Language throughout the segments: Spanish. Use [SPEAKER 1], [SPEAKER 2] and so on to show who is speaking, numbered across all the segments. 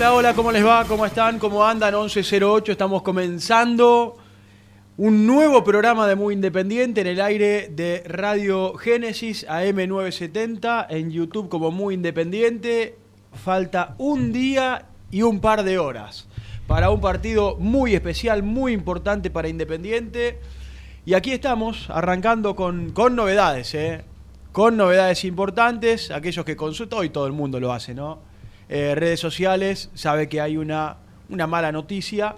[SPEAKER 1] Hola, hola, ¿cómo les va? ¿Cómo están? ¿Cómo andan? 1108, estamos comenzando un nuevo programa de Muy Independiente en el aire de Radio Génesis AM970, en YouTube como Muy Independiente. Falta un día y un par de horas para un partido muy especial, muy importante para Independiente. Y aquí estamos, arrancando con, con novedades, ¿eh? Con novedades importantes, aquellos que consultan, hoy todo el mundo lo hace, ¿no? Eh, redes sociales, sabe que hay una, una mala noticia,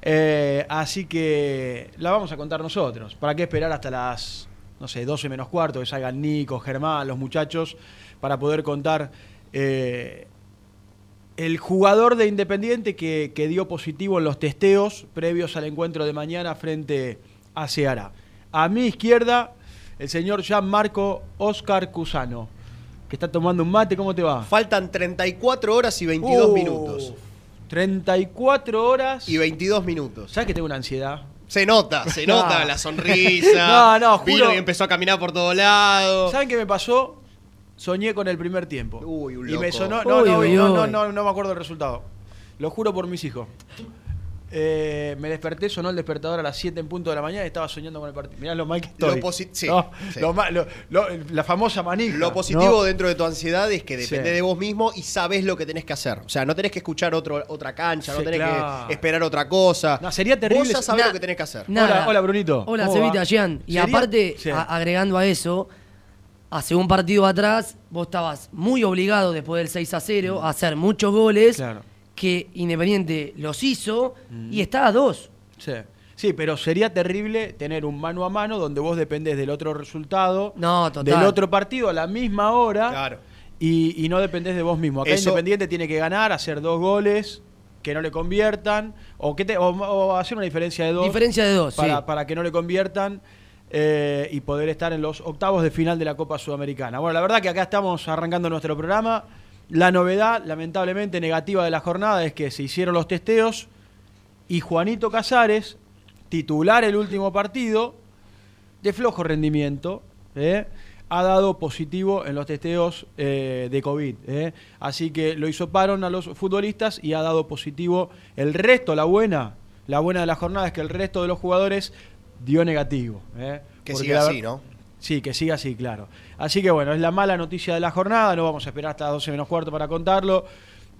[SPEAKER 1] eh, así que la vamos a contar nosotros. ¿Para qué esperar hasta las, no sé, 12 menos cuarto, que salgan Nico, Germán, los muchachos, para poder contar eh, el jugador de Independiente que, que dio positivo en los testeos previos al encuentro de mañana frente a Ceará? A mi izquierda, el señor Gianmarco Oscar Cusano, que está tomando un mate. ¿Cómo te va?
[SPEAKER 2] Faltan 34 horas y 22
[SPEAKER 1] Uh,
[SPEAKER 2] minutos.
[SPEAKER 1] 34 horas.
[SPEAKER 2] Y 22 minutos.
[SPEAKER 1] ¿Sabes que tengo una ansiedad?
[SPEAKER 2] Se nota, se nota
[SPEAKER 1] No.
[SPEAKER 2] la sonrisa.
[SPEAKER 1] No, no, juro.
[SPEAKER 2] Vino y empezó a caminar por todos lados.
[SPEAKER 1] ¿Saben qué me pasó? Soñé con el primer tiempo.
[SPEAKER 2] Uy, un
[SPEAKER 1] y me
[SPEAKER 2] loco.
[SPEAKER 1] sonó. No,
[SPEAKER 3] Uy,
[SPEAKER 1] no,
[SPEAKER 3] uy,
[SPEAKER 1] no, no, no, no me acuerdo el resultado. Lo juro por mis hijos. Eh, me desperté, sonó el despertador a las 7 en punto de la mañana y estaba soñando con el partido. Mirá lo mal que estoy.
[SPEAKER 2] Lo sí,
[SPEAKER 1] No,
[SPEAKER 2] sí.
[SPEAKER 1] lo ma- lo- lo- la famosa manija.
[SPEAKER 2] Lo positivo
[SPEAKER 1] ¿no?
[SPEAKER 2] dentro de tu ansiedad es que depende
[SPEAKER 1] Sí.
[SPEAKER 2] de vos mismo y sabés lo que tenés que hacer. O sea, no tenés que escuchar otro, otra cancha, no tenés
[SPEAKER 1] claro.
[SPEAKER 2] que esperar otra cosa.
[SPEAKER 1] No, sería terrible.
[SPEAKER 2] Vos ya sabés lo que tenés que hacer.
[SPEAKER 3] Nada.
[SPEAKER 1] Hola, hola, Brunito.
[SPEAKER 3] Hola. Cevita, Jean. Y
[SPEAKER 1] ¿Sería?
[SPEAKER 3] aparte,
[SPEAKER 1] Sí.
[SPEAKER 3] a- agregando a eso, hace un partido atrás, vos estabas muy obligado después del 6 a 0 a hacer muchos goles
[SPEAKER 1] Claro.
[SPEAKER 3] Que Independiente los hizo y está a dos.
[SPEAKER 1] Sí. Sí, pero sería terrible tener un mano a mano donde vos dependés del otro resultado,
[SPEAKER 3] No, total.
[SPEAKER 1] del otro partido a la misma hora
[SPEAKER 2] Claro.
[SPEAKER 1] y, y no dependés de vos mismo. Acá
[SPEAKER 2] Eso-
[SPEAKER 1] Independiente tiene que ganar, hacer dos goles que no le conviertan o, que te- o- o hacer una diferencia de dos
[SPEAKER 3] Diferencia de dos,
[SPEAKER 1] para,
[SPEAKER 3] sí.
[SPEAKER 1] para que no le conviertan eh, y poder estar en los octavos de final de la Copa Sudamericana. Bueno, la verdad que acá estamos arrancando nuestro programa. La novedad, lamentablemente negativa de la jornada, es que se hicieron los testeos y Juanito Casares, titular el último partido, de flojo rendimiento, ¿eh? ha dado positivo en los testeos eh, de COVID. ¿eh? Así que lo hisoparon a los futbolistas y ha dado positivo el resto, la buena, la buena de la jornada es que el resto de los jugadores dio negativo.
[SPEAKER 2] Que siga así, ¿no?
[SPEAKER 1] Sí, que siga así, claro. Así que bueno, es la mala noticia de la jornada, no vamos a esperar hasta 12 menos cuarto para contarlo,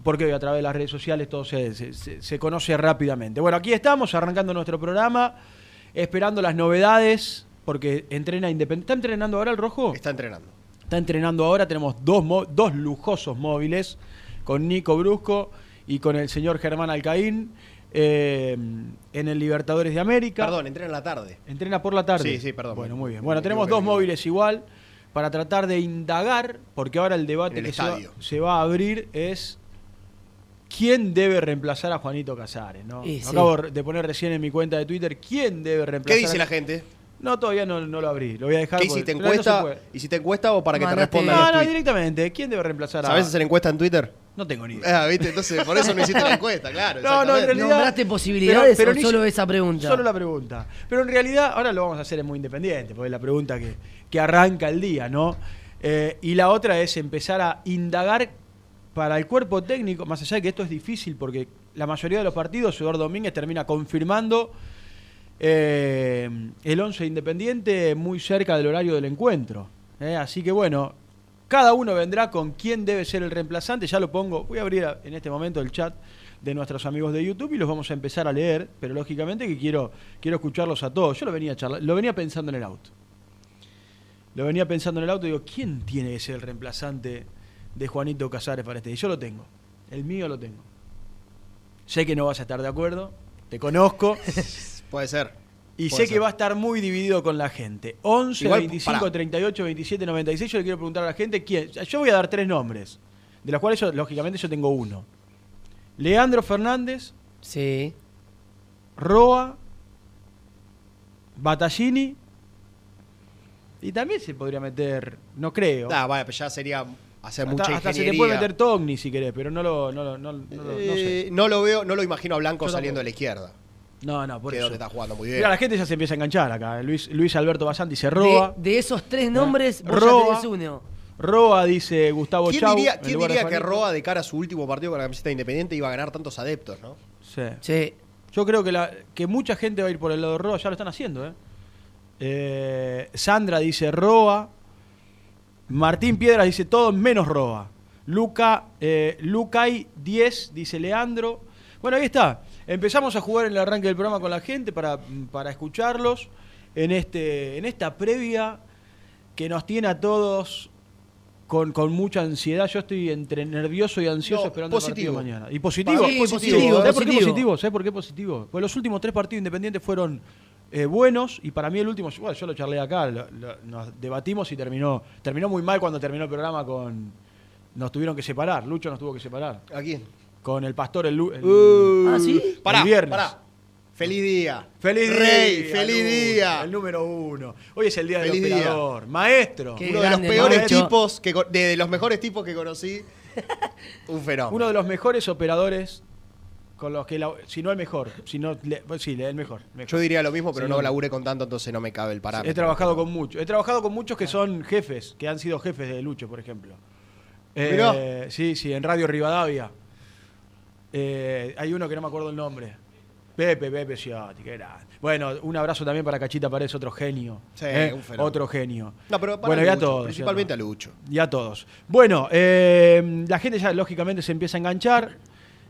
[SPEAKER 1] porque hoy a través de las redes sociales todo se, se- se- se conoce rápidamente. Bueno, aquí estamos arrancando nuestro programa, esperando las novedades, porque entrena Independiente. ¿Está entrenando ahora el Rojo?
[SPEAKER 2] Está entrenando.
[SPEAKER 1] Está entrenando ahora, tenemos dos, mo- dos lujosos móviles, con Nico Brusco y con el señor Germán Alcaín, eh, en el Libertadores de América.
[SPEAKER 2] Perdón, entrena en la tarde.
[SPEAKER 1] Entrena por la tarde.
[SPEAKER 2] Sí, sí, perdón.
[SPEAKER 1] Bueno, muy bien. Bueno, tenemos dos móviles igual para tratar de indagar, porque ahora el debate
[SPEAKER 2] el
[SPEAKER 1] que se va,
[SPEAKER 2] estadio.
[SPEAKER 1] se va a abrir es quién debe reemplazar a Juanito Casares, ¿no?
[SPEAKER 3] Sí.
[SPEAKER 1] Acabo de poner recién en mi cuenta de Twitter quién debe
[SPEAKER 2] ¿Qué
[SPEAKER 1] reemplazar.
[SPEAKER 2] dice
[SPEAKER 1] a-
[SPEAKER 2] la gente?
[SPEAKER 1] No, todavía no, no lo abrí. Lo voy a dejar.
[SPEAKER 2] ¿Qué hiciste
[SPEAKER 1] no
[SPEAKER 2] encuesta?
[SPEAKER 1] puede.
[SPEAKER 2] ¿Hiciste encuesta o para que te respondan
[SPEAKER 1] No, no, directamente. ¿Quién debe reemplazar a.?
[SPEAKER 2] ¿Sabés hacer encuesta en Twitter?
[SPEAKER 1] No tengo ni idea.
[SPEAKER 2] Ah, ¿viste? Entonces, por eso no hiciste la encuesta, claro.
[SPEAKER 1] No, no, en realidad.
[SPEAKER 3] ¿Nombraste posibilidades o
[SPEAKER 1] ni
[SPEAKER 3] solo esa pregunta?
[SPEAKER 1] Solo la pregunta. Pero en realidad, ahora lo vamos a hacer en muy independiente, porque es la pregunta que, que arranca el día, ¿no? Eh, y la otra es empezar a indagar para el cuerpo técnico, más allá de que esto es difícil, porque la mayoría de los partidos, Eduardo Domínguez termina confirmando eh, el 11 independiente muy cerca del horario del encuentro. ¿eh? Así que bueno, cada uno vendrá con quién debe ser el reemplazante. Ya lo pongo, voy a abrir en este momento el chat de nuestros amigos de YouTube y los vamos a empezar a leer, pero lógicamente que quiero, quiero escucharlos a todos. Yo lo venía, charla- lo venía pensando en el auto. Lo venía pensando en el auto y digo, ¿quién tiene que ser el reemplazante de Juanito Casares para este? Y yo lo tengo. El mío lo tengo. Sé que no vas a estar de acuerdo, te conozco.
[SPEAKER 2] Puede ser.
[SPEAKER 1] Y
[SPEAKER 2] Puede
[SPEAKER 1] sé que va a estar muy dividido con la gente. 11,
[SPEAKER 2] Igual,
[SPEAKER 1] 25,
[SPEAKER 2] pará.
[SPEAKER 1] 38, 27, 96. Yo le quiero preguntar a la gente quién. Yo voy a dar tres nombres. De los cuales, yo, lógicamente, yo tengo uno. Leandro Fernández,
[SPEAKER 3] Sí.
[SPEAKER 1] Roa, Battaglini. Y también se podría meter, no creo.
[SPEAKER 2] Ah, vaya, pues ya sería hacer
[SPEAKER 1] hasta,
[SPEAKER 2] mucha
[SPEAKER 1] hasta se te puede meter Togni si querés, pero no lo, no lo- no- no sé.
[SPEAKER 2] Eh, no lo veo, no lo imagino a Blanco
[SPEAKER 1] Yo
[SPEAKER 2] saliendo
[SPEAKER 1] tampoco.
[SPEAKER 2] de la izquierda.
[SPEAKER 1] No, no, por
[SPEAKER 2] que es
[SPEAKER 1] eso.
[SPEAKER 2] donde está jugando muy bien.
[SPEAKER 1] Mira, la gente ya se empieza a enganchar acá. Luis, Luis Alberto Bazán dice
[SPEAKER 3] De,
[SPEAKER 1] Roa.
[SPEAKER 3] de esos tres nombres, vos
[SPEAKER 1] Roa.
[SPEAKER 3] ya tenés uno.
[SPEAKER 1] Roa dice Gustavo
[SPEAKER 2] ¿Quién
[SPEAKER 1] Chau.
[SPEAKER 2] diría, quién diría que. Roa de cara a su último partido con la camiseta de Independiente iba a ganar tantos adeptos, no?
[SPEAKER 1] Sí.
[SPEAKER 3] Sí.
[SPEAKER 1] Yo creo que, la, que mucha gente va a ir por el lado de Roa, ya lo están haciendo. ¿eh? Eh, Sandra dice Roa. Martín Piedras dice todo menos Roa. Luca, eh, Lucay 10 dice Leandro. Bueno, ahí está. Empezamos a jugar en el arranque del programa con la gente para, para escucharlos en, este, en esta previa que nos tiene a todos con, con mucha ansiedad. Yo estoy entre nervioso y ansioso
[SPEAKER 2] No,
[SPEAKER 1] esperando
[SPEAKER 2] positivo.
[SPEAKER 1] el partido mañana. Y positivo. Positivo.
[SPEAKER 3] positivo,
[SPEAKER 1] ¿Sabes por qué
[SPEAKER 3] positivo.
[SPEAKER 1] positivo? ¿Sabes por qué positivo? Pues los últimos tres partidos independientes fueron eh, buenos y para mí el último, bueno, yo lo charlé acá, lo- lo- nos debatimos y terminó terminó muy mal cuando terminó el programa con... Nos tuvieron que separar, Lucho nos tuvo que separar.
[SPEAKER 2] ¿A quién?
[SPEAKER 1] Con el pastor el, lu- el-
[SPEAKER 3] Ah, ¿sí?
[SPEAKER 2] Pará,
[SPEAKER 1] el viernes.
[SPEAKER 2] pará. Feliz día.
[SPEAKER 1] ¡Feliz
[SPEAKER 2] Rey,
[SPEAKER 1] día!
[SPEAKER 2] feliz día.
[SPEAKER 1] El número uno. Hoy es el día
[SPEAKER 2] Feliz
[SPEAKER 1] del
[SPEAKER 2] día.
[SPEAKER 1] operador. Maestro.
[SPEAKER 3] Qué
[SPEAKER 2] Uno de los peores tipos, que, de, de los mejores tipos que conocí. Un fenómeno.
[SPEAKER 1] Uno de los mejores operadores con los que, la- si no el mejor, si no, le- pues sí, el mejor. mejor.
[SPEAKER 2] Yo diría lo mismo, pero
[SPEAKER 1] Sí,
[SPEAKER 2] no
[SPEAKER 1] no.
[SPEAKER 2] laburé con tanto, entonces no me cabe el parámetro.
[SPEAKER 1] He trabajado con muchos. He trabajado con muchos que son jefes, que han sido jefes de Lucho, por ejemplo. Eh, sí, sí, en Radio Rivadavia. Eh, hay uno que no me acuerdo el nombre. Pepe, Pepe Ciotti, qué grande. Bueno, un abrazo también para Cachita Paredes, otro genio.
[SPEAKER 2] Sí,
[SPEAKER 1] ¿eh?
[SPEAKER 2] un fenómeno.
[SPEAKER 1] Otro genio.
[SPEAKER 2] No, pero para
[SPEAKER 1] bueno, ya
[SPEAKER 2] Lucho,
[SPEAKER 1] todos.
[SPEAKER 2] Principalmente a Lucho.
[SPEAKER 1] y a todos. Bueno, eh, la gente ya lógicamente se empieza a enganchar.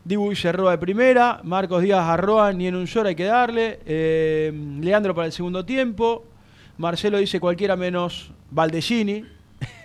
[SPEAKER 1] Dibu dice Roa de primera, Marcos Díaz a Roa, ni en un short hay que darle. Eh, Leandro para el segundo tiempo. Marcelo dice cualquiera menos Valdellini.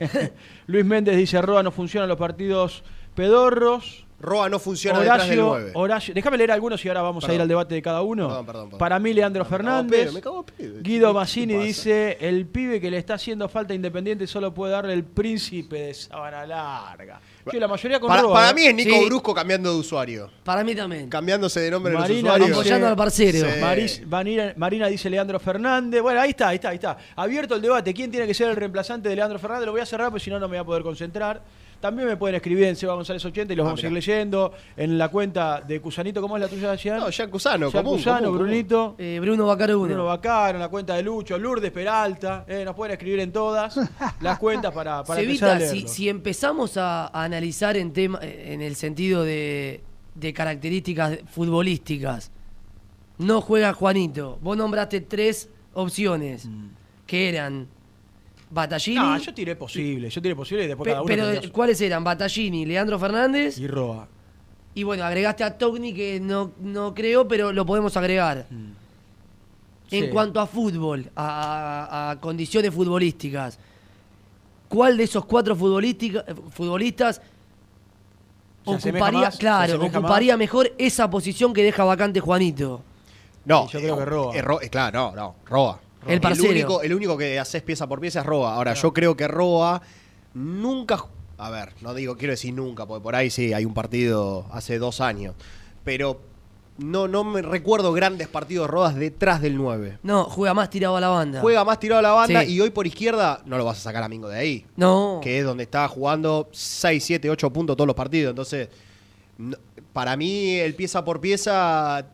[SPEAKER 1] Luis Méndez dice Roa no funcionan los partidos pedorros.
[SPEAKER 2] Roa no funciona detrás del
[SPEAKER 1] Horacio,
[SPEAKER 2] 9.
[SPEAKER 1] Horacio, déjame leer algunos y ahora vamos a ir al debate de cada uno.
[SPEAKER 2] Perdón, perdón, perdón.
[SPEAKER 1] Para mí, Leandro
[SPEAKER 2] Me
[SPEAKER 1] Fernández.
[SPEAKER 2] me cago a pedo.
[SPEAKER 1] Guido
[SPEAKER 2] ¿Qué-
[SPEAKER 1] Massini dice: el pibe que le está haciendo falta Independiente solo puede darle el príncipe de sábana larga. Sí, la mayoría con
[SPEAKER 2] Para,
[SPEAKER 1] Roa,
[SPEAKER 2] para
[SPEAKER 1] ¿eh?
[SPEAKER 2] mí es Nico
[SPEAKER 3] Sí.
[SPEAKER 2] Brusco cambiando de usuario.
[SPEAKER 3] Para mí también.
[SPEAKER 2] Cambiándose de nombre en los
[SPEAKER 1] Marina
[SPEAKER 2] usuarios.
[SPEAKER 1] dice-
[SPEAKER 3] Apoyando al parcero.
[SPEAKER 2] Sí.
[SPEAKER 1] Maris- Vanina- Marina dice Leandro Fernández. Bueno, ahí está, ahí está, ahí está. Abierto el debate. ¿Quién tiene que ser el reemplazante de Leandro Fernández? Lo voy a cerrar porque si no, no me voy a poder concentrar. También me pueden escribir en Seba González 80 y los
[SPEAKER 2] Ah,
[SPEAKER 1] vamos a ir leyendo. En la cuenta de Cusanito, ¿cómo es la tuya, Gian?
[SPEAKER 2] No, Jean Cusano,
[SPEAKER 1] Jean
[SPEAKER 2] común,
[SPEAKER 1] Cusano,
[SPEAKER 2] común.
[SPEAKER 1] Brunito.
[SPEAKER 3] Eh, Bruno Bacaro 1.
[SPEAKER 1] Bruno Bacaro, en la cuenta de Lucho, Lourdes Peralta, eh, nos pueden escribir en todas las cuentas para, para empezar a
[SPEAKER 3] si, si empezamos a, a analizar en tema, en el sentido de, de características futbolísticas, no juega Juanito. Vos nombraste tres opciones que eran Battaglini.
[SPEAKER 1] No, yo tiré posible, yo tiré posible y después
[SPEAKER 3] pe-
[SPEAKER 1] cada uno
[SPEAKER 3] pero
[SPEAKER 1] tendría
[SPEAKER 3] ¿cuáles eran? Battaglini, Leandro Fernández
[SPEAKER 1] y Roa.
[SPEAKER 3] y bueno, agregaste a Togni que no, no creo, pero lo podemos agregar. En
[SPEAKER 1] Sí.
[SPEAKER 3] cuanto a fútbol, a, a- a condiciones futbolísticas, ¿cuál de esos cuatro eh, futbolistas
[SPEAKER 1] ¿Se asemeja
[SPEAKER 3] ocuparía, claro, ocuparía mejor esa posición que deja vacante Juanito?
[SPEAKER 2] No,
[SPEAKER 1] yo creo que Roa.
[SPEAKER 2] eh, Ro- eh, claro, no, no, Roa.
[SPEAKER 3] El parcero.
[SPEAKER 2] único, el único que haces pieza por pieza es Roa. Ahora, yo creo que Roa nunca. A ver, no digo, quiero decir nunca, porque por ahí sí hay un partido hace dos años. Pero no, no me recuerdo grandes partidos de Rodas detrás del 9.
[SPEAKER 3] No, juega más tirado a la banda.
[SPEAKER 2] Juega más tirado a la banda
[SPEAKER 3] Sí.
[SPEAKER 2] y hoy por izquierda no lo vas a sacar a Mingo de ahí.
[SPEAKER 3] No.
[SPEAKER 2] Que es donde está jugando 6, 7, 8 puntos todos los partidos. Entonces, para mí el pieza por pieza,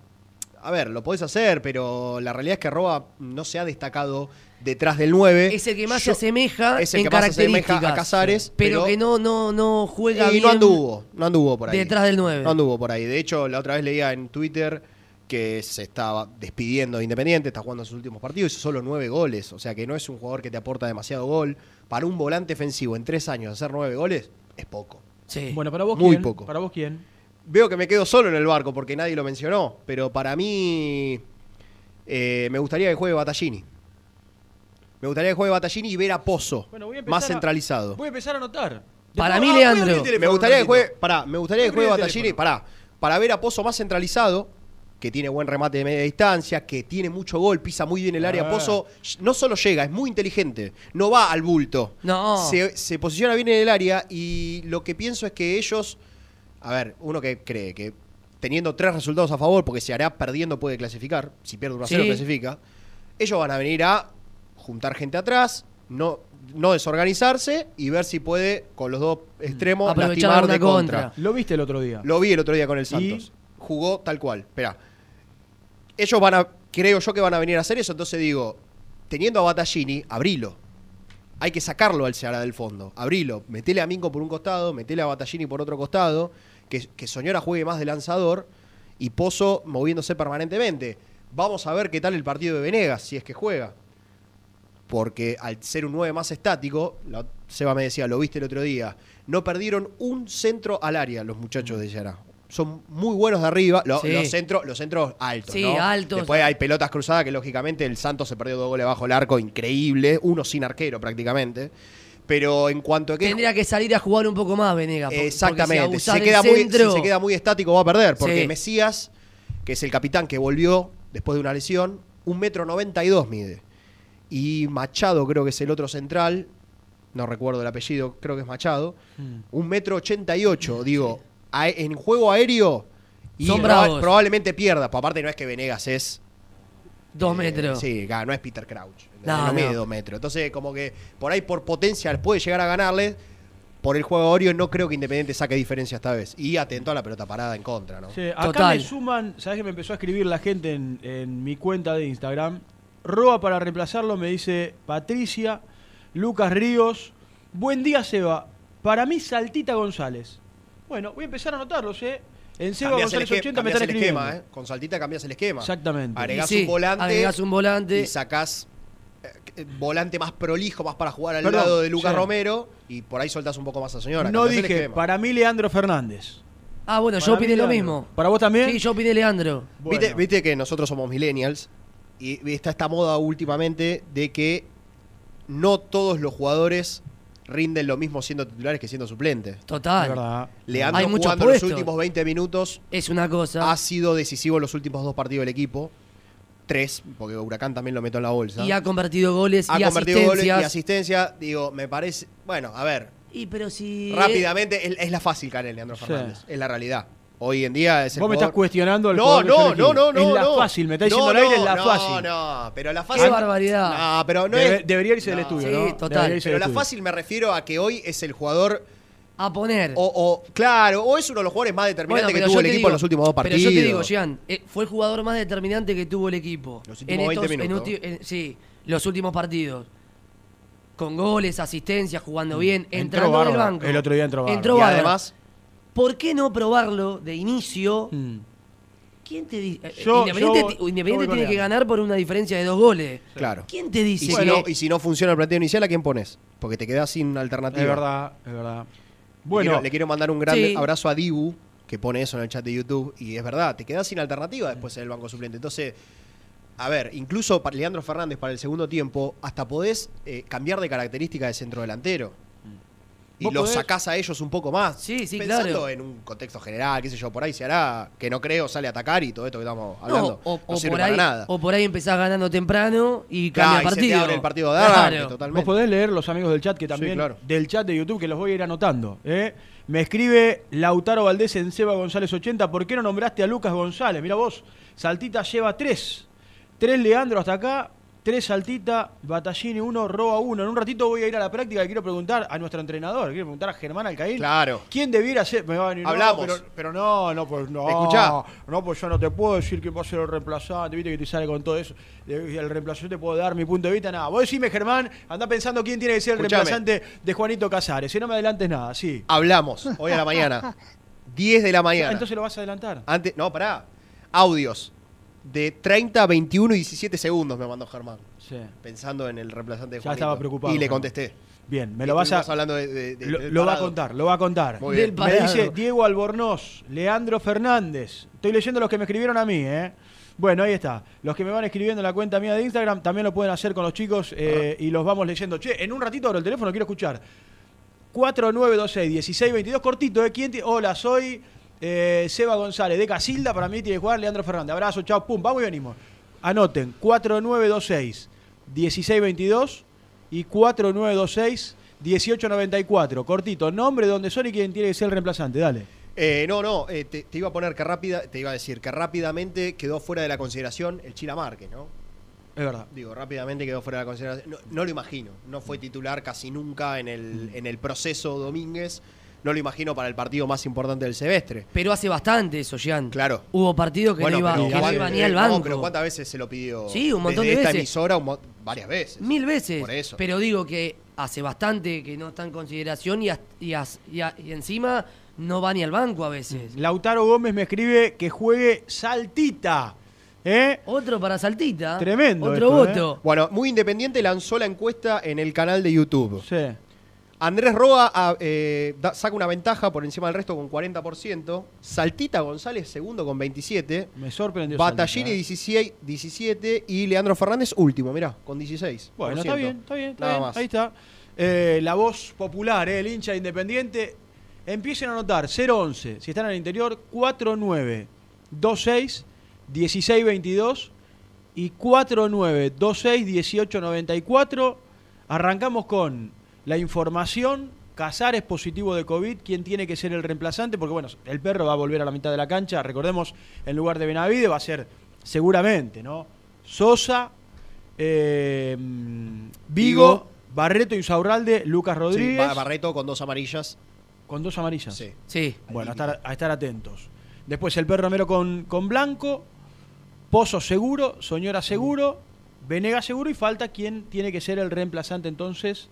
[SPEAKER 2] a ver, lo podés hacer, pero la realidad es que Roa no se ha destacado detrás del 9.
[SPEAKER 3] Es el que más
[SPEAKER 2] Yo-
[SPEAKER 3] se asemeja
[SPEAKER 2] es el
[SPEAKER 3] en
[SPEAKER 2] que más se asemeja
[SPEAKER 3] características.
[SPEAKER 2] a Casares,
[SPEAKER 3] pero,
[SPEAKER 2] pero-
[SPEAKER 3] que no, no, no juega
[SPEAKER 2] y
[SPEAKER 3] bien.
[SPEAKER 2] no anduvo, no anduvo por ahí.
[SPEAKER 3] detrás del nueve.
[SPEAKER 2] No anduvo por ahí. De hecho, la otra vez leía en Twitter que se estaba despidiendo de Independiente, está jugando sus últimos partidos, hizo solo nueve goles. O sea que no es un jugador que te aporta demasiado gol. Para un volante ofensivo en tres años hacer nueve goles es poco.
[SPEAKER 3] Sí.
[SPEAKER 1] Bueno, para vos
[SPEAKER 2] Muy
[SPEAKER 1] quién?
[SPEAKER 2] poco.
[SPEAKER 1] Para vos quién?
[SPEAKER 2] Veo que me quedo solo en el barco porque nadie lo mencionó, pero para mí eh, me gustaría que juegue Battaglini. Me gustaría que juegue Battaglini y ver a Pozo,
[SPEAKER 1] Bueno, voy a empezar
[SPEAKER 2] más
[SPEAKER 1] a-
[SPEAKER 2] centralizado.
[SPEAKER 1] Voy a empezar a anotar.
[SPEAKER 3] Para mí,
[SPEAKER 1] ah,
[SPEAKER 3] Leandro.
[SPEAKER 2] Me gustaría que juegue, pará, me gustaría que juegue Battaglini, pará, para ver a Pozo más centralizado, que tiene buen remate de media distancia, que tiene mucho gol, pisa muy bien el área.
[SPEAKER 1] Ah.
[SPEAKER 2] Pozo no solo llega, es muy inteligente, no va al bulto.
[SPEAKER 3] No.
[SPEAKER 2] Se, se posiciona bien en el área y lo que pienso es que ellos, a ver, uno que cree que teniendo tres resultados a favor, porque se hará perdiendo puede clasificar, si pierde 1 a 0
[SPEAKER 3] Sí.
[SPEAKER 2] clasifica, ellos van a venir a juntar gente atrás, no, no desorganizarse y ver si puede con los dos extremos
[SPEAKER 3] Aprovechar
[SPEAKER 2] lastimar
[SPEAKER 3] una
[SPEAKER 2] de contra.
[SPEAKER 3] contra.
[SPEAKER 1] Lo viste el otro día.
[SPEAKER 2] Lo vi el otro día con el Santos. Jugó tal cual. Espera. Ellos van a, creo yo que van a venir a hacer eso, entonces digo, teniendo a Battaglini, abrilo. Hay que sacarlo al Ceará del fondo. Abrilo. Metele a Mingo por un costado, metele a Battaglini por otro costado, que, que Soñora juegue más de lanzador y Pozo moviéndose permanentemente. Vamos a ver qué tal el partido de Venegas, si es que juega. Porque al ser un 9 más estático, la- Seba me decía, lo viste el otro día, no perdieron un centro al área los muchachos de Ceará. Son muy buenos de arriba, lo-
[SPEAKER 3] Sí.
[SPEAKER 2] los, centros, los centros altos.
[SPEAKER 3] Sí,
[SPEAKER 2] ¿no?
[SPEAKER 3] altos.
[SPEAKER 2] Después hay pelotas cruzadas que lógicamente el Santos se perdió dos goles bajo el arco, increíble, uno sin arquero prácticamente. Pero en cuanto a que
[SPEAKER 3] Tendría que salir a jugar un poco más, Venegas. por-
[SPEAKER 2] Exactamente.
[SPEAKER 3] si
[SPEAKER 2] se queda muy,
[SPEAKER 3] centro-
[SPEAKER 2] si se queda muy estático va a perder. Porque
[SPEAKER 3] Sí.
[SPEAKER 2] Mesías, que es el capitán que volvió después de una lesión, un metro noventa y dos mide. Y Machado creo que es el otro central. No recuerdo el apellido, creo que es Machado.
[SPEAKER 3] Mm.
[SPEAKER 2] Un metro ochenta y ocho. Digo, a- en juego aéreo y
[SPEAKER 3] Son
[SPEAKER 2] proba-
[SPEAKER 3] bravos.
[SPEAKER 2] probablemente pierda. Pues aparte no es que Venegas es
[SPEAKER 3] Dos
[SPEAKER 2] eh,
[SPEAKER 3] metros.
[SPEAKER 2] Sí, claro, no es Peter Crouch.
[SPEAKER 3] No,
[SPEAKER 2] No, mide
[SPEAKER 3] no.
[SPEAKER 2] dos metros. Entonces, como que por ahí por potencia puede llegar a ganarle. Por el juego aéreo no creo que Independiente saque diferencia esta vez. Y atento a la pelota parada en contra, ¿no?
[SPEAKER 1] Sí, acá
[SPEAKER 3] Total.
[SPEAKER 1] me suman, ¿sabes que me empezó a escribir la gente en, en mi cuenta de Instagram? Roa para reemplazarlo, me dice Patricia, Lucas Ríos. Buen día, Seba. Para mí, Saltita González. Bueno, voy a empezar a anotarlos, ¿eh? En Seba González
[SPEAKER 2] esque-
[SPEAKER 1] 80 me están
[SPEAKER 2] el
[SPEAKER 1] escribiendo.
[SPEAKER 2] esquema, ¿eh? Con Saltita cambias el esquema.
[SPEAKER 1] Exactamente.
[SPEAKER 2] Agregás
[SPEAKER 3] Y sí,
[SPEAKER 2] un volante.
[SPEAKER 3] agregás un volante.
[SPEAKER 2] Y sacás eh, volante más prolijo, más para jugar al
[SPEAKER 1] Perdón,
[SPEAKER 2] lado de Lucas
[SPEAKER 1] sí.
[SPEAKER 2] Romero. Y por ahí soltás un poco más a señora.
[SPEAKER 1] No
[SPEAKER 2] cambiás el
[SPEAKER 1] dije,
[SPEAKER 2] esquema.
[SPEAKER 1] para mí, Leandro Fernández.
[SPEAKER 3] Ah, bueno,
[SPEAKER 1] Para
[SPEAKER 3] yo
[SPEAKER 1] mí,
[SPEAKER 3] opiné lo
[SPEAKER 1] Leandro.
[SPEAKER 3] mismo.
[SPEAKER 1] ¿Para vos también?
[SPEAKER 3] Sí, yo opiné Leandro.
[SPEAKER 1] Bueno.
[SPEAKER 2] ¿Viste, viste que nosotros somos millennials y está esta moda últimamente de que no todos los jugadores rinden lo mismo siendo titulares que siendo suplentes.
[SPEAKER 1] Es
[SPEAKER 3] Total.
[SPEAKER 1] verdad.
[SPEAKER 2] Leandro
[SPEAKER 3] Hay muchos
[SPEAKER 2] jugando los últimos 20 minutos
[SPEAKER 3] Es una cosa.
[SPEAKER 2] ha sido decisivo en los últimos dos partidos del equipo. Tres, porque Huracán también lo metió en la bolsa.
[SPEAKER 3] Y ha convertido goles
[SPEAKER 2] Ha
[SPEAKER 3] y
[SPEAKER 2] convertido goles y asistencia. Digo, me parece. Bueno, a ver,
[SPEAKER 3] Y pero si.
[SPEAKER 2] rápidamente, es, es la fácil caer en Leandro
[SPEAKER 1] Sí.
[SPEAKER 2] Fernández. Es la realidad. Hoy en día es el
[SPEAKER 1] Vos me estás cuestionando el
[SPEAKER 2] No, no, no, no, no.
[SPEAKER 1] Es la
[SPEAKER 2] no.
[SPEAKER 1] fácil, me está diciendo
[SPEAKER 2] no,
[SPEAKER 1] al aire,
[SPEAKER 2] no,
[SPEAKER 1] es la
[SPEAKER 2] no,
[SPEAKER 1] fácil.
[SPEAKER 2] No, pero la fácil.
[SPEAKER 3] Qué barbaridad.
[SPEAKER 2] No, pero no
[SPEAKER 1] Debe-
[SPEAKER 2] es.
[SPEAKER 1] debería irse del
[SPEAKER 2] No.
[SPEAKER 1] estudio,
[SPEAKER 3] Sí,
[SPEAKER 1] ¿no?
[SPEAKER 3] total.
[SPEAKER 2] Pero la
[SPEAKER 1] estudio.
[SPEAKER 2] fácil me refiero a que hoy es el jugador
[SPEAKER 3] a poner.
[SPEAKER 2] O, o- claro, o es uno de los jugadores más determinantes
[SPEAKER 3] Bueno,
[SPEAKER 2] que tuvo el equipo
[SPEAKER 3] digo-
[SPEAKER 2] en los últimos dos partidos.
[SPEAKER 3] Pero yo te digo, Jean, eh, fue el jugador más determinante que tuvo el equipo.
[SPEAKER 2] Los últimos 20
[SPEAKER 3] en
[SPEAKER 2] minutos.
[SPEAKER 3] ulti- en- sí, los últimos partidos. Con goles, asistencias, jugando bien,
[SPEAKER 1] Entró
[SPEAKER 3] entrando del banco.
[SPEAKER 1] El otro día entró bárbaro.
[SPEAKER 3] Entró
[SPEAKER 2] y además,
[SPEAKER 3] ¿Por qué no probarlo de inicio?
[SPEAKER 1] Mm.
[SPEAKER 3] ¿Quién te dice? eh,
[SPEAKER 1] Yo-
[SPEAKER 3] Independiente,
[SPEAKER 1] yo-
[SPEAKER 3] ti-
[SPEAKER 1] yo
[SPEAKER 3] Independiente
[SPEAKER 1] voy con
[SPEAKER 3] tiene que
[SPEAKER 1] Leandro.
[SPEAKER 3] ganar por una diferencia de dos goles.
[SPEAKER 2] claro.
[SPEAKER 3] ¿Quién te
[SPEAKER 2] Y
[SPEAKER 3] dice
[SPEAKER 2] si,
[SPEAKER 3] que-
[SPEAKER 2] no, y si no funciona el planteo inicial, ¿a quién pones? Porque te quedas sin alternativa.
[SPEAKER 1] Es verdad, es verdad.
[SPEAKER 2] Le
[SPEAKER 1] Bueno,
[SPEAKER 2] quiero- le quiero mandar un gran
[SPEAKER 3] Sí.
[SPEAKER 2] abrazo a Dibu, que pone eso en el chat de YouTube, y es verdad, te quedas sin alternativa después en el banco suplente. Entonces, a ver, incluso para Leandro Fernández para el segundo tiempo, hasta podés eh, cambiar de característica de centro delantero. Y los
[SPEAKER 1] podés-
[SPEAKER 2] sacás a ellos un poco más.
[SPEAKER 3] Sí, sí,
[SPEAKER 2] Pensando
[SPEAKER 3] claro.
[SPEAKER 2] en un contexto general, qué sé yo, por ahí se hará, que no creo, sale a atacar y todo esto que estamos hablando.
[SPEAKER 3] No, o,
[SPEAKER 2] no
[SPEAKER 3] o
[SPEAKER 2] sirve
[SPEAKER 3] por
[SPEAKER 2] para
[SPEAKER 3] ahí,
[SPEAKER 2] nada.
[SPEAKER 3] o por ahí empezás ganando temprano y
[SPEAKER 2] Claro,
[SPEAKER 3] cambia
[SPEAKER 2] y
[SPEAKER 3] el
[SPEAKER 2] se te
[SPEAKER 3] partido.
[SPEAKER 2] abre el partido de arranque,
[SPEAKER 3] Claro.
[SPEAKER 2] totalmente.
[SPEAKER 1] Vos podés leer los amigos del chat que también.
[SPEAKER 2] claro.
[SPEAKER 1] Del chat de YouTube que los voy a ir anotando. ¿eh? Me escribe Lautaro Valdés en Seba González 80. ¿Por qué no nombraste a Lucas González? Mira vos, Saltita lleva tres. Tres Leandro hasta acá. Tres Saltita, Batallini uno, Roa uno. En un ratito voy a ir a la práctica y quiero preguntar a nuestro entrenador. Quiero preguntar a Germán Alcaín.
[SPEAKER 2] Claro.
[SPEAKER 1] ¿Quién debiera ser? Me va a venir, no,
[SPEAKER 2] Hablamos.
[SPEAKER 1] pero, pero no, no, pues no.
[SPEAKER 2] Escuchá.
[SPEAKER 1] No, pues yo no te puedo decir que va a ser el reemplazante, viste que te sale con todo eso. El reemplazante te puedo dar mi punto de vista, nada. Vos decime, Germán, anda pensando quién tiene que ser el
[SPEAKER 2] Escuchame.
[SPEAKER 1] reemplazante de Juanito Casares. Si no me adelantes nada, sí.
[SPEAKER 2] Hablamos, hoy a la mañana. 10 de la mañana.
[SPEAKER 1] Entonces lo vas a adelantar.
[SPEAKER 2] Antes, no, pará. Audios de 30, 21 y 17 segundos me mandó Germán.
[SPEAKER 1] Sí.
[SPEAKER 2] Pensando en el reemplazante de
[SPEAKER 1] Ya
[SPEAKER 2] Juanito.
[SPEAKER 1] estaba preocupado,
[SPEAKER 2] Y le contesté.
[SPEAKER 1] Bien, me lo vas a.
[SPEAKER 2] Hablando de, de- de-
[SPEAKER 1] Lo,
[SPEAKER 2] del
[SPEAKER 1] lo va a
[SPEAKER 2] parado.
[SPEAKER 1] contar, lo va a contar.
[SPEAKER 2] Muy bien.
[SPEAKER 3] Del
[SPEAKER 1] Me
[SPEAKER 3] parado.
[SPEAKER 1] dice Diego Albornoz, Leandro Fernández. Estoy leyendo los que me escribieron a mí, ¿eh? Bueno, ahí está. Los que me van escribiendo en la cuenta mía de Instagram también lo pueden hacer con los chicos eh, y los vamos leyendo. Che, en un ratito abro el teléfono, quiero escuchar. 4926-1622, cortito, ¿eh? ¿Quién Hola, soy eh, Seba González de Casilda. Para mí tiene que jugar Leandro Fernández. Abrazo, chao, pum, vamos y venimos. Anoten, 4926-1622 y 4926-1894. Cortito, nombre, dónde son y quién tiene que ser el reemplazante. Dale.
[SPEAKER 2] Eh, no, no, eh, te, te iba a poner que rápida, te iba a decir que rápidamente quedó fuera de la consideración el Chila Márquez, ¿no?
[SPEAKER 1] Es verdad.
[SPEAKER 2] Digo, rápidamente quedó fuera de la consideración. No, no lo imagino. No fue titular casi nunca en el, en el proceso Domínguez. No lo imagino para el partido más importante del semestre.
[SPEAKER 3] Pero hace bastante eso, Jean.
[SPEAKER 2] Claro.
[SPEAKER 3] Hubo partidos que no iba,
[SPEAKER 2] pero
[SPEAKER 3] que no
[SPEAKER 2] ¿cuán-
[SPEAKER 3] iba ni
[SPEAKER 2] eh,
[SPEAKER 3] al
[SPEAKER 2] no,
[SPEAKER 3] banco.
[SPEAKER 2] pero ¿cuántas veces se lo pidió?
[SPEAKER 3] Sí, un montón
[SPEAKER 2] desde
[SPEAKER 3] de
[SPEAKER 2] esta
[SPEAKER 3] veces.
[SPEAKER 2] emisora un varias veces.
[SPEAKER 3] Mil veces.
[SPEAKER 2] Por eso.
[SPEAKER 3] Pero digo que hace bastante que no está en consideración y, as- y as- y a- y encima no va ni al banco a veces.
[SPEAKER 1] Lautaro Gómez me escribe que juegue Saltita. ¿Eh?
[SPEAKER 3] Otro para Saltita.
[SPEAKER 1] Tremendo
[SPEAKER 3] Otro
[SPEAKER 1] esto,
[SPEAKER 3] voto.
[SPEAKER 2] Bueno, Muy Independiente lanzó la encuesta en el canal de YouTube.
[SPEAKER 1] Sí.
[SPEAKER 2] Andrés Roa ah, eh, da- saca una ventaja por encima del resto con 40%. Saltita González segundo con 27%.
[SPEAKER 1] Me sorprendió.
[SPEAKER 2] Batallini
[SPEAKER 1] Saltita, ¿eh?
[SPEAKER 2] 16, 17 y Leandro Fernández último, mirá, con 16.
[SPEAKER 1] Bueno, está bien, está bien, está
[SPEAKER 2] Nada
[SPEAKER 1] bien.
[SPEAKER 2] más.
[SPEAKER 1] Ahí está. Eh, la voz popular, eh, el hincha independiente. Empiecen a anotar 011, si están en el interior, 4926 1622 y 4926 1894. Arrancamos con la información. Casares positivo de COVID, ¿quién tiene que ser el reemplazante? Porque bueno, el perro va a volver a la mitad de la cancha. Recordemos, en lugar de Benavide va a ser seguramente, ¿no? Sosa, eh, Vigo,
[SPEAKER 2] Vigo.
[SPEAKER 1] Barreto y Saurralde, Lucas Rodríguez.
[SPEAKER 2] Ba- Barreto con dos amarillas.
[SPEAKER 1] Con dos amarillas.
[SPEAKER 2] Sí.
[SPEAKER 3] Sí.
[SPEAKER 1] Bueno, a estar, a estar atentos. Después el perro Romero con, con Blanco, Pozo seguro, Soñora seguro, Venega seguro y falta quien tiene que ser el reemplazante entonces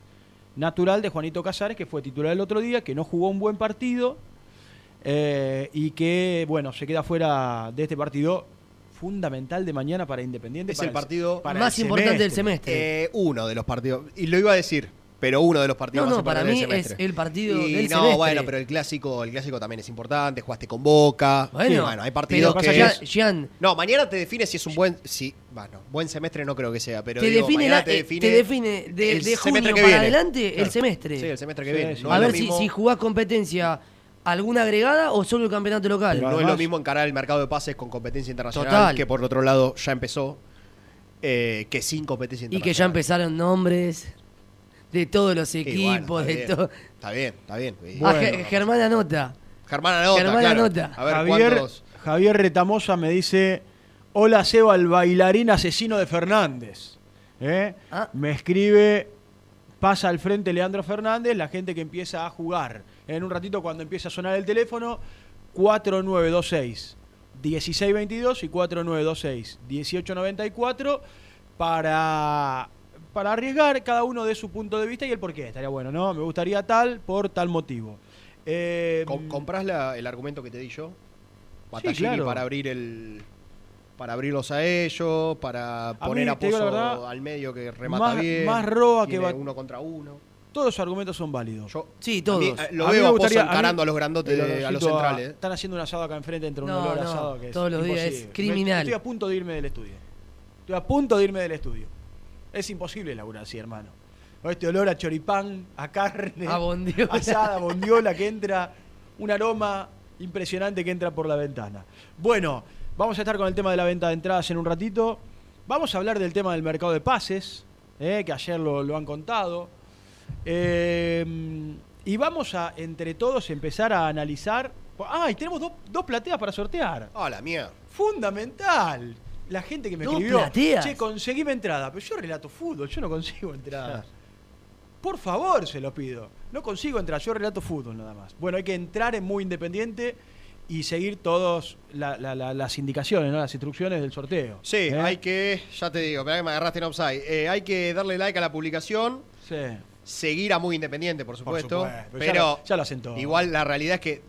[SPEAKER 1] natural de Juanito Casares, que fue titular el otro día, que no jugó un buen partido eh, y que, bueno, se queda fuera de este partido fundamental de mañana para Independiente.
[SPEAKER 2] Es
[SPEAKER 1] para
[SPEAKER 2] el partido
[SPEAKER 1] para
[SPEAKER 3] Más
[SPEAKER 1] el
[SPEAKER 3] importante del semestre.
[SPEAKER 2] Eh, uno de los partidos. Y lo iba a decir, pero uno de los partidos
[SPEAKER 3] No,
[SPEAKER 2] más
[SPEAKER 3] no, para
[SPEAKER 2] importantes
[SPEAKER 3] mí
[SPEAKER 2] del
[SPEAKER 3] es el partido
[SPEAKER 2] Y
[SPEAKER 3] del
[SPEAKER 2] no,
[SPEAKER 3] semestre.
[SPEAKER 2] bueno, pero el clásico, el clásico también es importante. Jugaste con Boca.
[SPEAKER 3] Bueno,
[SPEAKER 2] Sí, bueno hay partidos
[SPEAKER 3] pero
[SPEAKER 2] que. Es- No, mañana te define si es un buen. Si, bueno, buen semestre no creo que sea, pero.
[SPEAKER 3] te,
[SPEAKER 2] digo,
[SPEAKER 3] define la-
[SPEAKER 2] te
[SPEAKER 3] eh,
[SPEAKER 2] define.
[SPEAKER 3] te define de,
[SPEAKER 2] el
[SPEAKER 3] de
[SPEAKER 2] semestre
[SPEAKER 3] junio
[SPEAKER 2] que
[SPEAKER 3] para
[SPEAKER 2] viene.
[SPEAKER 3] adelante el semestre.
[SPEAKER 2] Sí, el semestre que
[SPEAKER 1] Sí,
[SPEAKER 2] viene.
[SPEAKER 1] sí.
[SPEAKER 2] No
[SPEAKER 3] a ver si, si jugás competencia alguna agregada o solo el campeonato local.
[SPEAKER 1] Pero
[SPEAKER 2] No es lo mismo encarar el mercado de pases con competencia internacional,
[SPEAKER 3] Total.
[SPEAKER 2] que por otro lado ya empezó, eh, que sin competencia
[SPEAKER 3] y
[SPEAKER 2] internacional.
[SPEAKER 3] que ya empezaron nombres de todos los equipos,
[SPEAKER 2] bueno,
[SPEAKER 3] de
[SPEAKER 2] está,
[SPEAKER 3] todo.
[SPEAKER 2] bien, está bien, está bien.
[SPEAKER 3] Ah,
[SPEAKER 1] Bueno.
[SPEAKER 3] Ge- Germán anota.
[SPEAKER 2] Germán anota,
[SPEAKER 3] Germán
[SPEAKER 2] claro.
[SPEAKER 3] anota.
[SPEAKER 2] A ver
[SPEAKER 1] Javier,
[SPEAKER 2] cuántos.
[SPEAKER 1] Javier Retamosa me dice, hola Seba, el bailarín asesino de Fernández. ¿Eh?
[SPEAKER 3] Ah.
[SPEAKER 1] Me escribe, pasa al frente Leandro Fernández, la gente que empieza a jugar. En un ratito cuando empiece a sonar el teléfono, 4926 1622 y 4926 1894 para, para arriesgar cada uno de su punto de vista y el por qué. Estaría bueno, ¿no? Me gustaría tal por tal motivo. Eh,
[SPEAKER 2] Com- ¿Comprás la- el argumento que te di yo? Battaglini
[SPEAKER 1] claro.
[SPEAKER 2] para abrir el. Para abrirlos a ellos, para poner
[SPEAKER 1] mí,
[SPEAKER 2] a Pozo
[SPEAKER 1] verdad,
[SPEAKER 2] al medio que remata
[SPEAKER 1] más-
[SPEAKER 2] bien.
[SPEAKER 1] más roa que Bat-
[SPEAKER 2] uno contra uno.
[SPEAKER 1] todos los argumentos son válidos.
[SPEAKER 2] Yo,
[SPEAKER 3] Sí,
[SPEAKER 2] a
[SPEAKER 3] todos.
[SPEAKER 2] mí, eh, lo
[SPEAKER 1] A mí
[SPEAKER 2] veo
[SPEAKER 1] me
[SPEAKER 2] a Pozo
[SPEAKER 1] gustaría- a mí-
[SPEAKER 2] encarando a los grandotes, de- a los centrales. ¿eh?
[SPEAKER 1] Están haciendo un asado acá enfrente entre un
[SPEAKER 3] No,
[SPEAKER 1] olor
[SPEAKER 3] no,
[SPEAKER 1] asado que es
[SPEAKER 3] todos los días es criminal.
[SPEAKER 1] Me- Estoy a punto de irme del estudio. Estoy a punto de irme del estudio. Es imposible laburar así, hermano. Este olor a choripán, a carne,
[SPEAKER 3] A bondiola.
[SPEAKER 1] asada, bondiola que entra, un aroma impresionante que entra por la ventana. Bueno, vamos a estar con el tema de la venta de entradas en un ratito. Vamos a hablar del tema del mercado de pases, eh, que ayer lo, lo han contado. Eh, y vamos a, entre todos, empezar a analizar. ¡Ay! tenemos dos, dos plateas para sortear.
[SPEAKER 2] Ah, la mía.
[SPEAKER 1] Fundamental. La gente que me
[SPEAKER 3] ¿Dos
[SPEAKER 1] escribió.
[SPEAKER 3] plateas?
[SPEAKER 1] Che, conseguime entrada. Pero yo relato fútbol, yo no consigo entradas. Por favor, se lo pido. No consigo entrar, yo relato fútbol nada más. Bueno, hay que entrar en muy independiente y seguir todas las indicaciones, ¿no? las instrucciones del sorteo.
[SPEAKER 2] Sí,
[SPEAKER 1] ¿Eh?
[SPEAKER 2] hay que. Ya te digo, esperá que me agarraste en offside. Eh, hay que darle like a la publicación.
[SPEAKER 1] Sí.
[SPEAKER 2] Seguir a Muy Independiente, por supuesto.
[SPEAKER 1] supuesto, pero ya lo- ya lo hacen todos.
[SPEAKER 2] Igual la realidad es que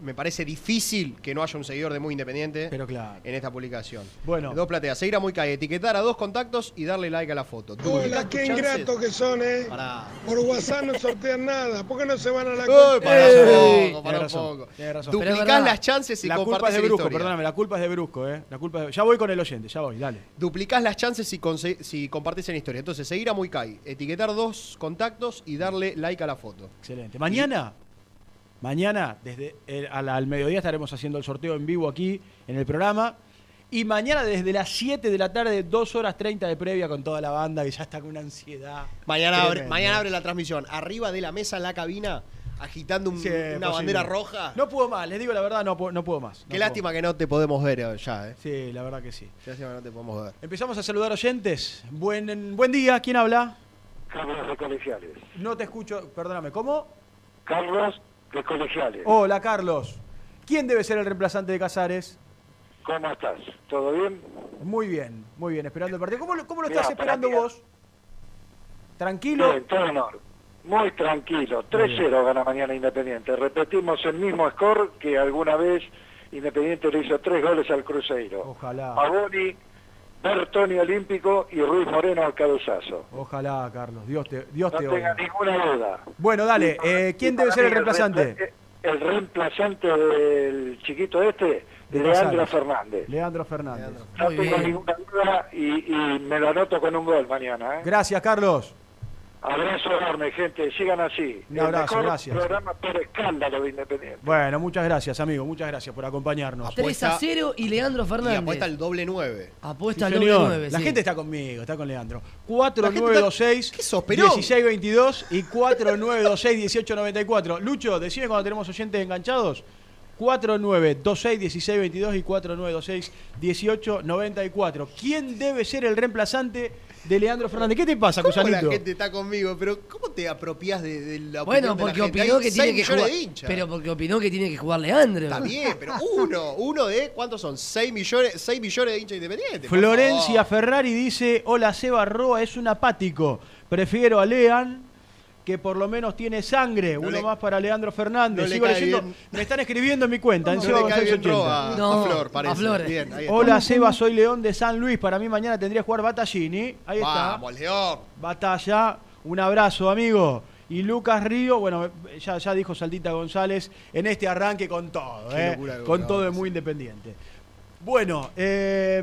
[SPEAKER 2] me parece difícil que no haya un seguidor de Muy Independiente
[SPEAKER 1] Pero claro.
[SPEAKER 2] en esta publicación.
[SPEAKER 1] Bueno.
[SPEAKER 2] Dos plateas. Seguir a Muy Calle, etiquetar a dos contactos y darle like a la foto.
[SPEAKER 4] Hola, qué ingratos que son, ¿eh?
[SPEAKER 2] Pará.
[SPEAKER 4] Por WhatsApp no sortean nada. ¿Por qué no se van a la
[SPEAKER 2] Uy, un poco,
[SPEAKER 1] tenés
[SPEAKER 2] un poco. Duplicás las chances y
[SPEAKER 1] la culpa es de Brusco,
[SPEAKER 2] historia.
[SPEAKER 1] perdóname, la culpa es de Brusco, ¿eh? La culpa es de- Ya voy con el oyente, ya voy, dale.
[SPEAKER 2] Duplicás las chances si, conse- si compartís en historia. Entonces, seguir a Muy Kai, etiquetar dos contactos y darle like a la foto.
[SPEAKER 1] Excelente. Mañana, mañana, desde el- al, al mediodía estaremos haciendo el sorteo en vivo aquí en el programa. Y mañana desde las 7 de la tarde, 2 horas 30 de previa con toda la banda que ya está con una ansiedad.
[SPEAKER 2] Mañana abre, mañana abre la transmisión. Arriba de la mesa en la cabina, agitando un-
[SPEAKER 1] Sí,
[SPEAKER 2] una
[SPEAKER 1] posible.
[SPEAKER 2] bandera roja.
[SPEAKER 1] No puedo más, les digo la verdad, no, puedo- no puedo más. no
[SPEAKER 2] Qué
[SPEAKER 1] puedo
[SPEAKER 2] lástima que no te podemos ver eh, ya, ¿eh?
[SPEAKER 1] Sí, la verdad que sí.
[SPEAKER 2] Qué lástima que no te podemos ver.
[SPEAKER 1] Empezamos a saludar oyentes. Buen, buen día, ¿quién habla?
[SPEAKER 5] Carlos de Colegiales.
[SPEAKER 1] No te escucho, perdóname, ¿cómo?
[SPEAKER 5] Carlos de Colegiales.
[SPEAKER 1] Hola, Carlos. ¿Quién debe ser el reemplazante de Casares?
[SPEAKER 5] ¿Cómo estás? ¿Todo bien?
[SPEAKER 1] Muy bien, muy bien, esperando el partido. ¿Cómo, lo- cómo lo
[SPEAKER 5] Mira,
[SPEAKER 1] estás esperando vos? ¿Tranquilo?
[SPEAKER 5] Bien, todo orden. Muy tranquilo. 3-0 gana mañana Independiente. Repetimos el mismo score que alguna vez Independiente le hizo tres goles al Cruzeiro.
[SPEAKER 1] Ojalá.
[SPEAKER 5] Pavoni, Bertoni Olímpico y Ruiz Moreno al cabezazo.
[SPEAKER 1] Ojalá, Carlos. Dios te, Dios
[SPEAKER 5] No
[SPEAKER 1] te
[SPEAKER 5] tenga ninguna duda.
[SPEAKER 1] Bueno, dale. Eh, ¿Quién debe ser el reemplazante?
[SPEAKER 5] reempla- El reemplazante del chiquito este,
[SPEAKER 1] De
[SPEAKER 5] Leandro. Fernández.
[SPEAKER 1] Leandro Fernández.
[SPEAKER 5] No
[SPEAKER 3] Muy
[SPEAKER 5] tengo
[SPEAKER 3] bien.
[SPEAKER 5] ninguna duda y, y me lo anoto con un gol mañana. ¿eh?
[SPEAKER 1] Gracias, Carlos.
[SPEAKER 5] Abrazo enorme, gente. Sigan así.
[SPEAKER 1] Un abrazo,
[SPEAKER 5] el mejor
[SPEAKER 1] gracias.
[SPEAKER 5] programa por escándalo de Independiente.
[SPEAKER 1] Bueno, muchas gracias, amigo. Muchas gracias por acompañarnos.
[SPEAKER 3] 3 a 0 y Leandro
[SPEAKER 2] Y
[SPEAKER 3] Fernández.
[SPEAKER 2] apuesta el doble 9.
[SPEAKER 3] Apuesta
[SPEAKER 1] Sí,
[SPEAKER 3] al doble
[SPEAKER 1] señor.
[SPEAKER 3] 9.
[SPEAKER 1] La
[SPEAKER 3] sí.
[SPEAKER 1] gente está conmigo, está con Leandro.
[SPEAKER 2] La
[SPEAKER 1] 4926
[SPEAKER 2] gente está- ¿Qué sos, Perón?
[SPEAKER 1] 1622 y 4926 1894. Lucho, decime cuando tenemos oyentes enganchados. 4926 1622 y 4926 1894. ¿Quién debe ser el reemplazante de Leandro Fernández? ¿Qué te pasa,
[SPEAKER 2] ¿Cómo la
[SPEAKER 1] Cusanito?
[SPEAKER 2] gente está conmigo? Pero ¿cómo te apropias de, de la
[SPEAKER 3] Bueno,
[SPEAKER 2] opinión de la
[SPEAKER 3] porque
[SPEAKER 2] gente?
[SPEAKER 3] opinó
[SPEAKER 2] Hay
[SPEAKER 3] que
[SPEAKER 2] seis
[SPEAKER 3] tiene que
[SPEAKER 2] millones
[SPEAKER 3] jugar.
[SPEAKER 2] de hinchas.
[SPEAKER 3] Pero porque opinó que tiene que jugar Leandro.
[SPEAKER 2] Está bien, pero uno, uno de ¿cuántos son? 6 millones, 6 millones de hinchas independientes. por
[SPEAKER 1] Florencia
[SPEAKER 2] favor.
[SPEAKER 1] Ferrari dice, hola Seba Roa, es un apático. Prefiero a Lean, que por lo menos tiene sangre.
[SPEAKER 2] No
[SPEAKER 1] Uno
[SPEAKER 2] le-
[SPEAKER 1] más para Leandro Fernández.
[SPEAKER 2] no le
[SPEAKER 1] Sigo
[SPEAKER 2] cae
[SPEAKER 1] leyendo-
[SPEAKER 2] bien.
[SPEAKER 1] Me están escribiendo en mi cuenta, en
[SPEAKER 2] No
[SPEAKER 1] Seba
[SPEAKER 2] le cae bien
[SPEAKER 1] 680.
[SPEAKER 2] Roa a,
[SPEAKER 3] No,
[SPEAKER 2] a Flor,
[SPEAKER 3] a
[SPEAKER 2] parece.
[SPEAKER 3] Flor.
[SPEAKER 2] Bien, ahí está.
[SPEAKER 1] Hola Seba, soy León de San Luis. Para mí mañana tendría que jugar Battaglini. Ahí está.
[SPEAKER 2] Vamos, León.
[SPEAKER 1] Batalla. Un abrazo, amigo. Y Lucas Río, bueno, ya, ya dijo Saldita González, en este arranque con todo,
[SPEAKER 2] Qué
[SPEAKER 1] ¿eh?
[SPEAKER 2] locura
[SPEAKER 1] con todo es muy independiente. Bueno, eh,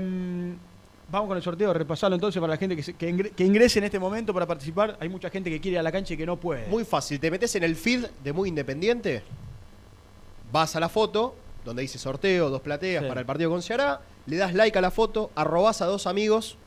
[SPEAKER 1] vamos con el sorteo, repasarlo entonces para la gente que, se- que ingre- que ingrese en este momento para participar. Hay mucha gente que quiere ir a la cancha y que no puede.
[SPEAKER 2] Muy fácil, te metes en el feed de Muy Independiente, vas a la foto, donde dice sorteo, dos plateas
[SPEAKER 1] Sí.
[SPEAKER 2] para el partido con Ceará, le das like a la foto, arrobas a dos amigos,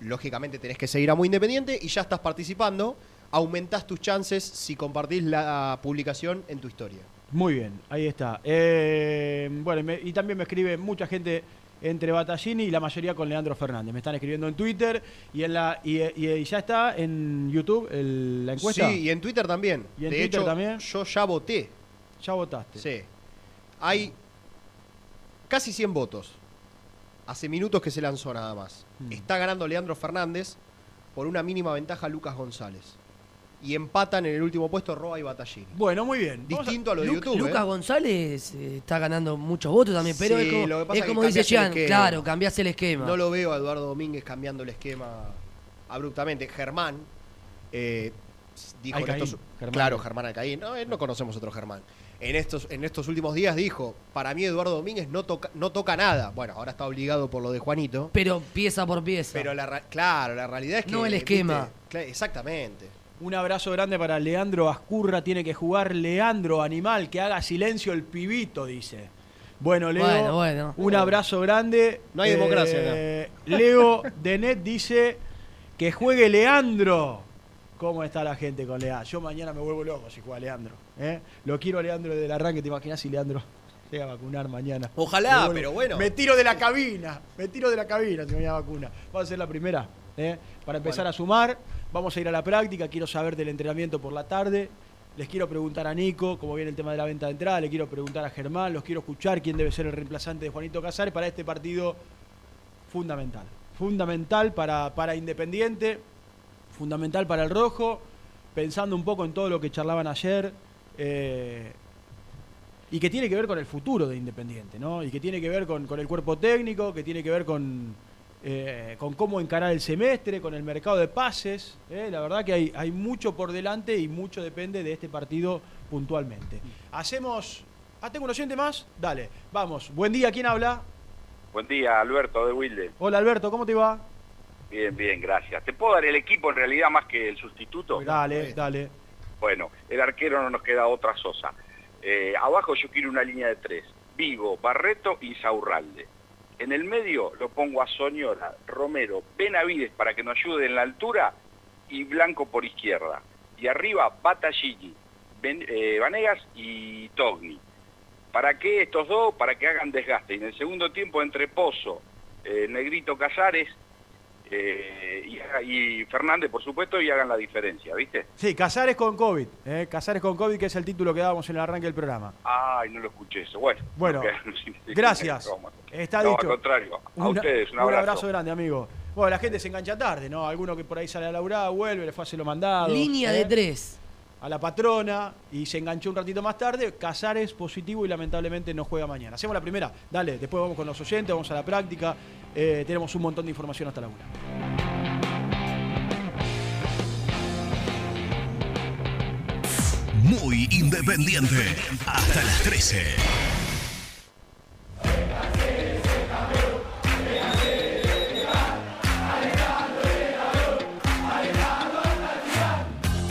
[SPEAKER 2] lógicamente tenés que seguir a Muy Independiente y ya estás participando, aumentás tus chances si compartís la publicación en tu historia.
[SPEAKER 1] Muy bien, ahí está. Eh, bueno, me- y también me escribe mucha gente entre Battaglini y la mayoría con Leandro Fernández. Me están escribiendo en Twitter y en la y, y- y ya está en YouTube el- la encuesta.
[SPEAKER 2] Sí, y en Twitter también.
[SPEAKER 1] ¿Y en
[SPEAKER 2] de
[SPEAKER 1] Twitter
[SPEAKER 2] hecho,
[SPEAKER 1] también?
[SPEAKER 2] yo ya voté.
[SPEAKER 1] Ya votaste.
[SPEAKER 2] Sí. Hay casi 100 votos. Hace minutos que se lanzó nada más.
[SPEAKER 1] Mm.
[SPEAKER 2] Está ganando Leandro Fernández por una mínima ventaja Lucas González. Y empatan en el último puesto Roa y Battaglini.
[SPEAKER 1] Bueno, muy bien. A-
[SPEAKER 2] Distinto a lo de
[SPEAKER 3] Lu-
[SPEAKER 2] YouTube.
[SPEAKER 3] Lucas
[SPEAKER 2] ¿eh?
[SPEAKER 3] González eh, está ganando muchos votos también, pero
[SPEAKER 2] Sí,
[SPEAKER 3] es como,
[SPEAKER 2] lo que pasa
[SPEAKER 3] es
[SPEAKER 2] es que
[SPEAKER 3] como dice
[SPEAKER 2] cambiaste el
[SPEAKER 3] Jean,
[SPEAKER 2] esquema.
[SPEAKER 3] claro, cambiaste el esquema.
[SPEAKER 2] No lo veo a Eduardo Domínguez cambiando el esquema abruptamente. Germán eh, dijo en
[SPEAKER 1] Alcaín,
[SPEAKER 2] estos-
[SPEAKER 1] Germán.
[SPEAKER 2] Claro, Germán Alcaín. No, no conocemos otro Germán. En estos, en estos últimos días dijo, para mí Eduardo Domínguez no toca, no toca nada. Bueno, ahora está obligado por lo de Juanito.
[SPEAKER 3] Pero pieza por pieza.
[SPEAKER 2] Pero la, claro, la realidad es que...
[SPEAKER 3] No el esquema.
[SPEAKER 2] viste, exactamente.
[SPEAKER 1] Un abrazo grande para Leandro Ascurra. Tiene que jugar Leandro Animal. Que haga silencio el pibito, dice. Bueno, Leo.
[SPEAKER 3] Bueno, bueno.
[SPEAKER 1] Un abrazo grande.
[SPEAKER 2] No hay democracia
[SPEAKER 1] Eh, Leo Denet dice que juegue Leandro. ¿Cómo está la gente con Leandro? Yo mañana me vuelvo loco si juega Leandro. ¿eh? Lo quiero a Leandro desde el arranque. ¿Te imaginas si Leandro llega a vacunar mañana?
[SPEAKER 2] Ojalá, pero bueno.
[SPEAKER 1] Me tiro de la cabina. Me tiro de la cabina si me voy a vacunar. Va a ser la primera. ¿eh? Para empezar a sumar, vamos a ir a la práctica. Quiero saber del entrenamiento por la tarde. Les quiero preguntar a Nico cómo viene el tema de la venta de entrada. Le quiero preguntar a Germán. Los quiero escuchar quién debe ser el reemplazante de Juanito Casares para este partido fundamental. Fundamental para, para Independiente, fundamental para el Rojo. Pensando un poco en todo lo que charlaban ayer. eh, y que tiene que ver con el futuro de Independiente, ¿no? Y que tiene que ver con, con el cuerpo técnico, que tiene que ver con, eh, con cómo encarar el semestre, con el mercado de pases. ¿eh? La verdad que hay, hay mucho por delante y mucho depende de este partido puntualmente. Hacemos... Ah, tengo un oyente más. Dale, vamos. Buen día, ¿quién habla?
[SPEAKER 6] Buen día, Alberto de Wilde.
[SPEAKER 1] Hola Alberto, ¿cómo te va?
[SPEAKER 6] Bien, bien, gracias. ¿Te puedo dar el equipo en realidad más que el sustituto?
[SPEAKER 1] Dale, dale.
[SPEAKER 6] Bueno, el arquero no nos queda otra sosa. Eh, abajo yo quiero una línea de tres. Vigo, Barreto y Saurralde. En el medio lo pongo a Soñora, Romero, Benavides para que nos ayude en la altura y Blanco por izquierda. Y arriba Battaglini, Ben- eh, Vanegas y Togni. ¿Para qué estos dos? Para que hagan desgaste. Y en el segundo tiempo entre Pozo, eh, Negrito Casares eh, y, y Fernández, por supuesto, y hagan la diferencia, ¿viste?
[SPEAKER 1] Sí, Casares con COVID. ¿eh? Casares con COVID, que es el título que dábamos en el arranque del programa.
[SPEAKER 6] Ay, no lo escuché eso. Bueno,
[SPEAKER 1] Bueno, gracias. Está
[SPEAKER 6] no,
[SPEAKER 1] dicho.
[SPEAKER 6] al contrario. A
[SPEAKER 1] Una-
[SPEAKER 6] ustedes, un abrazo.
[SPEAKER 1] abrazo grande, amigo. Bueno, la gente se engancha tarde, ¿no? Alguno que por ahí sale a laburar, vuelve, le fue a hacer lo mandado.
[SPEAKER 3] Línea
[SPEAKER 1] ¿eh?
[SPEAKER 3] de tres.
[SPEAKER 1] A la patrona y se enganchó un ratito más tarde. Casares positivo y lamentablemente no juega mañana. Hacemos la primera. Dale, después vamos con los oyentes, vamos a la práctica. Eh, tenemos un montón de información hasta la una.
[SPEAKER 7] Muy independiente. Hasta las 13.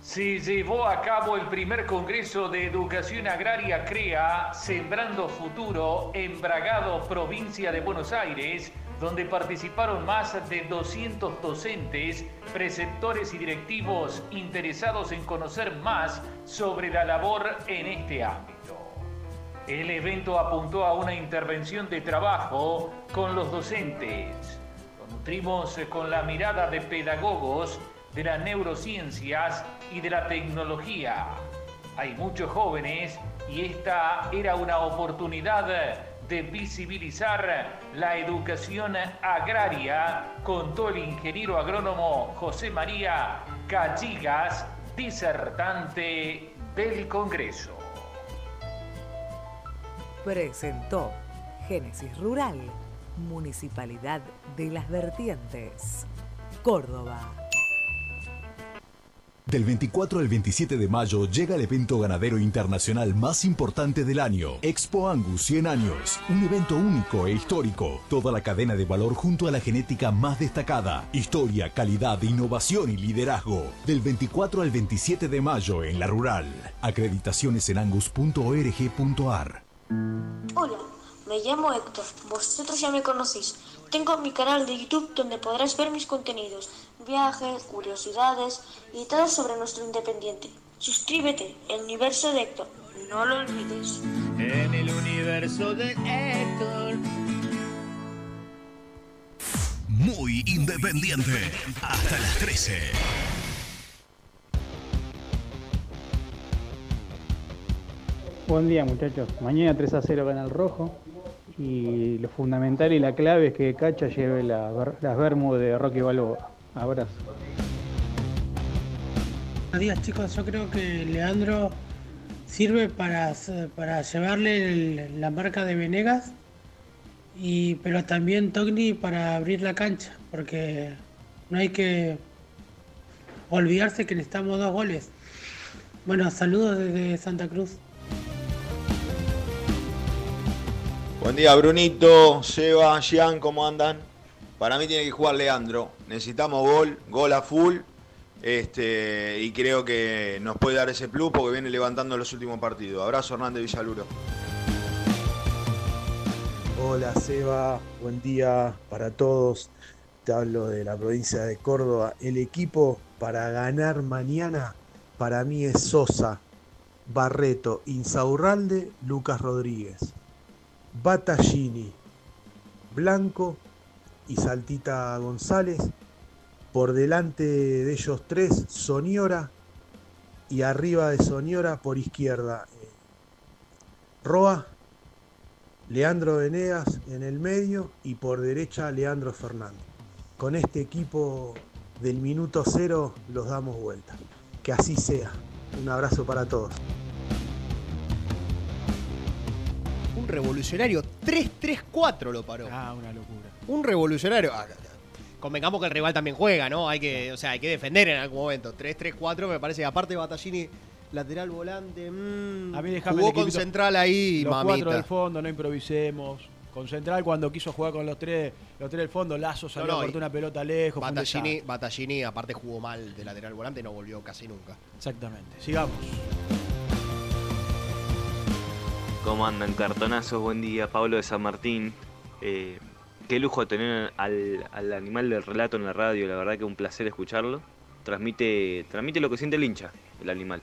[SPEAKER 8] Se llevó a cabo el primer Congreso de Educación Agraria CREA, Sembrando Futuro, en Bragado, provincia de Buenos Aires, donde participaron más de 200 docentes, preceptores y directivos interesados en conocer más sobre la labor en este ámbito. El evento apuntó a una intervención de trabajo con los docentes. Nos nutrimos con la mirada de pedagogos de las neurociencias y de la tecnología. Hay muchos jóvenes y esta era una oportunidad de visibilizar la educación agraria, contó el ingeniero agrónomo José María Calligas, disertante del Congreso.
[SPEAKER 9] Presentó Génesis Rural, Municipalidad de las Vertientes, Córdoba.
[SPEAKER 7] Del 24 al 27 de mayo llega el evento ganadero internacional más importante del año, Expo Angus 100 años, un evento único e histórico, toda la cadena de valor junto a la genética más destacada, historia, calidad, innovación y liderazgo. Del 24 al 27 de mayo en la rural, acreditaciones en angus.org.ar.
[SPEAKER 10] Hola, me llamo Héctor, vosotros ya me conocéis. Tengo mi canal de YouTube donde podrás ver mis contenidos, viajes, curiosidades y todo sobre nuestro independiente. Suscríbete, el universo de Héctor, no lo olvides.
[SPEAKER 11] En el universo de Héctor.
[SPEAKER 7] Muy independiente. Hasta las 13.
[SPEAKER 12] Buen día muchachos. Mañana 3 a 0 gana el rojo. Y lo fundamental y la clave es que Cacha lleve la, las Bermudas de Rocky Balboa. Abrazo.
[SPEAKER 13] Buenos días chicos, yo creo que Leandro sirve para, para llevarle el- la marca de Venegas, y, pero también Togni para abrir la cancha, porque no hay que olvidarse que necesitamos dos goles. Bueno, saludos desde Santa Cruz.
[SPEAKER 14] Buen día, Brunito, Seba, Jean, ¿cómo andan? Para mí tiene que jugar Leandro. Necesitamos gol, gol a full. Este, y creo que nos puede dar ese plus porque viene levantando los últimos partidos. Abrazo, Hernández Villaluro.
[SPEAKER 15] Hola Seba, buen día para todos. Te hablo de la provincia de Córdoba. El equipo para ganar mañana para mí es Sosa, Barreto, Insaurralde, Lucas Rodríguez, Battaglini, Blanco y Saltita González. Por delante de ellos tres, Soniora y arriba de Soniora por izquierda, eh, Roa, Leandro Venegas en el medio y por derecha Leandro Fernández. Con este equipo del minuto cero los damos vuelta. Que así sea. Un abrazo para todos.
[SPEAKER 2] Un revolucionario 3-3-4 lo paró.
[SPEAKER 1] Ah, una locura.
[SPEAKER 2] Un revolucionario. Ah, Convengamos que el rival también juega, ¿no? Hay que, o sea, hay que defender en algún momento. 3-3-4 me parece que aparte Battaglini, lateral volante. mm,
[SPEAKER 1] A mí déjame
[SPEAKER 2] jugó
[SPEAKER 1] el
[SPEAKER 2] con central ahí,
[SPEAKER 1] Los
[SPEAKER 2] mamita.
[SPEAKER 1] cuatro del fondo, no improvisemos. Con Central, cuando quiso jugar con los tres, los tres del fondo, Lazo salió
[SPEAKER 2] No, no, y
[SPEAKER 1] una pelota lejos.
[SPEAKER 2] Battaglini. Battaglini, aparte jugó mal de lateral volante, no volvió casi nunca.
[SPEAKER 1] Exactamente. Sigamos.
[SPEAKER 16] ¿Cómo andan? Cartonazos, buen día. Pablo de San Martín. Eh, qué lujo tener al, al animal del relato en la radio, la verdad que un placer escucharlo. Transmite, transmite lo que siente el hincha, el animal.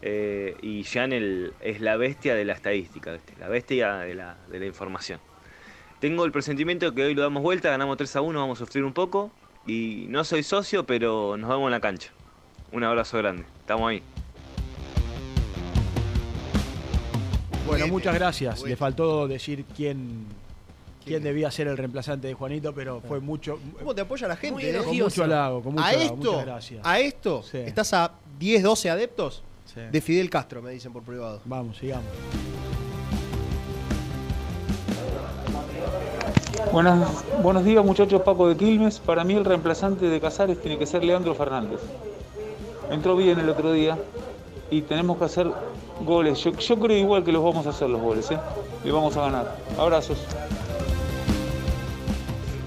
[SPEAKER 16] Eh, y Jan el, es la bestia de la estadística, ¿viste? la bestia de la, de la información. Tengo el presentimiento que hoy lo damos vuelta, ganamos 3 a 1, vamos a sufrir un poco. Y no soy socio, pero nos vemos en la cancha. Un abrazo grande, estamos ahí.
[SPEAKER 1] Bueno, muchas gracias. Le faltó decir quién, quién debía ser el reemplazante de Juanito, pero fue mucho.
[SPEAKER 2] ¿Cómo te apoya la gente?
[SPEAKER 1] Muy
[SPEAKER 2] eh?
[SPEAKER 1] Con mucho halago, con mucho
[SPEAKER 2] a
[SPEAKER 1] halago,
[SPEAKER 2] esto,
[SPEAKER 1] muchas gracias.
[SPEAKER 2] a esto,
[SPEAKER 1] Sí.
[SPEAKER 2] estás a 10, 12 adeptos
[SPEAKER 1] Sí.
[SPEAKER 2] de Fidel Castro, me dicen por privado.
[SPEAKER 1] Vamos, sigamos.
[SPEAKER 17] Buenas, buenos días muchachos, Paco de Quilmes. Para mí el reemplazante de Casares tiene que ser Leandro Fernández. Entró bien el otro día y tenemos que hacer goles. Yo, yo creo igual que los vamos a hacer los goles, ¿eh? Y vamos a ganar. Abrazos.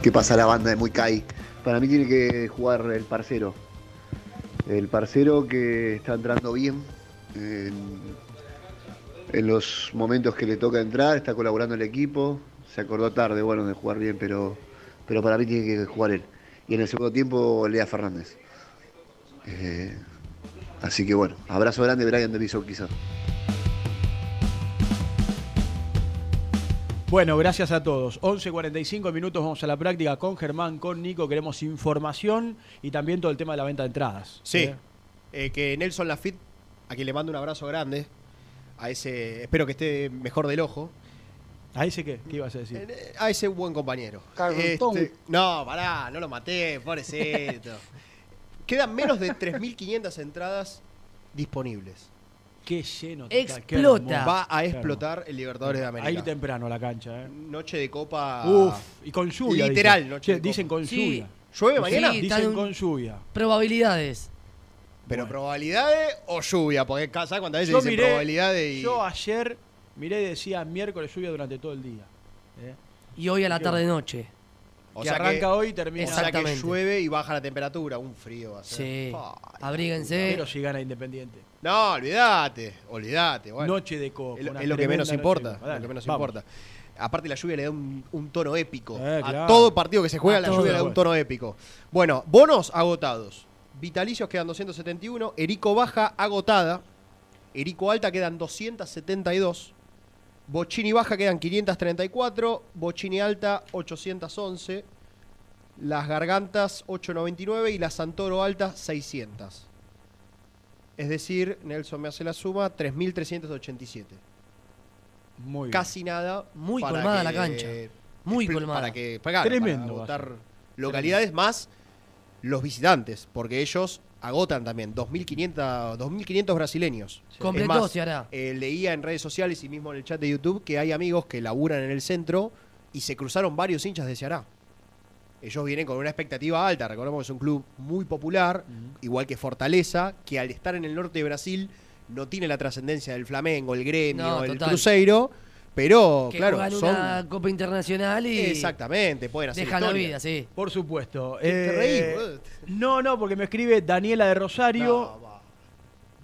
[SPEAKER 18] ¿Qué pasa la banda de Muy Kai? Para mí tiene que jugar el parcero. El parcero que está entrando bien en, los momentos que le toca entrar, está colaborando el equipo. Se acordó tarde, bueno, de jugar bien, pero, pero para mí tiene que jugar él. Y en el segundo tiempo, Lea Fernández. Eh, así que bueno, abrazo grande, Brian de Bison quizás.
[SPEAKER 1] Bueno, gracias a todos. 11.45 minutos, vamos a la práctica con Germán, con Nico. Queremos información y también todo el tema de la venta de entradas.
[SPEAKER 2] Sí.
[SPEAKER 1] ¿Eh?
[SPEAKER 2] Eh, que Nelson Lafitte, a quien le mando un abrazo grande, a ese, espero que esté mejor del ojo.
[SPEAKER 1] ¿A ese qué? ¿Qué ibas a decir?
[SPEAKER 2] Eh, A ese buen compañero. Este, no, pará, no lo maté, pobrecito. Quedan menos de 3.500 entradas disponibles.
[SPEAKER 1] Qué lleno.
[SPEAKER 2] Explota. Va a explotar el Libertadores de América.
[SPEAKER 1] Ahí temprano la cancha, ¿eh?
[SPEAKER 2] Noche de copa.
[SPEAKER 1] Uf, y con lluvia.
[SPEAKER 2] Literal,
[SPEAKER 1] dicen.
[SPEAKER 2] noche
[SPEAKER 1] Che,
[SPEAKER 2] de copa.
[SPEAKER 1] Dicen con
[SPEAKER 3] Sí.
[SPEAKER 1] lluvia.
[SPEAKER 2] ¿Llueve mañana?
[SPEAKER 3] Sí,
[SPEAKER 1] Dicen con lluvia.
[SPEAKER 3] Probabilidades.
[SPEAKER 2] Pero probabilidades o lluvia, porque ¿sabes cuántas veces
[SPEAKER 1] Yo
[SPEAKER 2] dicen
[SPEAKER 1] miré,
[SPEAKER 2] probabilidades y.
[SPEAKER 1] yo ayer miré y decía miércoles lluvia durante todo el día. ¿eh?
[SPEAKER 3] Y hoy a la
[SPEAKER 1] Qué
[SPEAKER 3] tarde-noche.
[SPEAKER 1] que arranca hoy y termina.
[SPEAKER 2] O sea que llueve y baja la temperatura, un frío va a ser.
[SPEAKER 3] Sí. Abríguense.
[SPEAKER 1] Pero si gana Independiente.
[SPEAKER 2] No, olvídate, olvídate. Bueno.
[SPEAKER 1] Noche de copa.
[SPEAKER 2] Es, lo-
[SPEAKER 1] una
[SPEAKER 2] es lo que menos importa.
[SPEAKER 1] copa.
[SPEAKER 2] lo
[SPEAKER 1] Dale,
[SPEAKER 2] que menos
[SPEAKER 1] vamos.
[SPEAKER 2] importa. Aparte la lluvia le da un, un tono épico.
[SPEAKER 1] Eh,
[SPEAKER 2] a todo partido que se juega
[SPEAKER 1] A
[SPEAKER 2] la
[SPEAKER 1] todo.
[SPEAKER 2] lluvia le da un tono épico. Bueno, bonos agotados. Vitalicios quedan 271. Erico baja agotada. Erico alta quedan 272. Bochini baja quedan 534. Bochini alta 811. Las gargantas 899 y la Santoro alta 600. Es decir, Nelson me hace la suma, 3.387.
[SPEAKER 1] Muy bien.
[SPEAKER 2] Casi nada.
[SPEAKER 3] Muy
[SPEAKER 2] para
[SPEAKER 3] colmada
[SPEAKER 2] que-
[SPEAKER 3] la cancha. Muy colmada.
[SPEAKER 2] Para que para,
[SPEAKER 1] Tremendo
[SPEAKER 2] para
[SPEAKER 1] ser.
[SPEAKER 2] localidades más los visitantes, porque ellos agotan también 2.500 2.500 brasileños.
[SPEAKER 3] Completó
[SPEAKER 2] Es más,
[SPEAKER 3] se hará.
[SPEAKER 2] eh, leía en redes sociales y mismo en el chat de YouTube que hay amigos que laburan en el centro y se cruzaron varios hinchas de Ceará. Ellos vienen con una expectativa alta, recordemos que es un club muy popular, igual que Fortaleza, que al estar en el norte de Brasil no tiene la trascendencia del Flamengo, el Gremio,
[SPEAKER 3] No,
[SPEAKER 2] el
[SPEAKER 3] total.
[SPEAKER 2] Cruzeiro, pero
[SPEAKER 3] que
[SPEAKER 2] claro,
[SPEAKER 3] juegan
[SPEAKER 2] son
[SPEAKER 3] una Copa Internacional y.
[SPEAKER 2] exactamente, pueden hacer
[SPEAKER 3] Dejan la vida, sí.
[SPEAKER 1] Por supuesto.
[SPEAKER 2] Te
[SPEAKER 1] Eh,
[SPEAKER 2] reís, boludo.
[SPEAKER 1] no, no, porque me escribe Daniela de Rosario.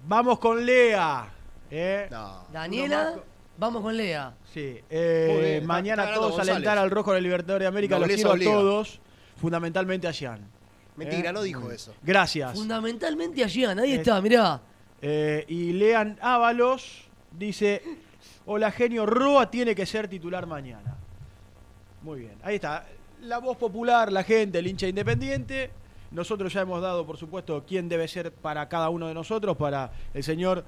[SPEAKER 1] Vamos con Lea. ¿eh?
[SPEAKER 3] Daniela, vamos con Lea.
[SPEAKER 1] Sí. eh,
[SPEAKER 2] bien,
[SPEAKER 1] mañana todos
[SPEAKER 2] González.
[SPEAKER 1] alentar al rojo del Libertadores de América. Los
[SPEAKER 2] Nobleza
[SPEAKER 1] quiero a todos. Fundamentalmente a Jean.
[SPEAKER 2] Mentira,
[SPEAKER 1] ¿eh?
[SPEAKER 2] no dijo eso.
[SPEAKER 1] Gracias.
[SPEAKER 3] Fundamentalmente allí, ahí
[SPEAKER 1] Eh,
[SPEAKER 3] está, mirá.
[SPEAKER 1] Eh, y Lean Ábalos dice: Hola genio, Roa tiene que ser titular mañana. Muy bien, ahí está. La voz popular, la gente, el hincha independiente. Nosotros ya hemos dado, por supuesto, quién debe ser para cada uno de nosotros. Para el señor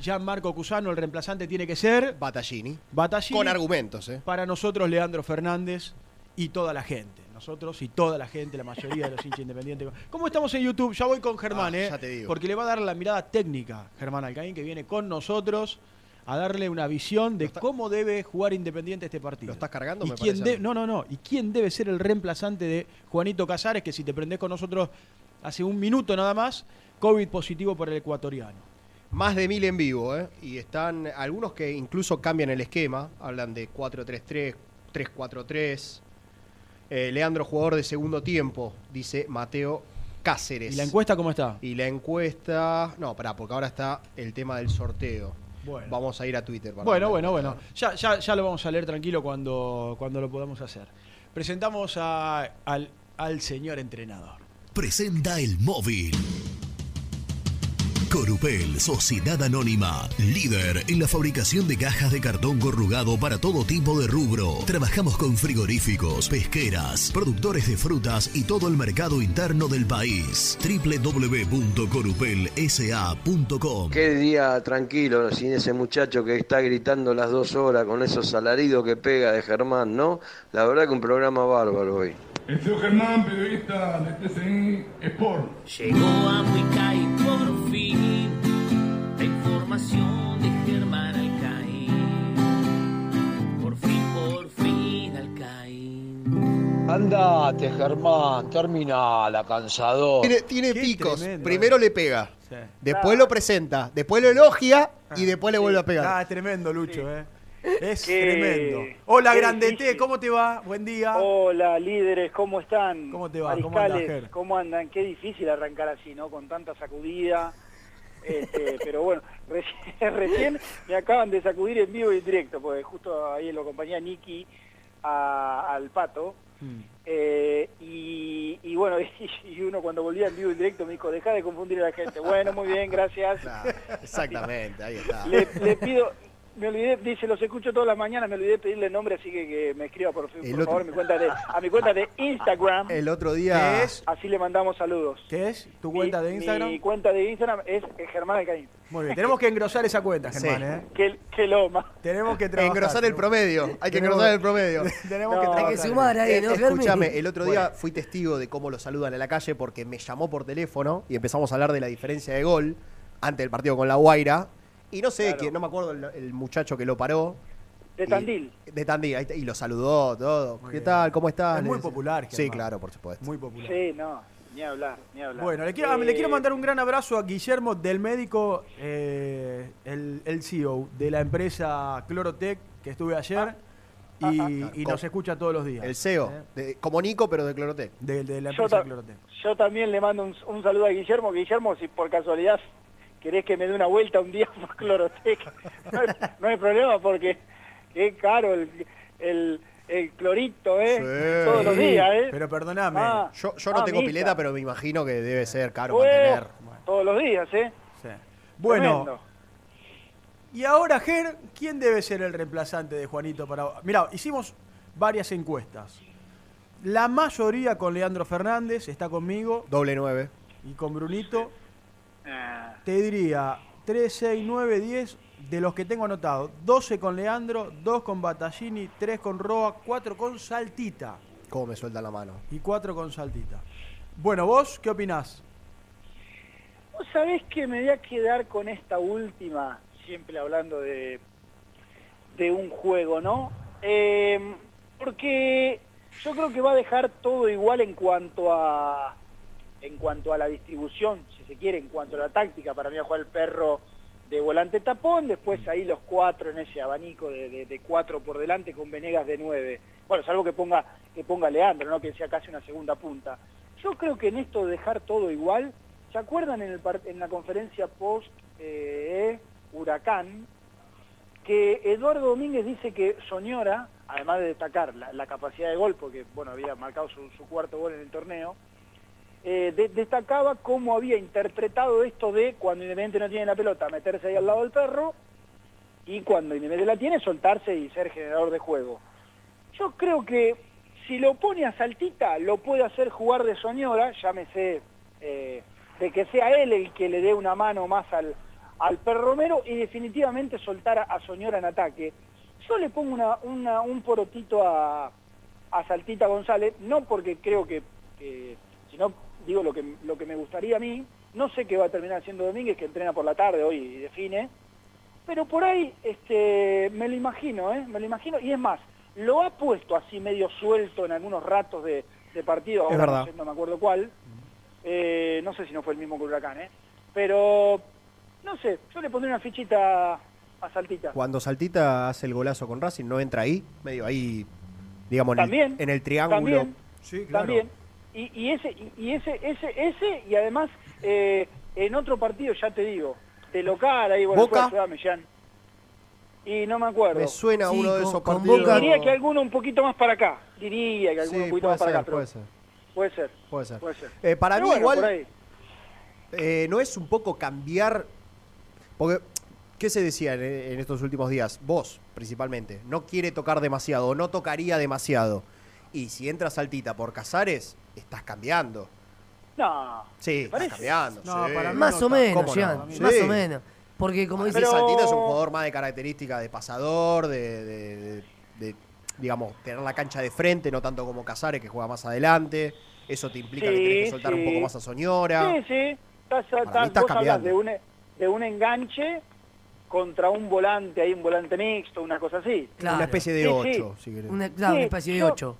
[SPEAKER 1] Gianmarco Cusano, el reemplazante tiene que ser.
[SPEAKER 2] Battaglini.
[SPEAKER 1] Battaglini.
[SPEAKER 2] Con argumentos, ¿eh?
[SPEAKER 1] Para nosotros, Leandro Fernández y toda la gente. Nosotros y toda la gente, la mayoría de los hinchas independientes. ¿Cómo estamos en YouTube? Ya voy con Germán,
[SPEAKER 2] Ah,
[SPEAKER 1] ¿eh?
[SPEAKER 2] ya te digo.
[SPEAKER 1] Porque le va a dar la mirada técnica, Germán Alcaín, que viene con nosotros a darle una visión de cómo debe jugar Independiente este partido.
[SPEAKER 2] ¿Lo estás cargando?
[SPEAKER 1] ¿Y
[SPEAKER 2] me
[SPEAKER 1] quién de- no, no, no. ¿Y quién debe ser el reemplazante de Juanito Casares, que si te prendés con nosotros hace un minuto nada más, COVID positivo por el ecuatoriano?
[SPEAKER 2] Más de mil en vivo, ¿eh? Y están algunos que incluso cambian el esquema. Hablan de 4-3-3, 3-4-3. Eh, Leandro, jugador de segundo tiempo, dice Mateo Cáceres.
[SPEAKER 1] ¿Y la encuesta cómo está?
[SPEAKER 2] Y la encuesta. No, pará, porque ahora está el tema del sorteo.
[SPEAKER 1] Bueno.
[SPEAKER 2] Vamos a ir a Twitter. para
[SPEAKER 1] Bueno, bueno, bueno. Ya, ya, ya lo vamos a leer tranquilo cuando, cuando lo podamos hacer. Presentamos a- al, al señor entrenador.
[SPEAKER 7] Presenta el móvil. Corupel, Sociedad Anónima, líder en la fabricación de cajas de cartón corrugado para todo tipo de rubro. Trabajamos con frigoríficos, pesqueras, productores de frutas y todo el mercado interno del país. www.corupelsa.com
[SPEAKER 19] Qué día tranquilo sin ese muchacho que está gritando las dos horas con esos alaridos que pega de Germán, ¿no? La verdad que un programa bárbaro hoy.
[SPEAKER 20] El señor Germán, periodista de TCI Sport.
[SPEAKER 11] Llegó a Muicay fin la información de Germán Alcaín. Por fin, por fin, Alcaín.
[SPEAKER 21] Andate, Germán, termina la cansador.
[SPEAKER 2] Tiene, tiene picos.
[SPEAKER 1] tremendo,
[SPEAKER 2] Primero le pega. Después lo presenta. Después lo elogia y después le vuelve a pegar.
[SPEAKER 1] Ah, es tremendo, Lucho, ¿eh? Es tremendo. Hola,
[SPEAKER 22] qué difícil.
[SPEAKER 1] ¿cómo te va? Buen día.
[SPEAKER 22] Hola, líderes, ¿cómo están?
[SPEAKER 1] ¿Cómo te va? ¿Cómo anda,
[SPEAKER 22] Mariscales,
[SPEAKER 1] Ger?
[SPEAKER 22] ¿cómo andan? Qué difícil arrancar así, ¿no? Con tanta sacudida. Este, pero bueno, recién, recién me acaban de sacudir en vivo y en directo, porque justo ahí lo acompañé a Nicky a- al pato.
[SPEAKER 1] Mm.
[SPEAKER 22] Eh, y, y bueno, y, uno cuando volvía en vivo y en directo me dijo, deja de confundir a la gente. Bueno, muy bien, gracias.
[SPEAKER 2] Exactamente, ahí está.
[SPEAKER 22] Le, le pido, me olvidé, dice, los escucho todas las mañanas, me olvidé de pedirle el nombre, así que, que me escriba por, por
[SPEAKER 2] El otro-
[SPEAKER 22] favor a mi cuenta de, a mi cuenta de Instagram.
[SPEAKER 2] El otro día.
[SPEAKER 1] ¿Qué es?
[SPEAKER 22] Así le mandamos saludos.
[SPEAKER 1] ¿Qué es? ¿Tu cuenta de
[SPEAKER 22] Mi-
[SPEAKER 1] Instagram?
[SPEAKER 22] Mi cuenta de Instagram es eh, Germán Alcaín.
[SPEAKER 1] Muy bien, tenemos que engrosar esa cuenta, Germán, ¿eh?
[SPEAKER 22] Qué, qué loma.
[SPEAKER 1] Tenemos que trabajar.
[SPEAKER 2] Engrosar el promedio. Hay que engrosar el promedio.
[SPEAKER 1] Tenemos
[SPEAKER 22] No,
[SPEAKER 1] que
[SPEAKER 22] hay
[SPEAKER 1] trabajar.
[SPEAKER 22] que
[SPEAKER 3] sumar ahí, ¿no, Germi?
[SPEAKER 2] Escúchame, el otro día
[SPEAKER 1] Bueno.
[SPEAKER 2] fui testigo de cómo lo saludan en la calle porque me llamó por teléfono y empezamos a hablar de la diferencia de gol antes del partido con la Guaira. Y no sé
[SPEAKER 22] Claro.
[SPEAKER 2] quién, no me acuerdo el, el muchacho que lo paró.
[SPEAKER 22] De
[SPEAKER 2] Y-
[SPEAKER 22] Tandil.
[SPEAKER 2] De Tandil, ahí está, y lo saludó todo. ¿Qué
[SPEAKER 1] bien.
[SPEAKER 2] tal? ¿Cómo estás?
[SPEAKER 1] Es muy popular,
[SPEAKER 2] Sí,
[SPEAKER 1] Germán.
[SPEAKER 2] claro, por supuesto.
[SPEAKER 1] Muy popular.
[SPEAKER 22] Sí, no, ni hablar, ni hablar.
[SPEAKER 1] Bueno, le quiero, le
[SPEAKER 22] Eh,
[SPEAKER 1] quiero mandar un gran abrazo a Guillermo del médico, eh, el, el CEO de la empresa Clorotec, que estuve ayer y, y nos escucha todos los días.
[SPEAKER 2] El CEO, de- como Nico, pero de Clorotec.
[SPEAKER 1] De, de la
[SPEAKER 22] Yo,
[SPEAKER 1] empresa
[SPEAKER 22] ta-
[SPEAKER 1] Clorotec.
[SPEAKER 22] yo también le mando un, un saludo a Guillermo. Guillermo, si por casualidad querés que me dé una vuelta un día por Clorotec, no hay, no hay problema porque es caro el, el, el clorito, ¿eh?
[SPEAKER 2] Sí.
[SPEAKER 22] Todos los días, ¿eh?
[SPEAKER 1] Pero perdóname.
[SPEAKER 22] Ah,
[SPEAKER 2] Yo, yo no
[SPEAKER 22] ah,
[SPEAKER 2] tengo
[SPEAKER 22] misa.
[SPEAKER 2] pileta, pero me imagino que debe ser caro
[SPEAKER 22] Bueno,
[SPEAKER 2] mantener.
[SPEAKER 22] Todos los días, ¿eh?
[SPEAKER 1] Sí. Bueno,
[SPEAKER 22] Tremendo.
[SPEAKER 1] y ahora, Ger, ¿quién debe ser el reemplazante de Juanito para... Mira, hicimos varias encuestas. La mayoría con Leandro Fernández, está conmigo,
[SPEAKER 2] Doble nueve.
[SPEAKER 1] y con Brunito.
[SPEAKER 22] Ah,
[SPEAKER 1] Te diría 3, 6, 9, 10 de los que tengo anotado. 12 con Leandro, 2 con Battaglini, 3 con Roa, 4 con Saltita
[SPEAKER 2] ¿Cómo me suelta la mano?
[SPEAKER 1] y 4 con Saltita. Bueno, ¿vos qué opinás?
[SPEAKER 22] ¿Vos sabés que me voy a quedar con esta última, siempre hablando de, de un juego, ¿no? Eh, porque yo creo que va a dejar todo igual en cuanto a en cuanto a la distribución, se quiere, en cuanto a la táctica. Para mí va a jugar el perro de volante tapón, después ahí los cuatro en ese abanico de, de- cuatro por delante con Venegas de nueve. Bueno, salvo que ponga que ponga Leandro, ¿no? que sea casi una segunda punta. Yo creo que en esto de dejar todo igual, ¿se acuerdan en, el en la conferencia post eh, Huracán que Eduardo Domínguez dice que Soñora, además de destacar la, la capacidad de gol, porque bueno había marcado su, su cuarto gol en el torneo, eh, de- destacaba cómo había interpretado esto de cuando Independiente no tiene la pelota, meterse ahí al lado del perro, y cuando Independiente la tiene, soltarse y ser generador de juego. Yo creo que si lo pone a Saltita, lo puede hacer jugar de Soñora, llámese eh, de que sea él el que le dé una mano más al, al perro Romero y definitivamente soltar a, Soñora en ataque. Yo le pongo una, una- un porotito a, a Saltita González, no porque creo que, que- sino digo lo que, lo que me gustaría a mí, no sé qué va a terminar haciendo Domínguez, que entrena por la tarde hoy y define, pero por ahí este, me lo imagino, ¿eh? me lo imagino, y es más, lo ha puesto así medio suelto en algunos ratos de, de partido,
[SPEAKER 2] Es
[SPEAKER 22] ahora
[SPEAKER 2] verdad.
[SPEAKER 22] no, sé, no me acuerdo cuál, Eh, no sé si no fue el mismo que Huracán, ¿eh? pero no sé, yo le pondré una fichita a Saltita.
[SPEAKER 2] Cuando Saltita hace el golazo con Racing, no entra ahí, medio ahí, digamos, en, el-
[SPEAKER 22] También,
[SPEAKER 2] en el triángulo.
[SPEAKER 22] También,
[SPEAKER 1] Sí,
[SPEAKER 22] también. Y, y ese, y, y ese, ese, ese, y además eh, en otro partido, ya te digo, de local, ahí bueno,
[SPEAKER 2] ¿Boca?
[SPEAKER 22] fue a Ciudad Millán. Y no me acuerdo.
[SPEAKER 2] Me suena
[SPEAKER 3] Sí,
[SPEAKER 2] uno de esos
[SPEAKER 3] con
[SPEAKER 2] partidos.
[SPEAKER 3] Boca-
[SPEAKER 22] Diría que alguno un poquito más para acá. Diría que alguno
[SPEAKER 2] Sí,
[SPEAKER 22] un poquito más para acá.
[SPEAKER 2] puede ser,
[SPEAKER 22] Puede ser.
[SPEAKER 2] puede ser.
[SPEAKER 22] Puede ser.
[SPEAKER 2] Eh, para
[SPEAKER 22] Pero
[SPEAKER 2] mí
[SPEAKER 22] bueno,
[SPEAKER 2] igual eh, no es un poco cambiar, porque ¿qué se decía en, en estos últimos días? Vos, principalmente, no quiere tocar demasiado, o no tocaría demasiado. Y si entra Saltita por Casares, estás cambiando.
[SPEAKER 22] No.
[SPEAKER 2] Sí, estás cambiando.
[SPEAKER 1] No,
[SPEAKER 2] sí.
[SPEAKER 1] para mí
[SPEAKER 3] Más o
[SPEAKER 2] ¿Cómo
[SPEAKER 3] menos,
[SPEAKER 2] no?
[SPEAKER 3] Jean,
[SPEAKER 2] Sí.
[SPEAKER 3] más o menos. Porque como dice
[SPEAKER 22] Pero-
[SPEAKER 2] Saltita es un jugador más de característica de pasador, de, de- de- de, digamos, tener la cancha de frente, no tanto como Casares, que juega más adelante. Eso te implica que
[SPEAKER 22] Sí,
[SPEAKER 2] tenés que soltar un poco más a Soñora.
[SPEAKER 22] Sí, sí. Estás, estás-
[SPEAKER 2] estás
[SPEAKER 22] vos
[SPEAKER 2] cambiando.
[SPEAKER 22] de un, de un enganche contra un volante, hay un volante mixto, una cosa así.
[SPEAKER 3] Claro.
[SPEAKER 2] Una especie de
[SPEAKER 22] Sí,
[SPEAKER 2] 8,
[SPEAKER 22] sí.
[SPEAKER 2] si querés.
[SPEAKER 3] Una, claro,
[SPEAKER 22] Sí,
[SPEAKER 3] una especie de
[SPEAKER 22] yo-
[SPEAKER 3] 8.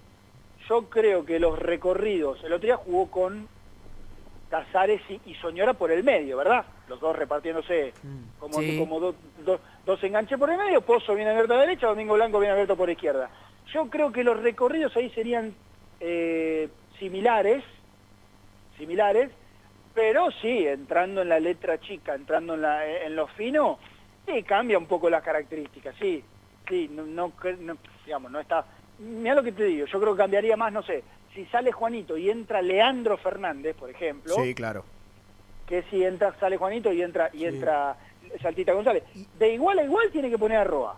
[SPEAKER 22] Yo creo que los recorridos, el otro día jugó con Casares y, y Soñora por el medio, ¿verdad? Los dos repartiéndose como,
[SPEAKER 3] Sí.
[SPEAKER 22] como do- do- dos enganches por el medio, Pozo viene abierto a derecha, Domingo Blanco viene abierto por izquierda. Yo creo que los recorridos ahí serían eh, similares, similares, pero sí, entrando en la letra chica, entrando en, la, en lo fino, sí, cambia un poco las características, sí, sí, no, no, no, digamos, no está... Mira lo que te digo, yo creo que cambiaría más, no sé, si sale Juanito y entra Leandro Fernández, por ejemplo,
[SPEAKER 2] Sí, claro.
[SPEAKER 22] que si entra, sale Juanito y entra y entra Saltita González. De igual a igual tiene que poner a Roa.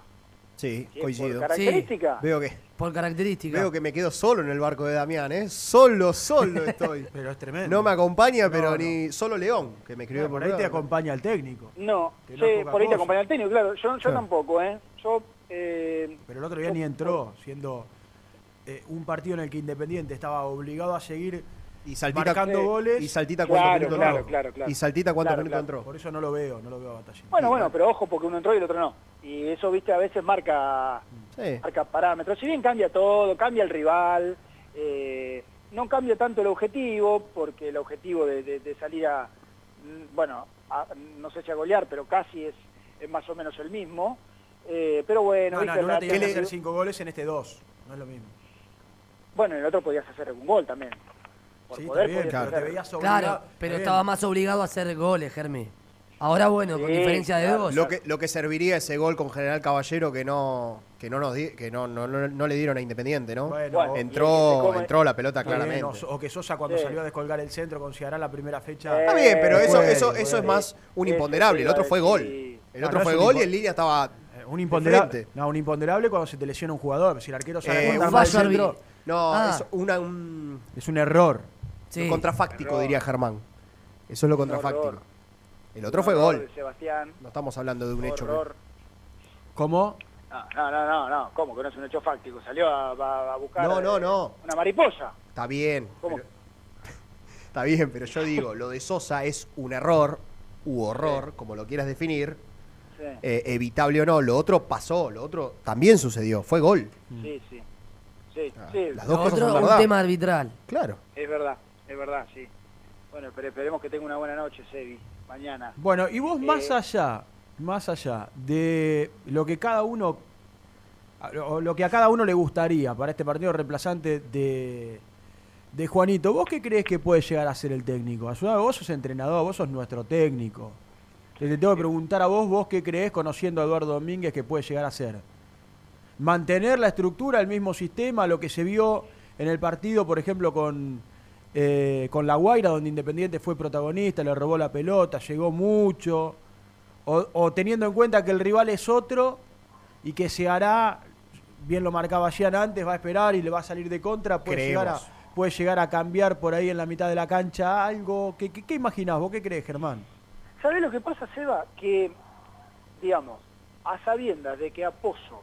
[SPEAKER 2] Sí,
[SPEAKER 22] Sí,
[SPEAKER 2] coincido.
[SPEAKER 22] por característica.
[SPEAKER 2] Veo que
[SPEAKER 3] Por característica.
[SPEAKER 2] veo que me quedo solo en el barco de Damián, ¿eh? Solo, solo estoy.
[SPEAKER 1] Pero es tremendo.
[SPEAKER 2] No me acompaña, pero
[SPEAKER 1] No, no.
[SPEAKER 2] ni solo León, que me escribió
[SPEAKER 1] No, por ahí te acompaña el técnico.
[SPEAKER 22] No,
[SPEAKER 1] Que
[SPEAKER 22] sí, por ahí te acompaña el técnico, claro. Yo, yo
[SPEAKER 1] Claro.
[SPEAKER 22] tampoco, ¿eh? Yo, eh,
[SPEAKER 1] Pero el otro día ni entró, siendo eh, un partido en el que Independiente estaba obligado a seguir
[SPEAKER 2] y Saltita-
[SPEAKER 1] marcando goles.
[SPEAKER 2] y Saltita cuántos
[SPEAKER 22] Claro,
[SPEAKER 2] minutos
[SPEAKER 22] claro,
[SPEAKER 2] entró.
[SPEAKER 22] claro, claro.
[SPEAKER 2] Y Saltita cuántos
[SPEAKER 22] Claro,
[SPEAKER 2] minutos
[SPEAKER 22] claro.
[SPEAKER 2] entró.
[SPEAKER 1] Por eso no lo veo, no lo veo a Batallín.
[SPEAKER 22] bueno, bueno, pero ojo porque uno entró y el otro no. Y eso, viste, a veces marca,
[SPEAKER 2] Sí.
[SPEAKER 22] marca parámetros. Si bien cambia todo, cambia el rival, eh, no cambia tanto el objetivo, porque el objetivo de, de- de salir a, mm, bueno, a- no sé si a golear, pero casi es, es más o menos el mismo. Eh, pero bueno,
[SPEAKER 1] No, en que hacer cinco goles, en este dos. No es lo mismo.
[SPEAKER 22] bueno, en el otro podías hacer un gol también. Por
[SPEAKER 1] Sí,
[SPEAKER 22] poder
[SPEAKER 1] bien, te veías obligado.
[SPEAKER 3] Claro, pero
[SPEAKER 1] bien.
[SPEAKER 3] estaba más obligado a hacer goles, Germi. Ahora bueno, con diferencia de
[SPEAKER 22] claro.
[SPEAKER 3] dos.
[SPEAKER 2] Lo que, lo que serviría ese gol con General Caballero que no que no nos di- que no, no, no- no le dieron a Independiente, ¿no?
[SPEAKER 1] Bueno,
[SPEAKER 2] entró,
[SPEAKER 22] el come-
[SPEAKER 2] entró la pelota
[SPEAKER 1] bien,
[SPEAKER 2] claramente.
[SPEAKER 1] o, o que Sosa cuando
[SPEAKER 22] Sí.
[SPEAKER 1] salió a descolgar el centro con la primera fecha.
[SPEAKER 2] Está bien, pero eso, eso, eso es más un imponderable. El otro fue gol. El
[SPEAKER 1] No,
[SPEAKER 2] otro fue gol y en línea estaba
[SPEAKER 1] Eh, Un imponderable, no, un imponderable cuando se te lesiona un jugador. Si el arquero sale
[SPEAKER 2] Eh, un
[SPEAKER 3] fallo
[SPEAKER 1] centro,
[SPEAKER 2] No,
[SPEAKER 3] Ah.
[SPEAKER 2] es una, un
[SPEAKER 1] es un error.
[SPEAKER 3] Sí.
[SPEAKER 2] contrafáctico,
[SPEAKER 22] Error.
[SPEAKER 2] diría Germán. Eso es lo contrafáctico. El otro fue gol.
[SPEAKER 22] Sebastián,
[SPEAKER 2] No estamos hablando de un hecho.
[SPEAKER 1] ¿Cómo?
[SPEAKER 22] No, no, no, no, no, ¿cómo que no es un hecho fáctico? Salió a, a- a buscar
[SPEAKER 2] No, no,
[SPEAKER 22] eh,
[SPEAKER 2] no.
[SPEAKER 22] una mariposa.
[SPEAKER 2] Está bien.
[SPEAKER 22] ¿Cómo?
[SPEAKER 2] pero- está bien, pero yo digo, lo de Sosa es un error u horror, como lo quieras definir,
[SPEAKER 22] Sí,
[SPEAKER 2] eh, evitable o no. Lo otro pasó, lo otro también sucedió, fue gol.
[SPEAKER 22] sí, sí. Sí,
[SPEAKER 2] Ah,
[SPEAKER 22] sí,
[SPEAKER 2] las
[SPEAKER 3] Lo
[SPEAKER 2] dos cosas
[SPEAKER 3] otro,
[SPEAKER 2] son
[SPEAKER 3] un
[SPEAKER 2] verdad.
[SPEAKER 3] tema arbitral.
[SPEAKER 2] Claro.
[SPEAKER 22] es verdad, es verdad, sí. Bueno, pero esperemos que tenga una buena noche, Sebi, mañana.
[SPEAKER 1] Bueno, y vos más
[SPEAKER 22] Eh,
[SPEAKER 1] allá, más allá de lo que cada uno, o lo que a cada uno le gustaría para este partido reemplazante de, de Juanito, ¿vos qué crees que puede llegar a ser el técnico? Ayuda, vos sos entrenador, vos sos nuestro técnico. Te te tengo que preguntar a vos, vos qué crees conociendo a Eduardo Domínguez que puede llegar a ser. Mantener la estructura, el mismo sistema, lo que se vio en el partido, por ejemplo, con, eh, con La Guaira, donde Independiente fue protagonista, le robó la pelota, llegó mucho, o, o teniendo en cuenta que el rival es otro y que se hará, bien lo marcaba Gian antes, va a esperar y le va a salir de contra, puede, llegar a, puede llegar a cambiar por ahí en la mitad de la cancha algo. ¿Qué, qué, qué imaginás vos? ¿Qué crees, Germán?
[SPEAKER 22] ¿Sabés lo que pasa, Seba? Que, digamos, a sabiendas de que a Pozo,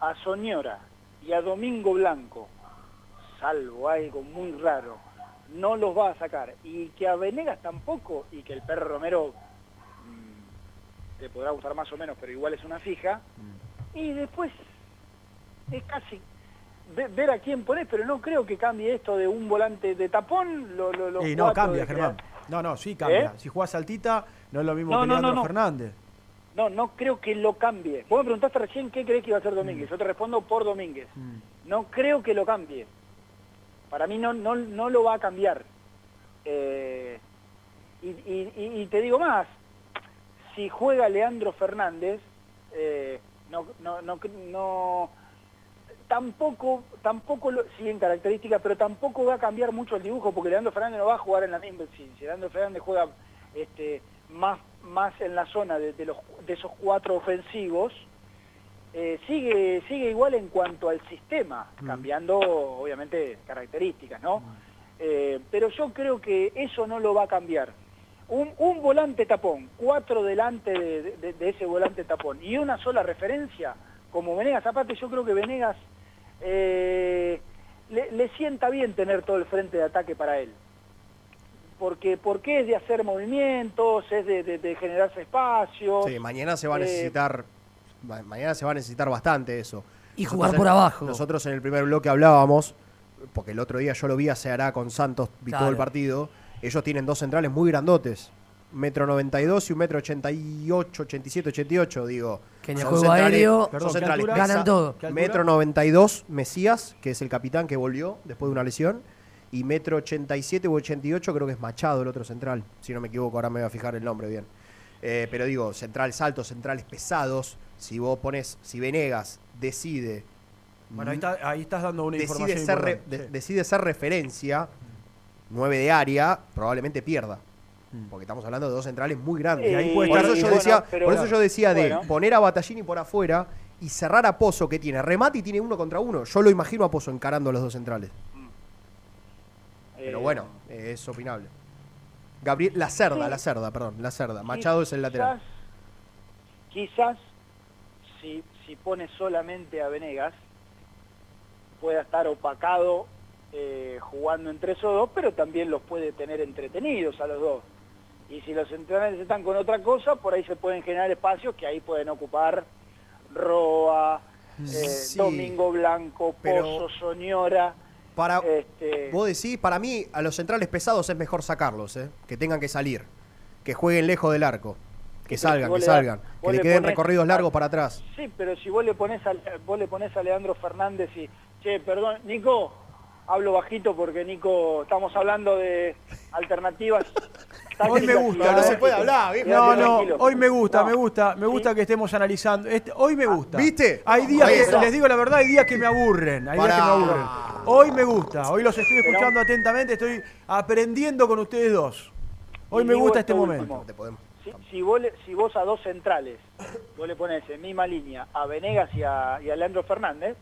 [SPEAKER 22] a Soñora y a Domingo Blanco, salvo algo muy raro, no los va a sacar, y que a Venegas tampoco, y que el perro Romero mm, te podrá gustar más o menos, pero igual es una fija, y después es casi ve- ver a quién pones, pero no creo que cambie esto de un volante de tapón, lo,
[SPEAKER 1] no, cambia, Germán. No, no, sí cambia.
[SPEAKER 22] ¿Eh?
[SPEAKER 1] Si juega Saltita, no es lo mismo
[SPEAKER 22] No,
[SPEAKER 1] que
[SPEAKER 22] no,
[SPEAKER 1] Leandro
[SPEAKER 22] no.
[SPEAKER 1] Fernández.
[SPEAKER 22] No, no creo que lo cambie. Vos me preguntaste recién qué crees que iba a hacer Domínguez. Yo te respondo por Domínguez. No creo que lo cambie. Para mí no, no, no lo va a cambiar. Eh, y, y- y- y te digo más, si juega Leandro Fernández, eh, no, no, no, no- tampoco, tampoco lo, sí en características, pero tampoco va a cambiar mucho el dibujo, porque Leandro Fernández no va a jugar en la misma, si, si Leandro Fernández juega este, más, más en la zona de, de los, de esos cuatro ofensivos, eh, sigue, sigue igual en cuanto al sistema, cambiando obviamente características, ¿no? Eh, pero yo creo que eso no lo va a cambiar. Un, un volante tapón, cuatro delante de, de- de ese volante tapón y una sola referencia, como Venegas, aparte yo creo que Venegas eh, le, le sienta bien tener todo el frente de ataque para él. Porque, porque es de hacer movimientos, es de, de- de generarse espacios.
[SPEAKER 2] Sí, mañana se va a
[SPEAKER 22] Eh,
[SPEAKER 2] necesitar. ma- Mañana se va a necesitar bastante eso.
[SPEAKER 3] Y
[SPEAKER 2] Nosotros
[SPEAKER 3] jugar
[SPEAKER 2] en-
[SPEAKER 3] por abajo.
[SPEAKER 2] Nosotros en el primer bloque hablábamos porque el otro día yo lo vi a Ceará con Santos, vi todo el partido, ellos tienen dos centrales muy grandotes. Metro 92 y un metro 88, 87, 88, digo.
[SPEAKER 3] Que en el
[SPEAKER 2] Son
[SPEAKER 3] juego
[SPEAKER 2] centrales-
[SPEAKER 3] aéreo
[SPEAKER 2] son
[SPEAKER 3] Perdón, ¿qué
[SPEAKER 2] centrales
[SPEAKER 3] ganan todo.
[SPEAKER 2] Metro 92, Mesías, que es el capitán que volvió después de una lesión. Y metro 87 u 88 creo que es Machado el otro central. Si no me equivoco, ahora me voy a fijar el nombre bien. Eh, pero digo, centrales altos, centrales pesados. Si vos pones, si Venegas decide
[SPEAKER 1] Bueno, ahí, está- ahí estás dando una
[SPEAKER 2] decide
[SPEAKER 1] información
[SPEAKER 2] ser, re-
[SPEAKER 1] importante,
[SPEAKER 2] de-
[SPEAKER 1] sí.
[SPEAKER 2] decide ser referencia, 9 de área, probablemente pierda. Porque estamos hablando de dos centrales muy grandes.
[SPEAKER 22] Mm. Y ahí puede
[SPEAKER 2] por,
[SPEAKER 22] estar-
[SPEAKER 2] eso yo
[SPEAKER 22] bueno,
[SPEAKER 2] decía, por eso yo decía de
[SPEAKER 22] bueno.
[SPEAKER 2] poner a Battaglini por afuera y cerrar a Pozo, que tiene remate y tiene uno contra uno. Yo lo imagino a Pozo encarando a los dos centrales. Pero
[SPEAKER 22] Eh,
[SPEAKER 2] bueno, es opinable. Gabriel, la cerda,
[SPEAKER 22] Sí.
[SPEAKER 2] la cerda, perdón, la cerda. Machado es el lateral.
[SPEAKER 22] Quizás, si, si pone solamente a Venegas, pueda estar opacado eh, jugando entre esos dos, pero también los puede tener entretenidos a los dos. Y si los centrales están con otra cosa, por ahí se pueden generar espacios que ahí pueden ocupar Roa, eh,
[SPEAKER 2] Sí.
[SPEAKER 22] Domingo Blanco,
[SPEAKER 2] Pero-
[SPEAKER 22] Pozo, Soñora.
[SPEAKER 2] Para,
[SPEAKER 22] este,
[SPEAKER 2] Vos decís, para mí, a los centrales pesados es mejor sacarlos, ¿eh? que tengan que salir, que jueguen lejos del arco, que
[SPEAKER 22] Sí,
[SPEAKER 2] salgan, que salgan, que le
[SPEAKER 22] le
[SPEAKER 2] queden
[SPEAKER 22] ponés-
[SPEAKER 2] recorridos largos para atrás.
[SPEAKER 22] Sí, pero si vos le pones a, vos le pones a Leandro Fernández y, che, perdón, Nico, hablo bajito porque Nico, estamos hablando de alternativas.
[SPEAKER 1] Hoy me gusta.
[SPEAKER 22] No
[SPEAKER 1] ¿eh?
[SPEAKER 22] se puede hablar, viejo.
[SPEAKER 1] No, no, hoy me gusta,
[SPEAKER 22] No.
[SPEAKER 1] me gusta, me gusta que estemos analizando. Este, hoy me gusta.
[SPEAKER 2] ¿Viste?
[SPEAKER 1] Hay días que, les digo la verdad, hay días que me aburren. Hay días que me
[SPEAKER 2] Pará.
[SPEAKER 1] aburren. Hoy me gusta, hoy los estoy escuchando atentamente, estoy aprendiendo con ustedes dos. Hoy me gusta este momento.
[SPEAKER 22] Si, si vos le- si vos a dos centrales, vos le pones en misma línea a Venegas y a, y a Leandro Fernández,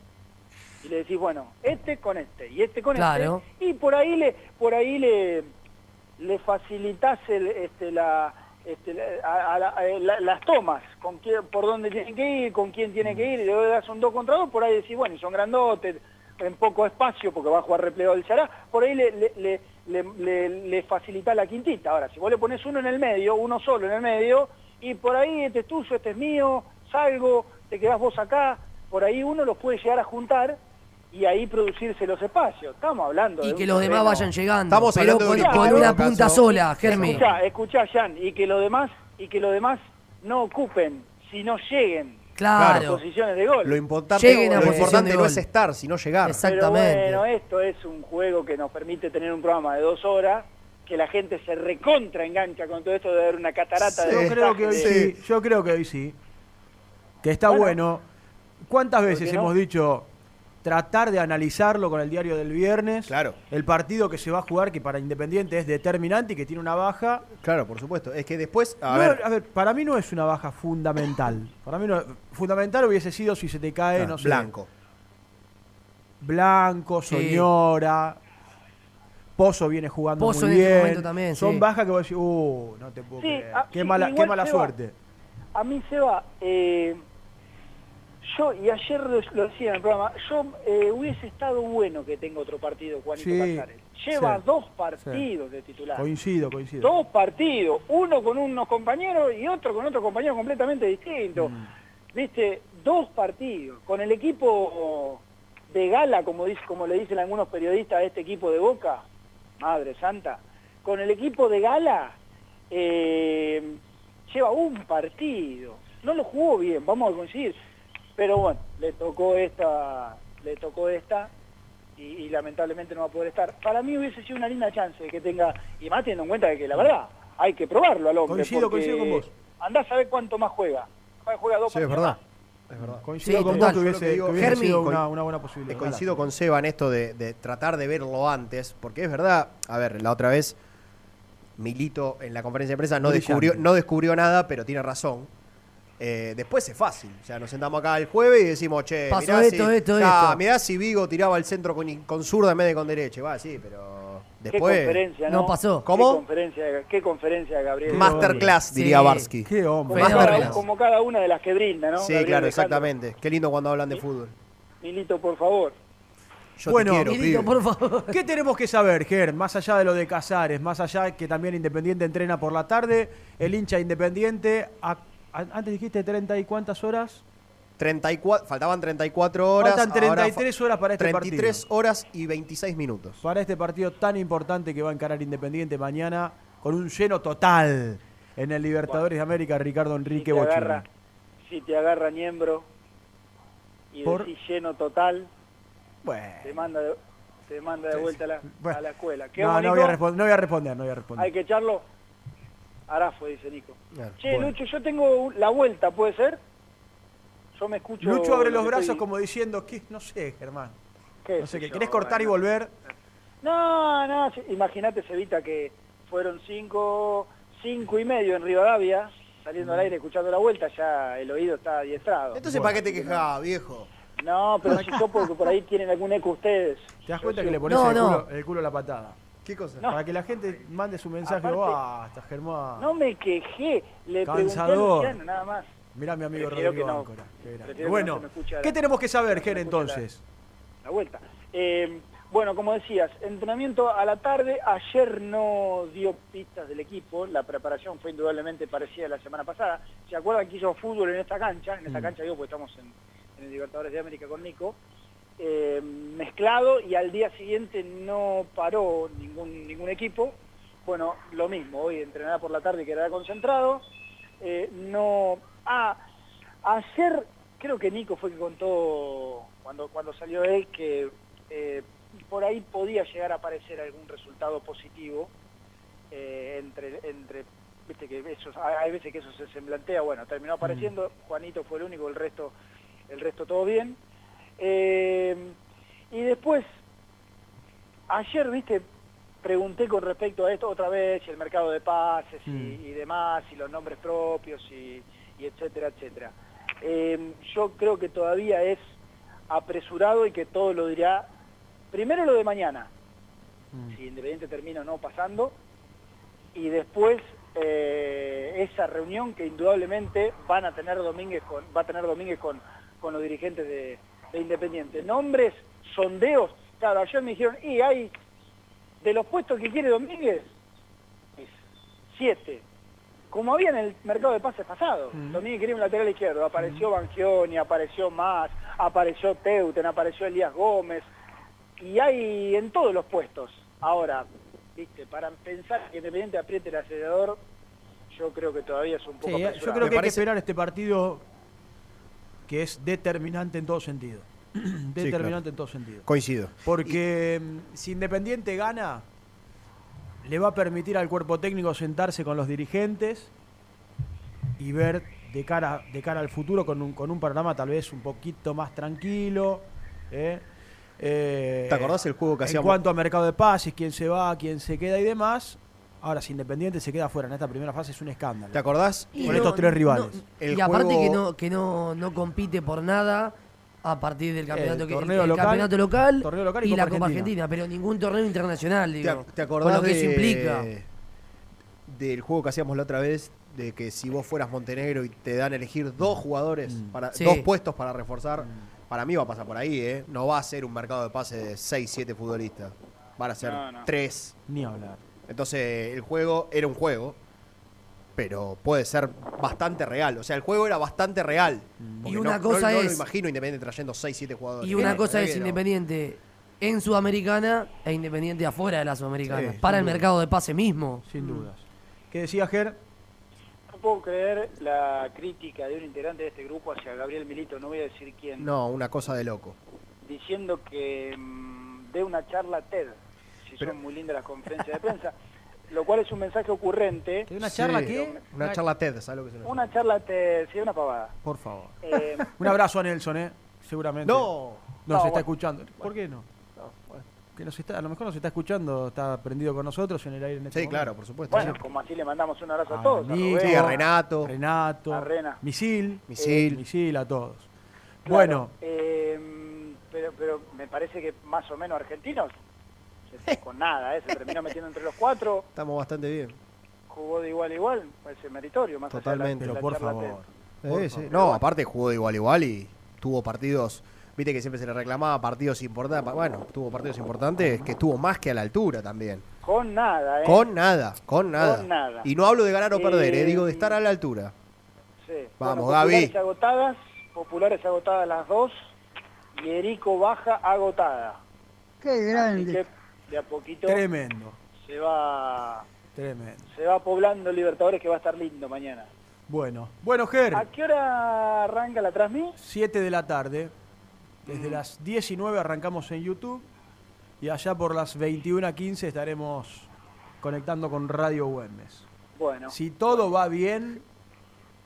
[SPEAKER 22] y le decís, bueno, este con este y este con
[SPEAKER 3] Claro.
[SPEAKER 22] este, y por ahí le, por ahí le, le facilitas el, este, la, este, la- las tomas, por dónde tienen que ir, con quién tienen que ir, le das un dos contra dos, por ahí decís, bueno, y son grandotes, en poco espacio, porque va a jugar replegado el Ceará, por ahí le, le- le facilita la quintita. Ahora, si vos le pones uno en el medio, uno solo en el medio, y por ahí este es tuyo, este es mío, salgo, te quedás vos acá, por ahí uno los puede llegar a juntar y ahí producirse los espacios. Estamos hablando de
[SPEAKER 3] Y que los demás vayan llegando.
[SPEAKER 2] Estamos
[SPEAKER 3] pero
[SPEAKER 2] hablando de
[SPEAKER 3] con,
[SPEAKER 2] un
[SPEAKER 3] con una punta
[SPEAKER 2] caso.
[SPEAKER 3] sola, Germi.
[SPEAKER 22] Escuchá, escuchá, Jan, y que los demás, y que los demás no ocupen, sino lleguen
[SPEAKER 3] Claro.
[SPEAKER 22] a posiciones de gol.
[SPEAKER 2] Lo importante,
[SPEAKER 3] Lleguen a
[SPEAKER 2] lo importante
[SPEAKER 3] de
[SPEAKER 2] no es estar, sino llegar.
[SPEAKER 3] Exactamente.
[SPEAKER 22] Pero bueno, esto es un juego que nos permite tener un programa de dos horas, que la gente se recontra engancha con todo esto de ver una catarata de
[SPEAKER 1] Yo creo que hoy
[SPEAKER 22] de-
[SPEAKER 1] sí, yo creo que hoy sí. Que está
[SPEAKER 22] Bueno.
[SPEAKER 1] bueno. ¿Cuántas
[SPEAKER 22] ¿Por
[SPEAKER 1] veces
[SPEAKER 22] no?
[SPEAKER 1] hemos dicho tratar de analizarlo con el diario del viernes?
[SPEAKER 2] Claro.
[SPEAKER 1] El partido que se va a jugar, que para Independiente es determinante y que tiene una baja.
[SPEAKER 2] Claro, por supuesto. Es que después, a
[SPEAKER 1] No,
[SPEAKER 2] ver,
[SPEAKER 1] para mí no es una baja fundamental. Para mí no, fundamental hubiese sido si se te cae,
[SPEAKER 2] Ah,
[SPEAKER 1] no sé.
[SPEAKER 2] blanco.
[SPEAKER 1] Blanco,
[SPEAKER 3] Sí.
[SPEAKER 1] Soñora. Pozo viene jugando
[SPEAKER 3] Pozo
[SPEAKER 1] muy
[SPEAKER 3] en este
[SPEAKER 1] bien.
[SPEAKER 3] momento también,
[SPEAKER 1] Son
[SPEAKER 3] sí.
[SPEAKER 1] bajas que vos decís, uh, no te puedo
[SPEAKER 22] Sí,
[SPEAKER 1] creer.
[SPEAKER 22] ah,
[SPEAKER 1] qué
[SPEAKER 22] sí,
[SPEAKER 1] mala, qué mala
[SPEAKER 22] Seba,
[SPEAKER 1] suerte.
[SPEAKER 22] A mí, Seba, eh, yo, y ayer lo, lo decía en el programa, yo eh, hubiese estado bueno que tenga otro partido Juanito
[SPEAKER 1] Sí,
[SPEAKER 22] Casares. Lleva
[SPEAKER 1] sí,
[SPEAKER 22] dos partidos de titular.
[SPEAKER 1] Coincido, coincido.
[SPEAKER 22] Dos partidos, uno con unos compañeros y otro con otro compañero completamente distinto.
[SPEAKER 1] Mm.
[SPEAKER 22] ¿Viste? Dos partidos. Con el equipo de gala, como, dice, como le dicen algunos periodistas a este equipo de Boca, Madre Santa, con el equipo de gala eh, lleva un partido. No lo jugó bien, vamos a coincidir. Pero bueno, le tocó esta, le tocó esta y, y lamentablemente no va a poder estar. Para mí hubiese sido una linda chance de que tenga, y más teniendo en cuenta de que la verdad, hay que probarlo al hombre.
[SPEAKER 1] Coincido, coincido con vos.
[SPEAKER 22] Andá a saber cuánto más juega. Juega dos
[SPEAKER 2] sí, es verdad.
[SPEAKER 22] más.
[SPEAKER 2] Es verdad.
[SPEAKER 1] Coincido
[SPEAKER 3] Sí,
[SPEAKER 1] con vos que hubiese,
[SPEAKER 2] digo,
[SPEAKER 1] que hubiese
[SPEAKER 2] Germi,
[SPEAKER 1] sido una, una buena posibilidad.
[SPEAKER 2] Eh, coincido con Seba en esto de, de tratar de verlo antes, porque es verdad, a ver, la otra vez Milito en la conferencia de prensa no
[SPEAKER 1] Brillante.
[SPEAKER 2] descubrió, no descubrió nada, pero tiene razón. Eh, después es fácil, o sea, nos sentamos acá el jueves y decimos, che,
[SPEAKER 3] Pasó
[SPEAKER 2] mirá,
[SPEAKER 3] esto,
[SPEAKER 2] si,
[SPEAKER 3] esto,
[SPEAKER 2] ah,
[SPEAKER 3] esto.
[SPEAKER 2] mirá si Vigo tiraba el centro con, con zurda en vez de con derecha, va, sí, pero
[SPEAKER 22] Qué
[SPEAKER 2] después...
[SPEAKER 22] conferencia, ¿no?
[SPEAKER 3] No pasó.
[SPEAKER 2] ¿Cómo?
[SPEAKER 22] Qué conferencia, qué conferencia, Gabriel.
[SPEAKER 2] Masterclass,
[SPEAKER 3] Sí.
[SPEAKER 2] diría Barsky.
[SPEAKER 1] Qué hombre.
[SPEAKER 22] Como cada, como cada una de las que brinda, ¿no?
[SPEAKER 2] Sí,
[SPEAKER 22] Gabriel
[SPEAKER 2] claro,
[SPEAKER 22] Alejandro?
[SPEAKER 2] exactamente. Qué lindo cuando hablan de fútbol.
[SPEAKER 22] Milito, por favor.
[SPEAKER 2] Yo
[SPEAKER 1] Bueno,
[SPEAKER 2] te quiero,
[SPEAKER 3] Milito, por favor.
[SPEAKER 1] ¿Qué tenemos que saber, Ger? Más allá de lo de Casares, más allá que también Independiente entrena por la tarde, el hincha Independiente, a- antes dijiste 30 y cuántas horas?
[SPEAKER 2] 34, faltaban 34 horas.
[SPEAKER 1] Faltan
[SPEAKER 2] ahora
[SPEAKER 1] 33
[SPEAKER 2] fa-
[SPEAKER 1] horas para este
[SPEAKER 2] 33
[SPEAKER 1] partido.
[SPEAKER 2] horas y 26 minutos.
[SPEAKER 1] Para este partido tan importante que va a encarar Independiente mañana con un lleno total en el Libertadores de América, Ricardo Enrique
[SPEAKER 22] si te
[SPEAKER 1] Bochini.
[SPEAKER 22] agarra, si te agarra Niembro y
[SPEAKER 1] Por-
[SPEAKER 22] decís lleno total,
[SPEAKER 1] Bueno.
[SPEAKER 22] te manda de, te manda de vuelta a la,
[SPEAKER 1] Bueno.
[SPEAKER 22] a la escuela. ¿Qué
[SPEAKER 1] No, no voy, a no voy a responder, no voy a responder.
[SPEAKER 22] ¿Hay que echarlo? Arafo, dice Nico. Che,
[SPEAKER 1] bueno.
[SPEAKER 22] Lucho, yo tengo la vuelta, ¿puede ser? Yo me escucho...
[SPEAKER 1] Lucho abre
[SPEAKER 22] lo
[SPEAKER 1] los
[SPEAKER 22] que
[SPEAKER 1] brazos
[SPEAKER 22] estoy-
[SPEAKER 1] como diciendo, que no sé, Germán.
[SPEAKER 22] ¿Qué
[SPEAKER 1] No sé
[SPEAKER 22] yo,
[SPEAKER 1] ¿Querés cortar y
[SPEAKER 22] bueno.
[SPEAKER 1] volver?
[SPEAKER 22] No, no, sí, imagínate, Cevita, que fueron cinco, cinco y medio en Rivadavia, saliendo al aire, escuchando la vuelta, ya el oído está adiestrado.
[SPEAKER 2] Entonces, ¿para qué te quejás, viejo?
[SPEAKER 22] No, pero si yo porque por ahí tienen algún eco ustedes.
[SPEAKER 1] ¿Te das
[SPEAKER 22] Yo
[SPEAKER 1] cuenta que
[SPEAKER 22] sí.
[SPEAKER 1] le pones
[SPEAKER 22] No,
[SPEAKER 1] el,
[SPEAKER 22] no.
[SPEAKER 1] culo, el culo a la patada?
[SPEAKER 2] ¿Qué cosa?
[SPEAKER 22] No.
[SPEAKER 1] Para que la gente mande su mensaje, basta, Germán.
[SPEAKER 22] No me quejé, le pregunté a
[SPEAKER 1] Cansador.
[SPEAKER 22] Luciano, nada más.
[SPEAKER 1] Mirá mi amigo
[SPEAKER 22] Prefiero
[SPEAKER 1] Rodrigo
[SPEAKER 22] no.
[SPEAKER 1] Áncora. qué Bueno,
[SPEAKER 22] no
[SPEAKER 1] ¿qué tenemos que saber, Ger,
[SPEAKER 22] la-
[SPEAKER 1] entonces?
[SPEAKER 22] la vuelta. Eh, bueno, como decías, entrenamiento a la tarde. Ayer no dio pistas del equipo. La preparación fue indudablemente parecida a la semana pasada. ¿Se acuerdan que hizo fútbol en esta cancha? En esta
[SPEAKER 1] Mm.
[SPEAKER 22] cancha digo, porque estamos en, en el Libertadores de América con Nico. Eh, mezclado y al día siguiente no paró ningún, ningún equipo. Bueno, lo mismo, hoy entrenada por la tarde que era concentrado. Eh, no... Ah, ayer creo que Nico fue que contó cuando, cuando salió él que eh, por ahí podía llegar a aparecer algún resultado positivo eh, entre, entre, viste que eso, hay veces que eso se semblantea, bueno, terminó apareciendo, Juanito fue el único, el resto, el resto todo bien. Eh, y después, ayer, viste, pregunté con respecto a esto otra vez, y el mercado de pases y,
[SPEAKER 1] Mm.
[SPEAKER 22] y demás, y los nombres propios, y, y etcétera, etcétera. Eh, yo creo que todavía es apresurado y que todo lo dirá, primero lo de mañana, si Independiente termina o no pasando, y después eh, esa reunión que indudablemente van a tener Domínguez con, va a tener Domínguez con, con los dirigentes de, de Independiente. Nombres, sondeos, claro, ayer me dijeron, y hay, de los puestos que quiere Domínguez, siete. Como había en el mercado de pases pasado. Domínguez quería un lateral izquierdo, apareció Banchioni, apareció Más, apareció Teuten, apareció Elías Gómez, y hay en todos los puestos. Ahora, viste, para pensar que Independiente apriete el acelerador, yo creo que todavía es un poco
[SPEAKER 1] Sí, yo creo que hay que esperar este partido que es determinante en todo sentido. determinante
[SPEAKER 2] claro.
[SPEAKER 1] en todo sentido.
[SPEAKER 2] Coincido.
[SPEAKER 1] Porque mm, si Independiente gana, le va a permitir al cuerpo técnico sentarse con los dirigentes y ver de cara, de cara al futuro con un, con un panorama tal vez un poquito más tranquilo. ¿eh? Eh,
[SPEAKER 2] ¿Te acordás el juego que
[SPEAKER 1] En
[SPEAKER 2] hacíamos?
[SPEAKER 1] cuanto a mercado de pases, quién se va, quién se queda y demás. Ahora, si Independiente se queda fuera en esta primera fase, es un escándalo.
[SPEAKER 2] ¿Te acordás?
[SPEAKER 3] Y
[SPEAKER 1] Con
[SPEAKER 3] no-
[SPEAKER 1] estos tres
[SPEAKER 3] no-
[SPEAKER 1] rivales.
[SPEAKER 2] El
[SPEAKER 3] y aparte
[SPEAKER 2] juego-
[SPEAKER 3] que no que no, no compite por nada a partir del campeonato, que-
[SPEAKER 1] torneo
[SPEAKER 3] el
[SPEAKER 1] local,
[SPEAKER 3] campeonato local,
[SPEAKER 1] torneo local y
[SPEAKER 3] y, la
[SPEAKER 1] Copa Argentina.
[SPEAKER 3] Argentina, pero ningún torneo internacional,
[SPEAKER 2] ¿Te,
[SPEAKER 3] digo.
[SPEAKER 2] te
[SPEAKER 3] con
[SPEAKER 2] acordás
[SPEAKER 3] lo que eso implica.
[SPEAKER 2] del juego que hacíamos la otra vez? De que si vos fueras Montenegro y te dan a elegir dos jugadores, para,
[SPEAKER 3] Sí.
[SPEAKER 2] dos puestos para reforzar, para mí va a pasar por ahí, ¿eh? No va a ser un mercado de pases de 6, 7 futbolistas. Van a ser
[SPEAKER 22] No, no.
[SPEAKER 2] 3.
[SPEAKER 1] Ni hablar.
[SPEAKER 2] Entonces, el juego era un juego, pero puede ser bastante real. O sea, el juego era bastante real. Porque
[SPEAKER 3] Y una
[SPEAKER 2] no-
[SPEAKER 3] cosa
[SPEAKER 2] no, no lo
[SPEAKER 3] es-
[SPEAKER 2] imagino Independiente trayendo 6, 7 jugadores.
[SPEAKER 3] Y una cosa es. Independiente en Sudamericana e Independiente afuera de la Sudamericana.
[SPEAKER 1] Sí,
[SPEAKER 3] para el
[SPEAKER 1] duda.
[SPEAKER 3] mercado de pase mismo.
[SPEAKER 1] Sin dudas. ¿Qué decía Ger?
[SPEAKER 22] No puedo creer la crítica de un integrante de este grupo hacia Gabriel Milito, no voy a decir quién,
[SPEAKER 2] No, una cosa de loco.
[SPEAKER 22] diciendo que mm, dé una charla TED,
[SPEAKER 2] Pero-
[SPEAKER 22] son muy lindas las conferencias de prensa, lo cual es un mensaje ocurrente.
[SPEAKER 1] ¿Una
[SPEAKER 2] Sí,
[SPEAKER 1] charla qué?
[SPEAKER 2] Una charla TED, ¿sabes lo que es una
[SPEAKER 22] Una charla TED, sí, una pavada.
[SPEAKER 1] Por favor.
[SPEAKER 22] Eh,
[SPEAKER 1] Un abrazo a Nelson, ¿eh? Seguramente.
[SPEAKER 2] No.
[SPEAKER 1] Nos
[SPEAKER 22] No,
[SPEAKER 1] está
[SPEAKER 22] bueno.
[SPEAKER 1] escuchando. ¿Por qué no? Que nos está, a lo mejor nos está escuchando, está prendido con nosotros en el aire en este
[SPEAKER 2] Sí,
[SPEAKER 1] momento.
[SPEAKER 2] claro, por supuesto.
[SPEAKER 22] bueno, como así le mandamos un abrazo a
[SPEAKER 1] A
[SPEAKER 22] todos. a
[SPEAKER 1] Nico,
[SPEAKER 22] Rubén,
[SPEAKER 2] Sí, a Renato.
[SPEAKER 1] Renato,
[SPEAKER 22] A Rena.
[SPEAKER 1] Misil,
[SPEAKER 2] Misil.
[SPEAKER 1] Misil a todos.
[SPEAKER 22] Claro,
[SPEAKER 1] Bueno,
[SPEAKER 22] eh, pero, pero me parece que más o menos argentinos, se con nada, ¿eh? se terminó metiendo entre los cuatro,
[SPEAKER 2] Estamos bastante bien.
[SPEAKER 22] jugó de igual a igual, parece meritorio. Más allá de la-
[SPEAKER 2] Totalmente.
[SPEAKER 22] de la
[SPEAKER 1] pero por favor.
[SPEAKER 2] Eh, sí.
[SPEAKER 1] favor.
[SPEAKER 2] No, aparte jugó de igual a igual y tuvo partidos. Viste que siempre se le reclamaba partidos importantes. Bueno, tuvo partidos importantes que estuvo más que a la altura también.
[SPEAKER 22] Con nada, ¿eh?
[SPEAKER 2] Con nada, con nada.
[SPEAKER 22] Con nada.
[SPEAKER 2] Y no hablo de ganar o perder, eh,
[SPEAKER 22] Eh,
[SPEAKER 2] digo de estar a la altura.
[SPEAKER 22] Sí.
[SPEAKER 2] Vamos,
[SPEAKER 22] Bueno,
[SPEAKER 2] Gaby.
[SPEAKER 22] populares agotadas Populares agotadas las dos y Erico Baja agotada.
[SPEAKER 23] Qué
[SPEAKER 22] Así
[SPEAKER 23] grande.
[SPEAKER 22] De a poquito
[SPEAKER 1] Tremendo,
[SPEAKER 22] se va
[SPEAKER 1] tremendo.
[SPEAKER 22] se va poblando Libertadores que va a estar lindo mañana.
[SPEAKER 1] Bueno, bueno, Ger,
[SPEAKER 22] ¿A qué hora arranca la transmisión?
[SPEAKER 1] 7 de la tarde. Desde las 19 arrancamos en YouTube y allá por las 21.15 estaremos conectando con Radio Güemes.
[SPEAKER 22] Bueno,
[SPEAKER 1] Si todo va bien,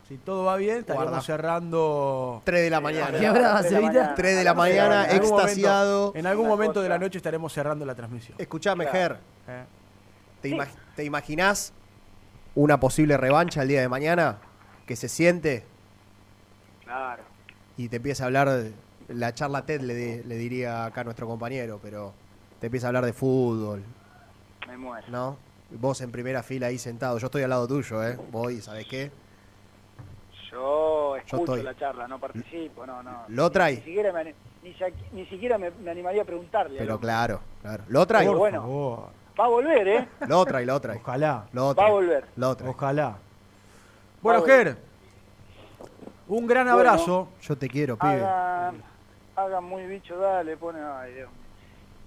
[SPEAKER 1] si todo va bien, estaríamos
[SPEAKER 2] Guarda.
[SPEAKER 1] cerrando
[SPEAKER 2] 3 de la mañana.
[SPEAKER 3] ¿Qué hora,
[SPEAKER 22] Tres de la
[SPEAKER 3] Cevita?
[SPEAKER 22] mañana.
[SPEAKER 2] 3 de la mañana,
[SPEAKER 1] En algún momento-
[SPEAKER 2] extasiado.
[SPEAKER 1] en algún momento de la noche estaremos cerrando la transmisión.
[SPEAKER 2] Escuchame. Ger.
[SPEAKER 1] ¿eh?
[SPEAKER 2] ¿Te, imag- te imaginás una posible revancha el día de mañana? Que se siente
[SPEAKER 22] claro.
[SPEAKER 2] y te empieza a hablar, de- la charla TED le, di- le diría acá a nuestro compañero, pero te empieza a hablar de fútbol,
[SPEAKER 22] Me muero.
[SPEAKER 2] ¿no? Vos en primera fila ahí sentado, yo estoy al lado tuyo, ¿eh? Voy, ¿sabes qué?
[SPEAKER 22] Yo escucho
[SPEAKER 2] estoy.
[SPEAKER 22] la charla, no participo, no, no.
[SPEAKER 2] Lo trae.
[SPEAKER 22] Ni siquiera me, ani- ni, sa- ni siquiera me, me animaría a preguntarle.
[SPEAKER 2] Pero claro, claro. Lo trae,
[SPEAKER 22] Pero bueno.
[SPEAKER 1] favor.
[SPEAKER 22] Va a volver, ¿eh?
[SPEAKER 2] lo trae, lo trae.
[SPEAKER 1] Ojalá,
[SPEAKER 2] Lo
[SPEAKER 22] Va a
[SPEAKER 2] trae,
[SPEAKER 22] volver.
[SPEAKER 2] lo trae.
[SPEAKER 1] ojalá. Bueno,
[SPEAKER 22] Va a volver.
[SPEAKER 1] Ger, un gran
[SPEAKER 22] Bueno.
[SPEAKER 1] abrazo.
[SPEAKER 2] Yo te quiero, pibe.
[SPEAKER 22] Hagan, hagan muy bicho, dale, pone, ay Dios mío.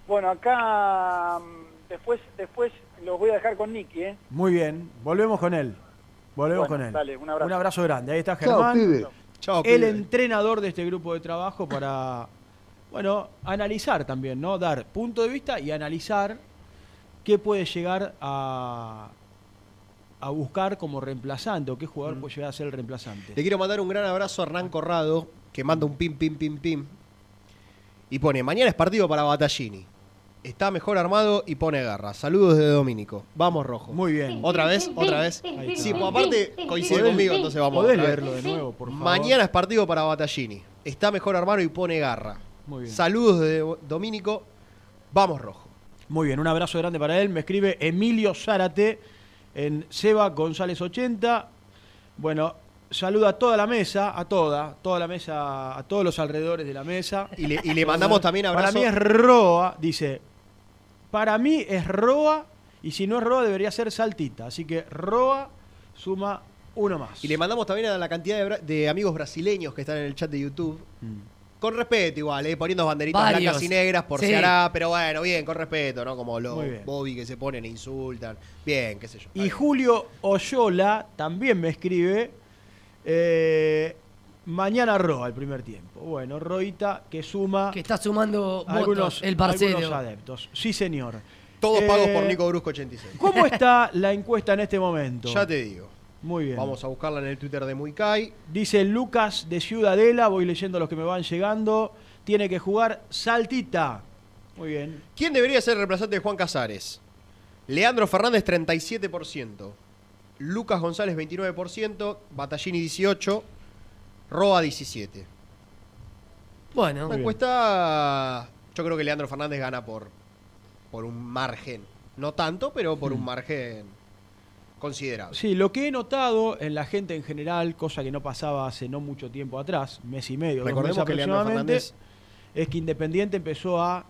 [SPEAKER 22] Bueno, acá mm, después después los voy a dejar con Nicky, ¿eh?
[SPEAKER 1] Muy bien, volvemos con él. Volvemos
[SPEAKER 22] Bueno,
[SPEAKER 1] con él.
[SPEAKER 22] dale, un abrazo.
[SPEAKER 1] grande. Ahí está
[SPEAKER 18] Chao,
[SPEAKER 1] Germán,
[SPEAKER 18] pibe.
[SPEAKER 2] Chao,
[SPEAKER 1] el entrenador de este grupo de trabajo para, bueno, analizar también, ¿no? Dar punto de vista y analizar qué puede llegar a, a buscar como reemplazante o qué jugador puede llegar a ser el reemplazante.
[SPEAKER 2] Le quiero mandar un gran abrazo a Hernán Corrado, que manda un pim, pim, pim, pim. Y pone, mañana es partido para Battaglini. Está mejor armado y pone garra. Saludos de Domínico. Vamos, Rojo.
[SPEAKER 1] Muy bien.
[SPEAKER 2] ¿Otra vez? ¿Otra vez? Sí, pues aparte coincide
[SPEAKER 1] ¿Podés-
[SPEAKER 2] conmigo, entonces vamos.
[SPEAKER 1] ¿Podés leerlo de nuevo, por favor?
[SPEAKER 2] Mañana es partido para Battaglini. Está mejor armado y pone garra.
[SPEAKER 1] Muy bien.
[SPEAKER 2] Saludos de Domínico. Vamos, Rojo.
[SPEAKER 1] Muy bien, un abrazo grande para él. Me escribe Emilio Zárate en Seba González 80. Bueno, saluda a toda la mesa, a toda, toda la mesa, a todos los alrededores de la mesa.
[SPEAKER 2] Y le, y le mandamos también abrazo.
[SPEAKER 1] Para mí es Roa, dice. Para mí es Roa y si no es Roa debería ser Saltita. Así que Roa suma uno más.
[SPEAKER 2] Y le mandamos también a la cantidad de, bra- de amigos brasileños que están en el chat de YouTube.
[SPEAKER 1] Mm.
[SPEAKER 2] Con respeto igual, ¿eh? poniendo banderitas
[SPEAKER 3] Varios.
[SPEAKER 2] blancas y negras por
[SPEAKER 3] Sí.
[SPEAKER 2] si hará, pero bueno, bien, con respeto, ¿no? Como los. Bobby que se ponen e insultan. Bien, qué sé yo.
[SPEAKER 1] Y Julio Oyola también me escribe. eh, mañana Roa el primer tiempo. Bueno, Roita que suma
[SPEAKER 3] Que está sumando votos,
[SPEAKER 1] algunos,
[SPEAKER 3] el parcero.
[SPEAKER 1] algunos adeptos. Sí, señor.
[SPEAKER 2] Todos
[SPEAKER 1] Eh,
[SPEAKER 2] pagos por Nico Brusco 86.
[SPEAKER 1] ¿Cómo está la encuesta en este momento?
[SPEAKER 2] Ya te digo.
[SPEAKER 1] Muy bien.
[SPEAKER 2] Vamos a buscarla en el Twitter de Muicay.
[SPEAKER 1] Dice Lucas de Ciudadela, voy leyendo los que me van llegando. Tiene que jugar Saltita. Muy bien.
[SPEAKER 2] ¿Quién debería ser el reemplazante de Juan Casares? Leandro Fernández, 37%. Lucas González, 29%. Battaglini, 18%. Roa, 17%.
[SPEAKER 3] Bueno,
[SPEAKER 2] La encuesta, yo creo que Leandro Fernández gana por, por un margen. No tanto, pero por un margen considerable.
[SPEAKER 1] Sí, lo que he notado en la gente en general, cosa que no pasaba hace no mucho tiempo atrás, mes y medio, dos
[SPEAKER 2] Recordemos
[SPEAKER 1] meses
[SPEAKER 2] que Leandro
[SPEAKER 1] aproximadamente,
[SPEAKER 2] Fernández-
[SPEAKER 1] es que Independiente empezó a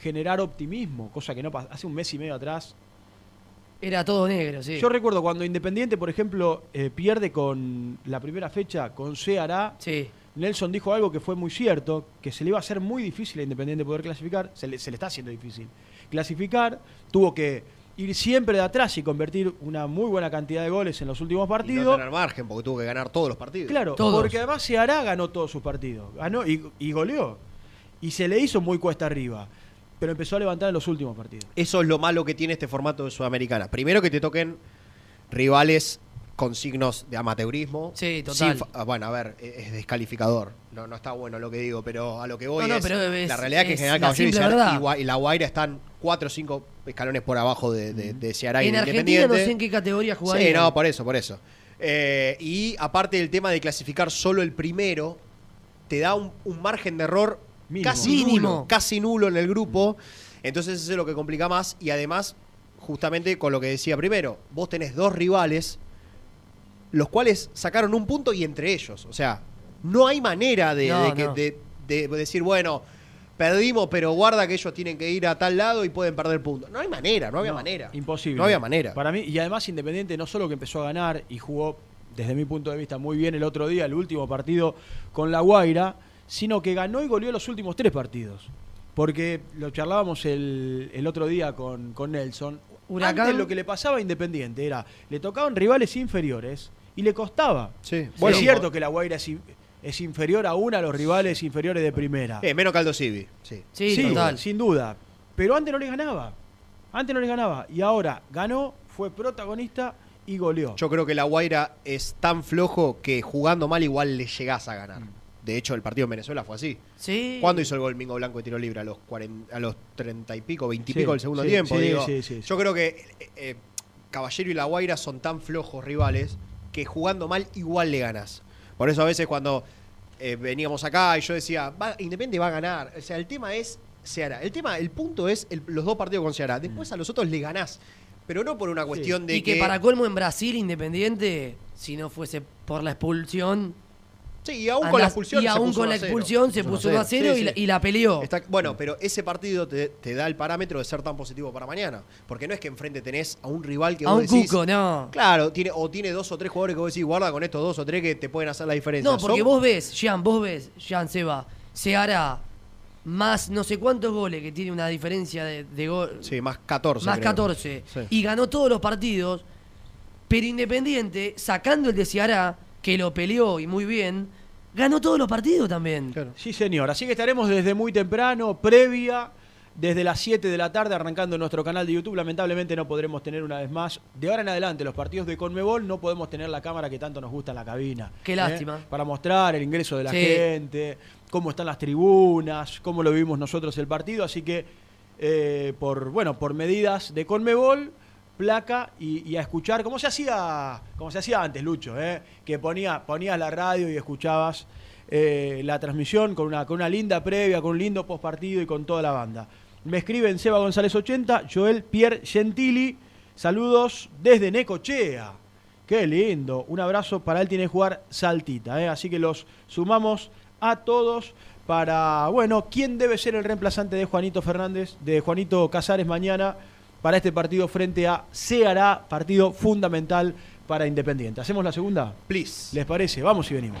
[SPEAKER 1] generar optimismo, cosa que no pasaba hace un mes y medio atrás.
[SPEAKER 3] Era todo negro, sí.
[SPEAKER 1] Yo recuerdo cuando Independiente, por ejemplo, eh, pierde con la primera fecha con Ceará, Nelson dijo algo que fue muy cierto, que se le iba a hacer muy difícil a Independiente poder clasificar, se le, se le está haciendo difícil. Clasificar, tuvo que ir siempre de atrás y convertir una muy buena cantidad de goles en los últimos
[SPEAKER 2] Y no
[SPEAKER 1] partidos.
[SPEAKER 2] tener margen, porque tuvo que ganar todos los partidos.
[SPEAKER 1] Claro, porque además Ceará ganó todos sus partidos, ganó y, y goleó. Y se le hizo muy cuesta arriba, pero empezó a levantar en los últimos partidos.
[SPEAKER 2] Eso es lo malo que tiene este formato de Sudamericana. Primero que te toquen rivales con signos de amateurismo.
[SPEAKER 3] Sí, total.
[SPEAKER 2] Sin ah, bueno, a ver, es es descalificador. No, no está bueno lo que digo, pero a lo que voy
[SPEAKER 3] No, no,
[SPEAKER 2] es,
[SPEAKER 3] pero es-
[SPEAKER 2] la realidad es que
[SPEAKER 3] es
[SPEAKER 2] General Caballero y, La Guaira están cuatro o cinco escalones por abajo de, de, de Ceará y
[SPEAKER 3] en Argentina no sé en qué categoría jugaría.
[SPEAKER 2] Sí, no, por eso, por eso. Eh, y aparte del tema de clasificar solo el primero, te da un, un margen de error
[SPEAKER 1] Mínimo.
[SPEAKER 2] casi
[SPEAKER 3] Mínimo.
[SPEAKER 2] nulo, casi nulo en el grupo. Entonces eso es lo que complica más. Y además, justamente con lo que decía primero, vos tenés dos rivales, los cuales sacaron un punto y entre ellos. O sea, no hay manera de,
[SPEAKER 3] No,
[SPEAKER 2] de que-
[SPEAKER 3] no.
[SPEAKER 2] de- de decir, bueno, perdimos, pero guarda que ellos tienen que ir a tal lado y pueden perder puntos. No hay manera, no había
[SPEAKER 1] No,
[SPEAKER 2] manera.
[SPEAKER 1] Imposible.
[SPEAKER 2] No había manera.
[SPEAKER 1] Para mí, y además Independiente no solo que empezó a ganar y jugó desde mi punto de vista, muy bien el otro día, el último partido con La Guaira, sino que ganó y goleó los últimos tres partidos. Porque lo charlábamos el, el otro día con, con Nelson.
[SPEAKER 3] Huracán-
[SPEAKER 1] Antes lo que le pasaba a Independiente era, le tocaban rivales inferiores y le costaba.
[SPEAKER 2] Sí,
[SPEAKER 1] Bueno, es cierto que La Guaira es, es inferior aún a los rivales inferiores de primera.
[SPEAKER 2] Eh, menos Caldo Civi. Sí.
[SPEAKER 1] Sí, sin duda. Pero antes no les ganaba. Antes no les ganaba. Y ahora ganó, fue protagonista y goleó.
[SPEAKER 2] Yo creo que la Guaira es tan flojo que jugando mal igual le llegás a ganar. De hecho, el partido en Venezuela fue así.
[SPEAKER 3] Sí.
[SPEAKER 2] ¿Cuándo hizo el gol Mingo Blanco de tiro libre? A los 40, a los 30 y pico, 20 y
[SPEAKER 1] Sí,
[SPEAKER 2] pico del segundo
[SPEAKER 1] sí,
[SPEAKER 2] tiempo.
[SPEAKER 1] sí,
[SPEAKER 2] digo.
[SPEAKER 1] sí, sí, sí.
[SPEAKER 2] Yo creo que eh, eh, Caballero y La Guaira son tan flojos rivales que jugando mal igual le ganas. Por eso a veces cuando eh, veníamos acá y yo decía, va, Independiente va a ganar. O sea, el tema es Ceará. El tema, el punto es el- los dos partidos con Ceará. Después a los otros le ganás. Pero no por una cuestión de
[SPEAKER 3] y que, para colmo en Brasil, Independiente, si no fuese por la expulsión.
[SPEAKER 2] Sí, y aún con la expulsión
[SPEAKER 3] Y
[SPEAKER 2] se
[SPEAKER 3] aún
[SPEAKER 2] puso
[SPEAKER 3] con la
[SPEAKER 2] 1 a 0.
[SPEAKER 3] expulsión se puso 1 a 0
[SPEAKER 2] Sí,
[SPEAKER 3] y, la,
[SPEAKER 2] sí.
[SPEAKER 3] y la peleó.
[SPEAKER 2] Está- bueno, pero ese partido te, te da el parámetro de ser tan positivo para mañana. Porque no es que enfrente tenés a un rival que
[SPEAKER 3] A
[SPEAKER 2] vos
[SPEAKER 3] un
[SPEAKER 2] decís.
[SPEAKER 3] cuco, no.
[SPEAKER 2] Claro, tiene, o tiene dos o tres jugadores que vos decís, guarda con estos dos o tres que te pueden hacer la diferencia.
[SPEAKER 3] No, porque
[SPEAKER 2] Son-
[SPEAKER 3] vos ves, Jean, vos ves, Jean Seba, se hará más no sé cuántos goles que tiene una diferencia de, de gol.
[SPEAKER 2] Sí, más 14.
[SPEAKER 3] Más
[SPEAKER 2] creo.
[SPEAKER 3] 14.
[SPEAKER 2] Sí.
[SPEAKER 3] Y ganó todos los partidos. Pero Independiente, sacando el de Ceará, que lo peleó y muy bien, ganó todos los partidos también.
[SPEAKER 1] Sí, señor. Así que estaremos desde muy temprano, previa, desde las 7 de la tarde, arrancando nuestro canal de YouTube. Lamentablemente no podremos tener una vez más, de ahora en adelante, los partidos de Conmebol, no podemos tener la cámara que tanto nos gusta en la cabina.
[SPEAKER 3] Qué
[SPEAKER 1] ¿eh?
[SPEAKER 3] lástima.
[SPEAKER 1] Para mostrar el ingreso de la
[SPEAKER 3] Sí.
[SPEAKER 1] gente, cómo están las tribunas, cómo lo vivimos nosotros el partido. Así que, eh, por, bueno, por medidas de Conmebol, placa y, a escuchar, como se hacía, como se hacía antes, Lucho, ¿eh? que ponía, ponías la radio y escuchabas eh, la transmisión con una, con una linda previa, con un lindo post partido y con toda la banda. Me escriben Seba González 80, Joel Pierre Gentili, saludos desde Necochea. Qué lindo, un abrazo para él tiene que jugar Saltita, ¿eh? así que los sumamos a todos para, bueno, ¿quién debe ser el reemplazante de Juanito Fernández, de Juanito Casares mañana para este partido frente a Ceará, partido fundamental para Independiente? ¿Hacemos la segunda?
[SPEAKER 2] Please.
[SPEAKER 1] ¿Les parece? Vamos y venimos.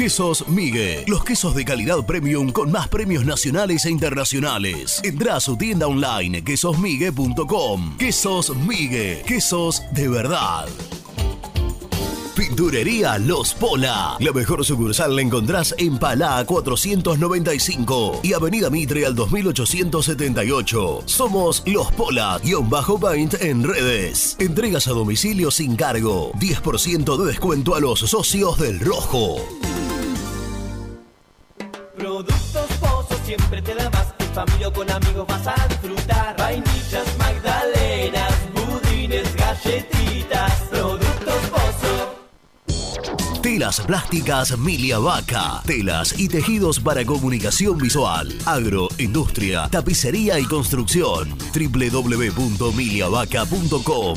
[SPEAKER 7] Quesos Migue, los quesos de calidad premium con más premios nacionales e internacionales. Entrá a su tienda online quesosmigue.com. Quesos Migue, quesos de verdad. Pinturería Los Pola. La mejor sucursal la encontrás en Palá 495 y Avenida Mitre al 2878. Somos Los Pola-Paint en redes. Entregas a domicilio sin cargo. 10% de descuento a los socios del Rojo.
[SPEAKER 11] Productos Pozos siempre te da más. En familia o con amigos vas a disfrutar. Vainillas, magdalenas, budines, galletitas. Productos Pozo.
[SPEAKER 7] Telas plásticas Milia Vaca. Telas y tejidos para comunicación visual. Agro, industria, tapicería y construcción. www.miliavaca.com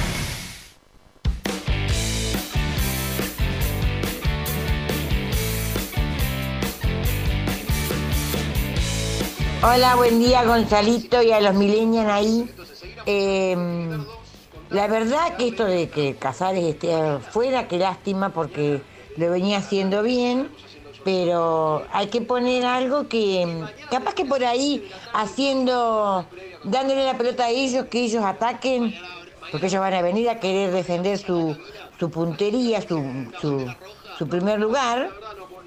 [SPEAKER 24] Hola, buen día Gonzalito y a los millennials ahí. Eh, la verdad que esto de que Casares esté fuera, qué lástima porque lo venía haciendo bien, pero hay que poner algo que capaz que por ahí haciendo, dándole la pelota a ellos, que ellos ataquen, porque ellos van a venir a querer defender su, su puntería, su, su, su primer lugar,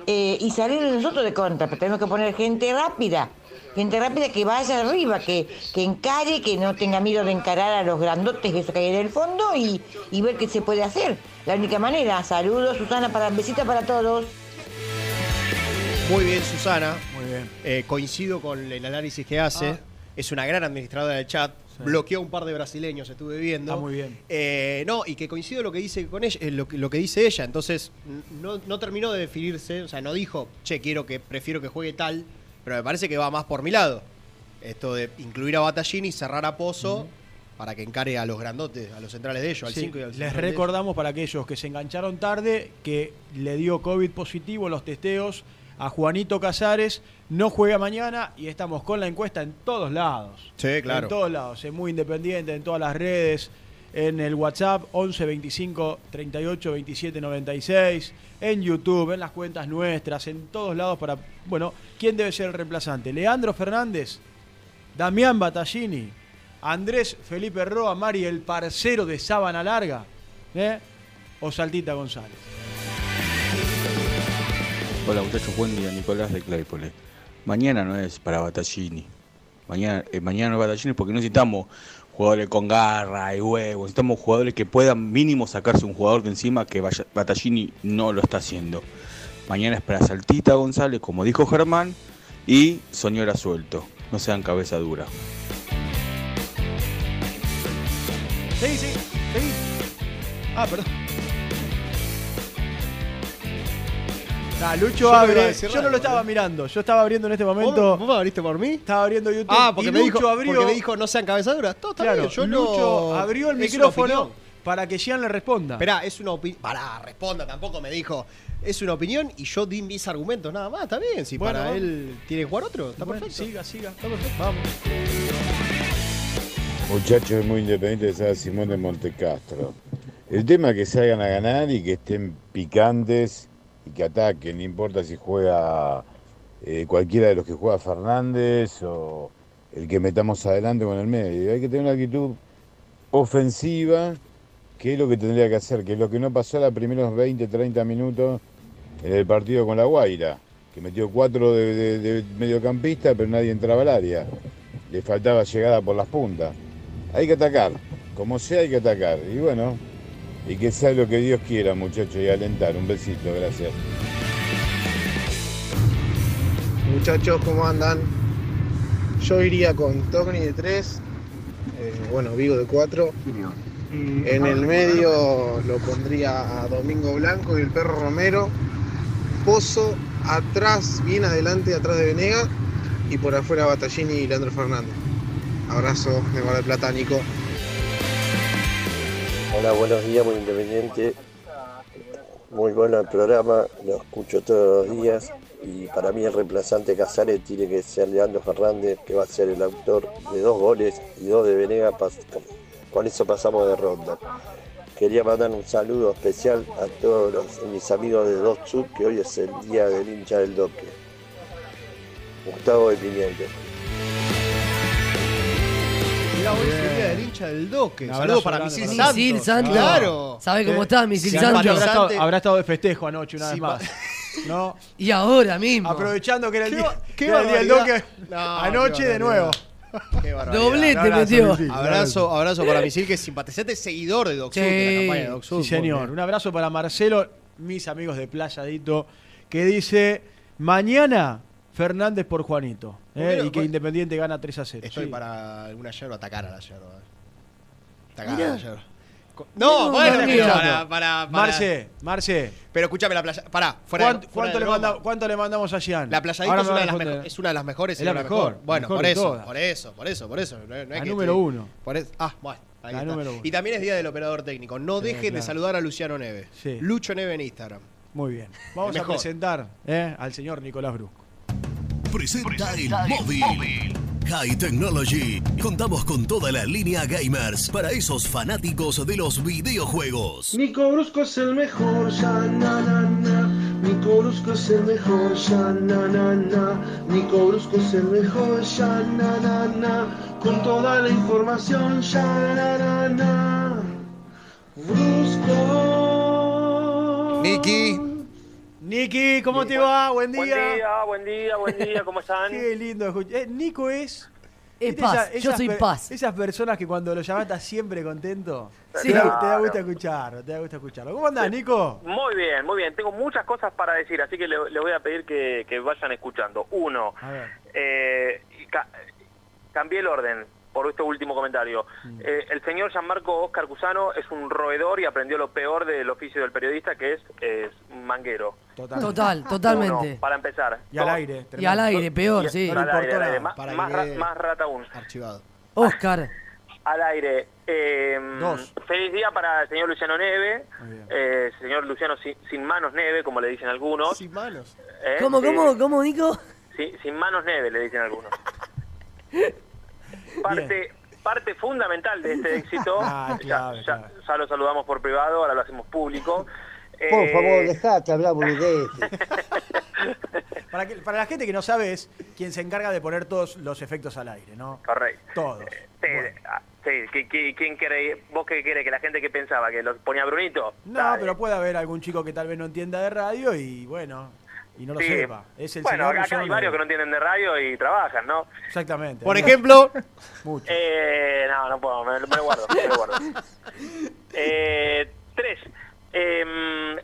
[SPEAKER 24] eh, y salir nosotros de contra, pero tenemos que poner gente rápida. Gente rápida que vaya arriba, que, que encare, que no tenga miedo de encarar a los grandotes esos que hay en el fondo y, y ver qué se puede hacer. La única manera. Saludos, Susana, para besitos para todos.
[SPEAKER 2] Muy bien, Susana.
[SPEAKER 1] Muy bien.
[SPEAKER 2] Eh, coincido con el análisis que hace.
[SPEAKER 1] Ah.
[SPEAKER 2] Es una gran administradora del chat. Bloqueó un par de brasileños, estuve viendo.
[SPEAKER 1] Está muy bien.
[SPEAKER 2] Eh, no, y que coincido lo que dice con ella, eh, lo, que- lo que dice ella. Entonces, no, no terminó de definirse, o sea, no dijo, che, quiero que, prefiero que juegue tal, pero me parece que va más por mi lado. Esto de incluir a Batallini y cerrar a Pozo para que encare a los grandotes, a los centrales de ellos, al
[SPEAKER 1] Sí,
[SPEAKER 2] 5 y al
[SPEAKER 1] les
[SPEAKER 2] central de ellos.
[SPEAKER 1] recordamos para aquellos que se engancharon tarde que le dio COVID positivo los testeos a Juanito Casares, no juega mañana y estamos con la encuesta en todos lados.
[SPEAKER 2] Sí, claro.
[SPEAKER 1] En todos lados, es muy independiente, en todas las redes, en el WhatsApp 11 25 38 27 96, en YouTube, en las cuentas nuestras, en todos lados para, bueno, ¿quién debe ser el reemplazante? Leandro Fernández, Damián Battaglini, Andrés Felipe Roa, Mari, el parcero de Sábana Larga, ¿eh? o Saltita González.
[SPEAKER 25] Hola muchachos, buen día, Nicolás de Claypole. Mañana no es para Battaglini. Mañana, eh, mañana no es Battaglini porque necesitamos jugadores con garra y huevos. Necesitamos jugadores que puedan mínimo sacarse un jugador de encima que Battaglini no lo está haciendo. Mañana es para Saltita González, como dijo Germán, y Soñora Suelto. No sean cabeza dura.
[SPEAKER 1] Sí, sí, sí. Ah, perdón. Ah, Lucho
[SPEAKER 2] Yo
[SPEAKER 1] abre. Yo no lo estaba mirando. Yo estaba abriendo en este momento.
[SPEAKER 2] ¿Vos, vos abriste por mí?
[SPEAKER 1] Estaba abriendo YouTube.
[SPEAKER 2] Ah, porque,
[SPEAKER 1] y
[SPEAKER 2] me
[SPEAKER 1] Lucho
[SPEAKER 2] dijo,
[SPEAKER 1] abrió.
[SPEAKER 2] porque me dijo no sean cabezaduras. Todo está
[SPEAKER 1] Claro,
[SPEAKER 2] bien, yo
[SPEAKER 1] Lucho
[SPEAKER 2] no...
[SPEAKER 1] abrió el
[SPEAKER 2] es una
[SPEAKER 1] micrófono
[SPEAKER 2] opinión.
[SPEAKER 1] para que Jean le responda.
[SPEAKER 2] Esperá, es una opinión. Pará, responda, tampoco me dijo. Es una opinión y yo di mis argumentos nada más, está bien. Si
[SPEAKER 1] Bueno,
[SPEAKER 2] para
[SPEAKER 1] vamos.
[SPEAKER 2] él tiene que jugar otro, está
[SPEAKER 1] Bueno,
[SPEAKER 2] perfecto.
[SPEAKER 1] Siga, siga. Está perfecto. Vamos.
[SPEAKER 26] Muchachos muy independientes de Simón de Montecastro. El tema es que salgan a ganar y que estén picantes y que ataquen, no importa si juega eh, cualquiera de los que juega Fernández o el que metamos adelante con el medio. Hay que tener una actitud ofensiva, que es lo que tendría que hacer, que es lo que no pasó a los primeros 20, 30 minutos en el partido con la Guaira, que metió cuatro de, de- de mediocampista, pero nadie entraba al área. Le faltaba llegada por las puntas. Hay que atacar, como sea hay que atacar. Y bueno, y que sea lo que Dios quiera, muchachos, y alentar. Un besito, gracias.
[SPEAKER 27] Muchachos, ¿cómo andan? Yo iría con Togni de 3, bueno, Vigo de 4. En el medio lo pondría a Domingo Blanco y el perro Romero. Pozo atrás, bien adelante, atrás de Venegas. Y por afuera Battaglini y Leandro Fernández. Abrazo de Mar del Plata, Nico.
[SPEAKER 28] Hola, buenos días, muy independiente. Muy bueno el programa, lo escucho todos los días. Y para mí el reemplazante Casares tiene que ser Leandro Fernández, que va a ser el autor de dos goles y dos de Venegas. Pas- Con eso pasamos de ronda. Quería mandar un saludo especial a todos mis amigos de Dos que hoy es el día del hincha del doque. Gustavo de Pimiento.
[SPEAKER 2] Mirá, hoy es el día del hincha del doque. Saludos
[SPEAKER 1] abrazo
[SPEAKER 2] para Misil Santos.
[SPEAKER 3] Misil Santos.
[SPEAKER 2] Claro.
[SPEAKER 3] ¿Sabe cómo
[SPEAKER 2] Eh,
[SPEAKER 3] está Misil
[SPEAKER 2] si
[SPEAKER 3] Santos?
[SPEAKER 1] Habrá estado,
[SPEAKER 2] simpatizante-
[SPEAKER 1] habrá estado de festejo anoche una vez
[SPEAKER 2] Sí,
[SPEAKER 1] más. ¿No?
[SPEAKER 3] Y ahora mismo.
[SPEAKER 1] Aprovechando que era el día,
[SPEAKER 2] qué
[SPEAKER 1] era el día del doque.
[SPEAKER 2] No,
[SPEAKER 1] anoche de nuevo.
[SPEAKER 2] Qué barbaridad.
[SPEAKER 3] Doblete
[SPEAKER 2] abrazo,
[SPEAKER 3] metió.
[SPEAKER 2] Misil. Abrazo, abrazo para Misil, que es simpatizante, seguidor de Doc Sud, de la campaña de Doc Sud.
[SPEAKER 1] Sí, señor. Un abrazo para Marcelo, mis amigos de Playadito, que dice, mañana Fernández por Juanito. ¿Eh? Y que. Independiente gana 3 a 0.
[SPEAKER 2] Estoy
[SPEAKER 1] Sí.
[SPEAKER 2] para alguna yerba atacar a la yerba. Atacar a la yerba. No, bueno, para, para, para-
[SPEAKER 1] Marce, Marce.
[SPEAKER 2] Pero escúchame la playa. Pará, fuera
[SPEAKER 1] ¿Cuánto,
[SPEAKER 2] de, fuera
[SPEAKER 1] cuánto
[SPEAKER 2] de
[SPEAKER 1] le manda- cuánto le mandamos a Gian?
[SPEAKER 2] La playadita es una, de las
[SPEAKER 1] responder.
[SPEAKER 2] mejo- es una de las mejores.
[SPEAKER 1] Es la mejor,
[SPEAKER 2] Bueno,
[SPEAKER 1] mejor
[SPEAKER 2] por eso, por eso, por eso, por eso. No, no es
[SPEAKER 1] La
[SPEAKER 2] que
[SPEAKER 1] número
[SPEAKER 2] estoy-
[SPEAKER 1] uno.
[SPEAKER 2] por es- ah, bueno. ahí
[SPEAKER 1] La
[SPEAKER 2] está.
[SPEAKER 1] número uno.
[SPEAKER 2] Y también es día del operador técnico. No
[SPEAKER 1] Sí,
[SPEAKER 2] dejen de saludar a Luciano Neve.
[SPEAKER 1] Sí.
[SPEAKER 2] Lucho Neve en Instagram.
[SPEAKER 1] Muy bien. Vamos a presentar ¿eh? al señor Nicolás Brusco.
[SPEAKER 7] Presenta el móvil. High Technology. Contamos con toda la línea gamers para esos fanáticos de los videojuegos.
[SPEAKER 15] Nico Brusco es el mejor, ya na na na. Nico Brusco es el mejor, ya na na na. Nico Brusco es el mejor, ya na na na. Con toda la información, ya na na na. Brusco.
[SPEAKER 2] Niki.
[SPEAKER 1] Niki, ¿cómo te va? Buen día.
[SPEAKER 29] Buen día, buen día, buen día, ¿cómo están?
[SPEAKER 1] Qué lindo escuchar. Eh, Nico es.
[SPEAKER 3] Es
[SPEAKER 1] ¿viste
[SPEAKER 3] paz, yo soy
[SPEAKER 1] per-
[SPEAKER 3] paz.
[SPEAKER 1] Esas personas que cuando lo llamas estás siempre contento.
[SPEAKER 29] Sí.
[SPEAKER 1] Te, da, te da gusto escucharlo, te da gusto escucharlo. ¿Cómo andás, Nico?
[SPEAKER 29] Muy bien, muy bien. Tengo muchas cosas para decir, así que le, le voy a pedir que, que vayan escuchando. Uno, eh, ca- cambié el orden por este último comentario.
[SPEAKER 1] Mm.
[SPEAKER 29] Eh, el señor Gianmarco Oscar Cusano es un roedor y aprendió lo peor del oficio del periodista, que es, es un manguero.
[SPEAKER 1] Total.
[SPEAKER 3] Total, totalmente.
[SPEAKER 29] Uno, para empezar.
[SPEAKER 1] Y al aire.
[SPEAKER 3] Y al aire, peor,
[SPEAKER 29] y-
[SPEAKER 3] sí.
[SPEAKER 29] al aire, al aire. Más,
[SPEAKER 2] Para
[SPEAKER 29] más ra- más rata aún.
[SPEAKER 2] Archivado.
[SPEAKER 3] Oscar.
[SPEAKER 29] Al aire. eh,
[SPEAKER 1] Dos.
[SPEAKER 29] Feliz día para el señor Luciano Neve, eh, señor Luciano sin, sin manos Neve, como le dicen algunos.
[SPEAKER 2] Sin manos.
[SPEAKER 29] eh,
[SPEAKER 3] ¿Cómo, cómo, cómo, Nico?
[SPEAKER 29] Sí, sin manos Neve, le dicen algunos. Parte, parte fundamental de este éxito,
[SPEAKER 1] Ah,
[SPEAKER 29] ya, ya- lo saludamos por privado, ahora lo hacemos público.
[SPEAKER 30] Por
[SPEAKER 29] Eh,
[SPEAKER 30] favor, dejate hablar boludeces.
[SPEAKER 1] Para, que- para la gente que no sabe, es quien se encarga de poner todos los efectos al aire, ¿no?
[SPEAKER 29] Correcto.
[SPEAKER 1] Todos.
[SPEAKER 29] Sí, ah, sí, ¿qui- qui- ¿quién cree, vos qué querés, que la gente que pensaba que lo ponía Brunito?
[SPEAKER 1] No,
[SPEAKER 29] Dale.
[SPEAKER 1] pero puede haber algún chico que tal vez no entienda de radio y bueno, y no lo
[SPEAKER 29] Sí.
[SPEAKER 1] sepa. Es el
[SPEAKER 29] bueno,
[SPEAKER 1] señor
[SPEAKER 29] acá hay varios que no entienden de radio y trabajan, ¿no?
[SPEAKER 1] Exactamente.
[SPEAKER 2] Por ejemplo,
[SPEAKER 1] muchos.
[SPEAKER 29] Eh, no, no puedo, me, me lo guardo, me lo guardo. Eh, tres. Eh,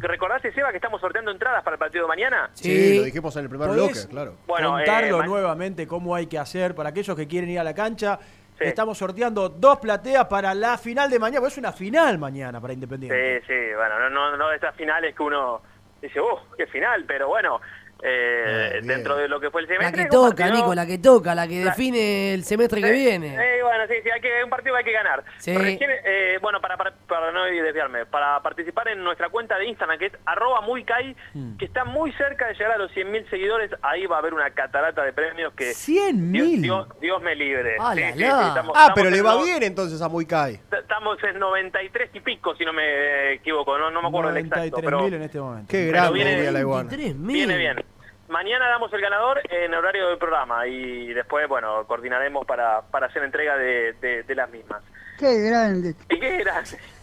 [SPEAKER 29] ¿Recordaste, Seba, que estamos sorteando entradas para el partido de mañana?
[SPEAKER 2] sí, lo dijimos en el primer
[SPEAKER 1] ¿Podés
[SPEAKER 2] bloque, claro.
[SPEAKER 29] Bueno,
[SPEAKER 1] contarlo
[SPEAKER 29] eh,
[SPEAKER 1] nuevamente cómo hay que hacer para aquellos que quieren ir a la cancha.
[SPEAKER 29] Sí.
[SPEAKER 1] Estamos sorteando dos plateas para la final de mañana, porque es una final mañana para Independiente.
[SPEAKER 29] Sí, sí, bueno, no, no, no de estas finales que uno dice, ¡uh, qué final! Pero bueno, eh,
[SPEAKER 2] Ah,
[SPEAKER 29] dentro de lo que fue el
[SPEAKER 3] La
[SPEAKER 29] semestre.
[SPEAKER 3] que
[SPEAKER 29] un
[SPEAKER 3] toca,
[SPEAKER 29] partido-
[SPEAKER 3] Nico, la que toca, la que
[SPEAKER 29] La-
[SPEAKER 3] define el semestre que
[SPEAKER 29] Eh,
[SPEAKER 3] viene.
[SPEAKER 29] eh, bueno, sí, sí, hay que, un partido que hay que ganar.
[SPEAKER 3] Sí.
[SPEAKER 29] Recién, eh, bueno, para, para, para no desviarme, para participar en nuestra cuenta de Instagram, que es arroba muy kai,
[SPEAKER 1] Mm.
[SPEAKER 29] que está muy cerca de llegar a los 100.000 seguidores, ahí va a haber una catarata de premios que...
[SPEAKER 1] ¡Cien
[SPEAKER 29] Dios,
[SPEAKER 1] mil!
[SPEAKER 29] Dios, Dios me libre.
[SPEAKER 3] Ah,
[SPEAKER 29] Sí,
[SPEAKER 3] la,
[SPEAKER 29] sí,
[SPEAKER 3] la.
[SPEAKER 29] sí, estamos-
[SPEAKER 2] Ah,
[SPEAKER 29] estamos
[SPEAKER 2] pero le va bien entonces a Muy Kai.
[SPEAKER 29] Estamos en 93 y pico, si no me equivoco, no, no me acuerdo el exacto,
[SPEAKER 1] 93
[SPEAKER 29] pero
[SPEAKER 1] mil en este momento.
[SPEAKER 2] Qué grande
[SPEAKER 29] viene-
[SPEAKER 2] la iguana.
[SPEAKER 3] 23.000.
[SPEAKER 29] viene bien. Mañana damos el ganador en horario del programa y después, bueno, coordinaremos para, para hacer entrega de, de- de las mismas.
[SPEAKER 30] Qué grande.
[SPEAKER 29] ¿Y qué era?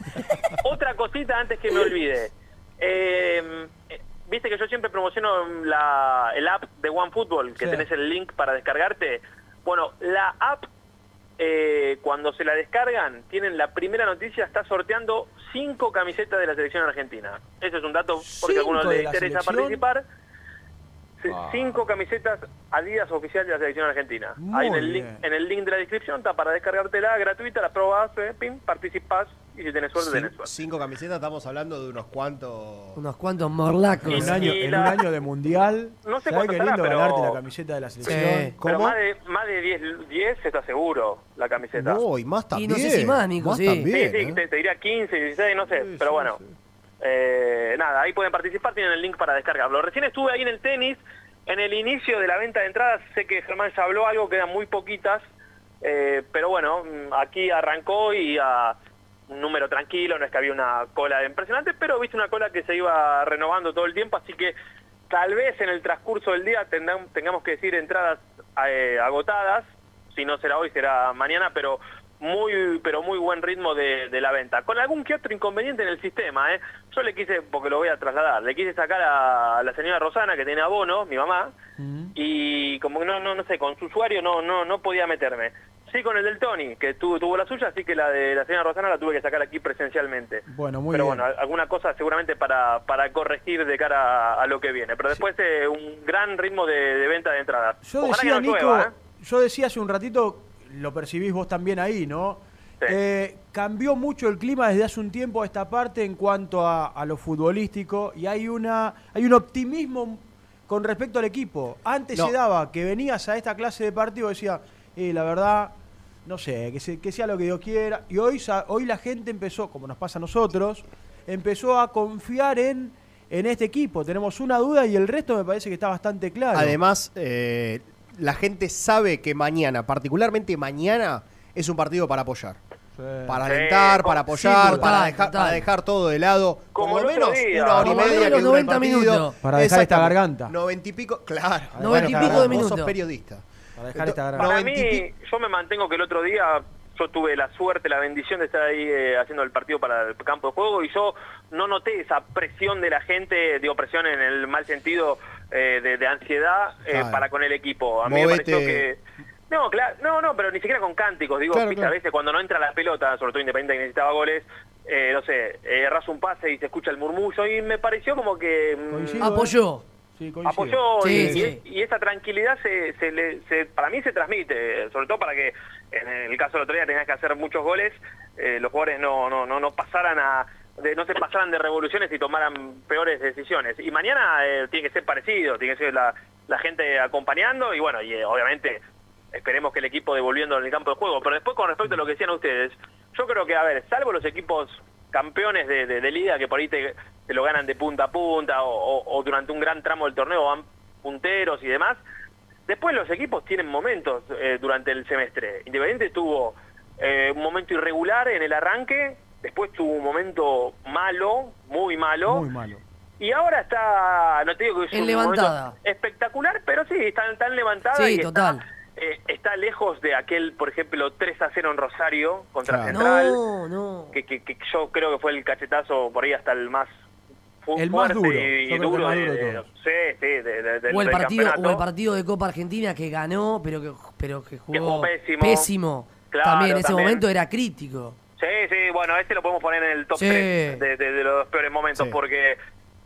[SPEAKER 29] Otra cosita antes que me olvide. Eh, eh, Viste que yo siempre promociono la, el app de OneFootball, que
[SPEAKER 1] Sí.
[SPEAKER 29] tenés el link para descargarte. Bueno, la app, eh, cuando se la descargan, tienen la primera noticia, está sorteando cinco camisetas de la selección argentina. Ese es un dato porque a algunos
[SPEAKER 1] ¿Cinco de
[SPEAKER 29] les interesa
[SPEAKER 1] selección?
[SPEAKER 29] participar.
[SPEAKER 25] Ah.
[SPEAKER 29] Cinco camisetas Adidas oficial de la selección argentina.
[SPEAKER 1] Muy
[SPEAKER 29] Ahí en el, link, en el link de la descripción está para descargártela gratuita, la probás, eh, pim, participás y si tenés suerte, tenés suerte.
[SPEAKER 2] Cinco camisetas, estamos hablando de unos cuantos.
[SPEAKER 3] Unos cuantos morlacos.
[SPEAKER 1] En un, año,
[SPEAKER 29] Y
[SPEAKER 1] en
[SPEAKER 29] la-
[SPEAKER 1] un año de mundial.
[SPEAKER 29] No sé
[SPEAKER 1] ¿Sabés
[SPEAKER 29] cuánto
[SPEAKER 1] qué
[SPEAKER 29] estará,
[SPEAKER 1] lindo
[SPEAKER 29] pero-
[SPEAKER 1] ganarte la camiseta de la selección?
[SPEAKER 3] Sí.
[SPEAKER 29] Pero
[SPEAKER 2] ¿Cómo?
[SPEAKER 29] más de, más de 10, 10 está seguro la camiseta.
[SPEAKER 2] No, y más también.
[SPEAKER 3] no sé si más, Nico, sí.
[SPEAKER 2] también,
[SPEAKER 29] sí, sí,
[SPEAKER 2] ¿eh?
[SPEAKER 29] te, te diría 15, 16, no sé,
[SPEAKER 2] Sí,
[SPEAKER 29] pero
[SPEAKER 2] sí,
[SPEAKER 29] bueno. Eh, nada, ahí pueden participar, tienen el link para descargarlo. Recién estuve ahí en el tenis, en el inicio de la venta de entradas, sé que Germán ya habló algo, quedan muy poquitas, eh, pero bueno, mm, aquí arrancó y a un número tranquilo, no es que había una cola impresionante, pero viste una cola que se iba renovando todo el tiempo, así que tal vez en el transcurso del día tengamos que decir entradas eh, agotadas, si no será hoy, será mañana, pero muy pero muy buen ritmo de, de la venta. Con algún que otro inconveniente en el sistema, ¿eh? Yo le quise, porque lo voy a trasladar, le quise sacar a la señora Rosana, que tiene abono, mi mamá, y como que no, no, no sé, con su usuario no, no, no podía meterme. Sí, con el del Tony, que tuvo, tuvo la suya, así que la de la señora Rosana la tuve que sacar aquí presencialmente.
[SPEAKER 1] Bueno, muy
[SPEAKER 29] Pero
[SPEAKER 1] bien.
[SPEAKER 29] bueno, alguna cosa seguramente para, para corregir de cara a, a lo que viene. Pero después eh, un gran ritmo de, de venta de entradas.
[SPEAKER 1] Yo
[SPEAKER 29] Ojalá
[SPEAKER 1] decía, Nico,
[SPEAKER 29] ¿eh?
[SPEAKER 1] yo decía hace un ratito, lo percibís vos también ahí, ¿no? Eh, cambió mucho el clima desde hace un tiempo a esta parte en cuanto a, a lo futbolístico y hay una hay un optimismo con respecto al equipo. Antes
[SPEAKER 2] No.
[SPEAKER 1] se daba que venías a esta clase de partido y decía, eh, la verdad, no sé, que, se- que sea lo que Dios quiera. Y hoy, hoy la gente empezó, como nos pasa a nosotros, empezó a confiar en en este equipo. Tenemos una duda y el resto me parece que está bastante claro.
[SPEAKER 2] Además, eh, la gente sabe que mañana, particularmente mañana, es un partido para apoyar. Para alentar, para apoyar, para, dejar, para dejar todo de lado.
[SPEAKER 29] Como el
[SPEAKER 2] menos
[SPEAKER 29] día.
[SPEAKER 2] una hora y media
[SPEAKER 3] los
[SPEAKER 2] que dura el
[SPEAKER 3] 90
[SPEAKER 2] partido.
[SPEAKER 3] minutos.
[SPEAKER 1] Para dejar esta garganta.
[SPEAKER 2] Noventa y pico, claro.
[SPEAKER 3] Noventa y
[SPEAKER 2] Bueno,
[SPEAKER 3] pico de
[SPEAKER 2] vos sos
[SPEAKER 3] minutos.
[SPEAKER 2] periodista.
[SPEAKER 1] Para dejar esta garganta.
[SPEAKER 29] Para mí, yo me mantengo que el otro día yo tuve la suerte, la bendición de estar ahí eh, haciendo el partido para el campo de juego y yo no noté esa presión de la gente, digo presión en el mal sentido eh, de, de ansiedad eh,
[SPEAKER 2] Claro.
[SPEAKER 29] para con el equipo. A mí
[SPEAKER 2] Movete.
[SPEAKER 29] me pareció que... No, claro, no, no, pero ni siquiera con cánticos. Digo,
[SPEAKER 2] Claro,
[SPEAKER 29] a veces cuando no entra la pelota, sobre todo Independiente que necesitaba goles, eh, no sé, erras un pase y se escucha el murmullo y me pareció como que... mm,
[SPEAKER 1] Coincido, ¿eh?
[SPEAKER 3] Apoyó.
[SPEAKER 1] Sí,
[SPEAKER 29] apoyó
[SPEAKER 3] Sí,
[SPEAKER 29] y,
[SPEAKER 3] sí.
[SPEAKER 29] y- y esa tranquilidad se, se le- se- para mí se transmite, sobre todo para que en el caso del otro día tenías que hacer muchos goles, eh, los jugadores no, no, no, no pasaran a de, no se pasaran de revoluciones y tomaran peores decisiones. Y mañana eh, tiene que ser parecido, tiene que ser la, gente acompañando y bueno, y eh, obviamente esperemos que el equipo devolviendo en el campo de juego. Pero después con respecto a lo que decían ustedes, yo creo que, a ver, salvo los equipos campeones de, liga que por ahí te, lo ganan de punta a punta o, o- o durante un gran tramo del torneo van punteros y demás, después los equipos tienen momentos eh, durante el semestre. Independiente tuvo eh, un momento irregular en el arranque, después tuvo un momento malo, muy malo,
[SPEAKER 1] Muy malo.
[SPEAKER 29] y ahora está, no te digo que es
[SPEAKER 3] En
[SPEAKER 29] un
[SPEAKER 3] levantada.
[SPEAKER 29] momento espectacular, pero sí, está tan levantada
[SPEAKER 3] Sí,
[SPEAKER 29] y
[SPEAKER 3] total.
[SPEAKER 29] Está, eh, está lejos de aquel, por ejemplo, 3 a 0 en Rosario contra
[SPEAKER 2] Claro.
[SPEAKER 29] Central,
[SPEAKER 3] No, no.
[SPEAKER 29] que, que, que yo creo que fue el cachetazo por ahí hasta el más
[SPEAKER 1] El más
[SPEAKER 29] fuerte
[SPEAKER 1] duro,
[SPEAKER 29] y,
[SPEAKER 1] el
[SPEAKER 29] duro,
[SPEAKER 1] más
[SPEAKER 29] de,
[SPEAKER 1] duro de
[SPEAKER 29] de-
[SPEAKER 1] todos.
[SPEAKER 29] sí, sí, de- de- del-
[SPEAKER 3] O el
[SPEAKER 29] del
[SPEAKER 3] partido, o el partido de Copa Argentina que ganó, pero que, pero que jugó,
[SPEAKER 29] jugó pésimo.
[SPEAKER 3] pésimo.
[SPEAKER 29] Claro,
[SPEAKER 3] también en ese
[SPEAKER 29] también.
[SPEAKER 3] momento era crítico.
[SPEAKER 29] Sí, sí, bueno, este lo podemos poner en el top
[SPEAKER 3] Sí.
[SPEAKER 29] 3 de, de- de los peores momentos
[SPEAKER 2] Sí.
[SPEAKER 29] porque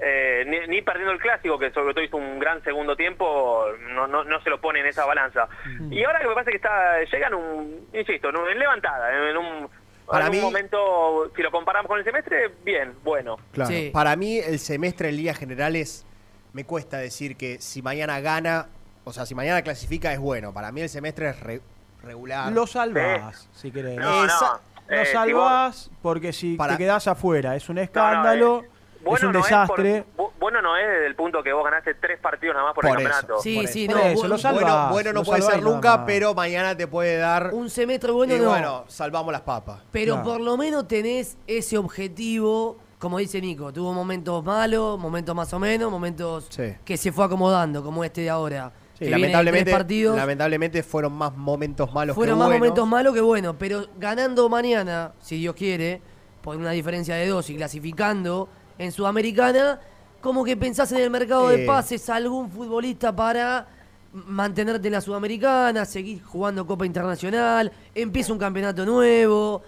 [SPEAKER 29] eh, ni, ni perdiendo el clásico, que sobre todo hizo un gran segundo tiempo, no, no, no se lo pone en esa balanza. Y ahora que me parece que está llegan un, insisto, en, levantada, en un,
[SPEAKER 2] Para
[SPEAKER 29] en un
[SPEAKER 2] mí-
[SPEAKER 29] momento, si lo comparamos con el semestre, bien, bueno.
[SPEAKER 2] Claro.
[SPEAKER 3] Sí.
[SPEAKER 2] Para mí, el semestre en líneas generales, me cuesta decir que si mañana gana, o sea, si mañana clasifica es bueno. Para mí el semestre es re- regular.
[SPEAKER 1] Lo salvás, si querés.
[SPEAKER 29] No,
[SPEAKER 2] Esa-
[SPEAKER 29] no. Eh, si
[SPEAKER 1] salvás porque si
[SPEAKER 2] Para-
[SPEAKER 1] te quedás afuera es un escándalo,
[SPEAKER 29] eh, bueno
[SPEAKER 1] es un
[SPEAKER 29] no
[SPEAKER 1] desastre.
[SPEAKER 29] por- bu- bueno no es desde el punto que vos ganaste tres partidos nada más por,
[SPEAKER 2] Por
[SPEAKER 29] el
[SPEAKER 2] eso.
[SPEAKER 29] campeonato.
[SPEAKER 3] Sí,
[SPEAKER 2] Por
[SPEAKER 3] sí, no.
[SPEAKER 1] eso,
[SPEAKER 3] bu-
[SPEAKER 1] lo salvás.
[SPEAKER 2] bueno, bueno no
[SPEAKER 1] lo
[SPEAKER 2] puede ser
[SPEAKER 1] nada
[SPEAKER 2] nunca, pero mañana te puede dar.
[SPEAKER 3] un semestre bueno
[SPEAKER 2] y
[SPEAKER 3] no.
[SPEAKER 2] bueno, salvamos las papas.
[SPEAKER 3] Pero
[SPEAKER 1] Claro.
[SPEAKER 3] por lo menos tenés ese objetivo, como dice Nico, tuvo momentos malos, momentos más o menos, momentos
[SPEAKER 2] Sí.
[SPEAKER 3] que se fue acomodando, como este de ahora.
[SPEAKER 2] Sí,
[SPEAKER 3] que
[SPEAKER 2] lamentablemente,
[SPEAKER 3] partidos,
[SPEAKER 2] lamentablemente fueron más momentos malos
[SPEAKER 3] fueron
[SPEAKER 2] que
[SPEAKER 3] más
[SPEAKER 2] buenos.
[SPEAKER 3] momentos malos que buenos, pero ganando mañana, si Dios quiere, por una diferencia de dos y clasificando en Sudamericana, como que pensás en el mercado de
[SPEAKER 2] Eh.
[SPEAKER 3] pases algún futbolista para mantenerte en la Sudamericana, seguir jugando Copa Internacional, empieza un campeonato nuevo,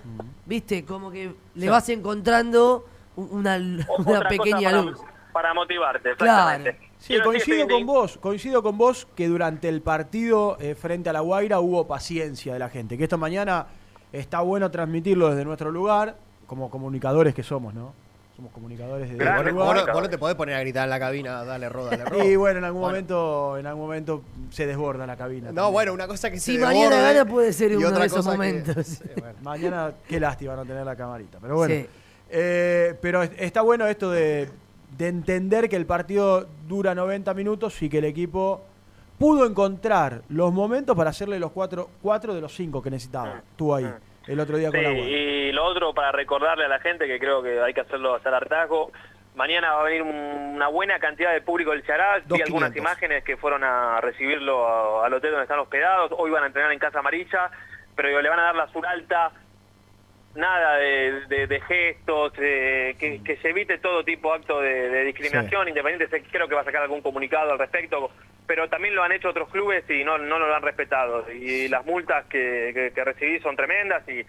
[SPEAKER 3] ¿viste? Como que le vas encontrando un- una, pequeña
[SPEAKER 29] para,
[SPEAKER 3] luz.
[SPEAKER 29] Para motivarte,
[SPEAKER 3] Claro.
[SPEAKER 1] Sí, coincido con vos, coincido con vos que durante el partido eh, frente a La Guaira hubo paciencia de la gente, que esto mañana está bueno transmitirlo desde nuestro lugar, como comunicadores que somos, ¿no? Somos comunicadores de
[SPEAKER 2] Vos no-
[SPEAKER 1] nuestro
[SPEAKER 2] vos,
[SPEAKER 1] lugar.
[SPEAKER 2] no, vos no te podés poner a gritar en la cabina, dale roda, dale roda.
[SPEAKER 1] Y bueno, en algún
[SPEAKER 2] Bueno.
[SPEAKER 1] momento, en algún momento se desborda la cabina.
[SPEAKER 2] No,
[SPEAKER 1] también.
[SPEAKER 2] bueno, una cosa que se
[SPEAKER 3] Si mañana
[SPEAKER 2] desborde
[SPEAKER 3] gana puede ser uno de esos
[SPEAKER 2] que-
[SPEAKER 3] momentos.
[SPEAKER 2] Sí, bueno.
[SPEAKER 1] Mañana, qué lástima no tener la camarita. Pero bueno.
[SPEAKER 3] Sí.
[SPEAKER 1] Eh, pero es- está bueno esto de, de entender que el partido dura 90 minutos y que el equipo pudo encontrar los momentos para hacerle los cuatro, cuatro de los cinco que necesitaba. Tú ahí, el otro día
[SPEAKER 29] Sí,
[SPEAKER 1] con la
[SPEAKER 29] y lo otro para recordarle a la gente que creo que hay que hacerlo hasta el hartazgo. Mañana va a venir un- una buena cantidad de público del Ceará. Vi
[SPEAKER 2] 2.500.
[SPEAKER 29] algunas imágenes que fueron a recibirlo al hotel donde están hospedados. Hoy van a entrenar en Casa Amarilla, pero digo, le van a dar la azul alta. Nada de, de- de gestos, eh, que, que se evite todo tipo de acto de, de discriminación. Independiente, sé- creo que va a sacar algún comunicado al respecto, pero también lo han hecho otros clubes y no, no lo han respetado. Y las multas que, que, que recibí son tremendas y,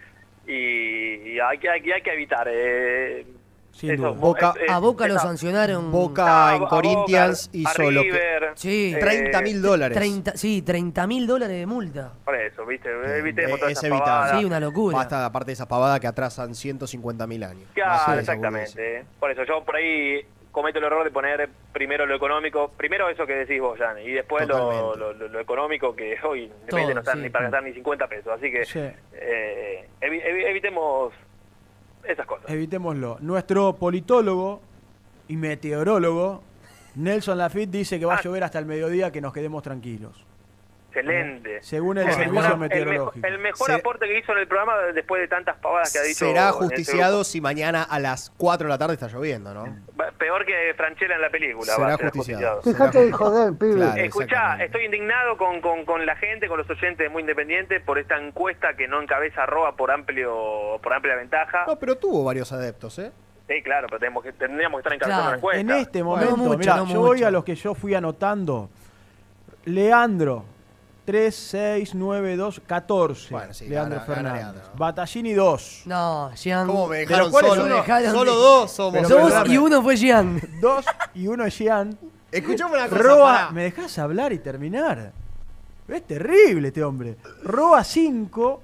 [SPEAKER 29] y, y hay, que, hay, que- hay que evitar. Eh,
[SPEAKER 1] Sin
[SPEAKER 29] eso,
[SPEAKER 1] duda.
[SPEAKER 2] Boca-
[SPEAKER 29] es- es-
[SPEAKER 3] A Boca lo sancionaron.
[SPEAKER 2] Boca
[SPEAKER 29] a
[SPEAKER 2] en
[SPEAKER 29] Boca,
[SPEAKER 2] Corinthians
[SPEAKER 29] a
[SPEAKER 2] hizo lo que...
[SPEAKER 29] River,
[SPEAKER 3] Sí.
[SPEAKER 29] eh,
[SPEAKER 2] 30 mil dólares.
[SPEAKER 3] 30, sí, 30 mil dólares de multa.
[SPEAKER 29] Por eso, ¿viste? Evitemos
[SPEAKER 2] Eh,
[SPEAKER 29] todas
[SPEAKER 2] es
[SPEAKER 29] esas
[SPEAKER 2] evitable.
[SPEAKER 29] pavadas.
[SPEAKER 3] Sí, una locura.
[SPEAKER 2] Basta, aparte de esa pavada que atrasan 150 mil años.
[SPEAKER 29] Claro,
[SPEAKER 2] Basta de esa
[SPEAKER 29] exactamente. eh. Por eso yo por ahí cometo el error de poner primero lo económico, primero eso que decís vos, Jan, y después lo,
[SPEAKER 2] Totalmente.
[SPEAKER 29] lo, lo- lo económico que hoy depende
[SPEAKER 3] Todo,
[SPEAKER 29] no están
[SPEAKER 3] sí.
[SPEAKER 29] ni para gastar ni 50 pesos. Así que
[SPEAKER 1] Sí.
[SPEAKER 29] eh, evi- evi- evitemos esas cosas.
[SPEAKER 1] Evitémoslo. Nuestro politólogo y meteorólogo, Nelson Lafitte dice que va
[SPEAKER 29] Ah.
[SPEAKER 1] a llover hasta el mediodía, que nos quedemos tranquilos.
[SPEAKER 29] Excelente.
[SPEAKER 1] Según el
[SPEAKER 29] El
[SPEAKER 1] servicio
[SPEAKER 29] mejor, el
[SPEAKER 1] meteorológico.
[SPEAKER 29] mejor- el mejor
[SPEAKER 2] Se-
[SPEAKER 29] aporte que hizo en el programa después de tantas pavadas que ha dicho.
[SPEAKER 2] Será justiciado si mañana a las 4 de la tarde está lloviendo, ¿no?
[SPEAKER 29] Peor que Franchella en la película.
[SPEAKER 2] Será
[SPEAKER 29] va a ser
[SPEAKER 2] justiciado.
[SPEAKER 30] Dejate de joder, pibe.
[SPEAKER 2] Claro,
[SPEAKER 29] Escuchá, estoy indignado con, con, con la gente, con los oyentes de Muy Independiente por esta encuesta que no encabeza Arroba por amplio por amplia ventaja.
[SPEAKER 2] No, pero tuvo varios adeptos, ¿eh?
[SPEAKER 29] Sí, claro, pero tenemos que, tendríamos que estar encabezando
[SPEAKER 2] Claro,
[SPEAKER 29] la encuesta.
[SPEAKER 1] En este momento,
[SPEAKER 2] no mucho,
[SPEAKER 1] mira,
[SPEAKER 2] no
[SPEAKER 1] yo voy a los que yo fui anotando. Leandro, 3, 6, 9, 2, 14.
[SPEAKER 2] Bueno, sí,
[SPEAKER 1] Leandro
[SPEAKER 2] gana- gana
[SPEAKER 1] Fernández.
[SPEAKER 2] Leandro.
[SPEAKER 1] Battaglini 2.
[SPEAKER 3] No, Gian.
[SPEAKER 2] ¿Cómo me
[SPEAKER 1] Pero
[SPEAKER 2] dejaron
[SPEAKER 1] ¿cuál es
[SPEAKER 2] solo?
[SPEAKER 1] uno?
[SPEAKER 3] Dejaron
[SPEAKER 2] Solo
[SPEAKER 3] de-
[SPEAKER 2] dos somos.
[SPEAKER 1] Pero
[SPEAKER 3] Dos y uno fue Gian.
[SPEAKER 1] 2 y 1 es Gian.
[SPEAKER 2] Escuchame una cosa,
[SPEAKER 1] Roa,
[SPEAKER 2] pará.
[SPEAKER 1] ¿me dejas hablar y terminar? Es terrible este hombre. Roa 5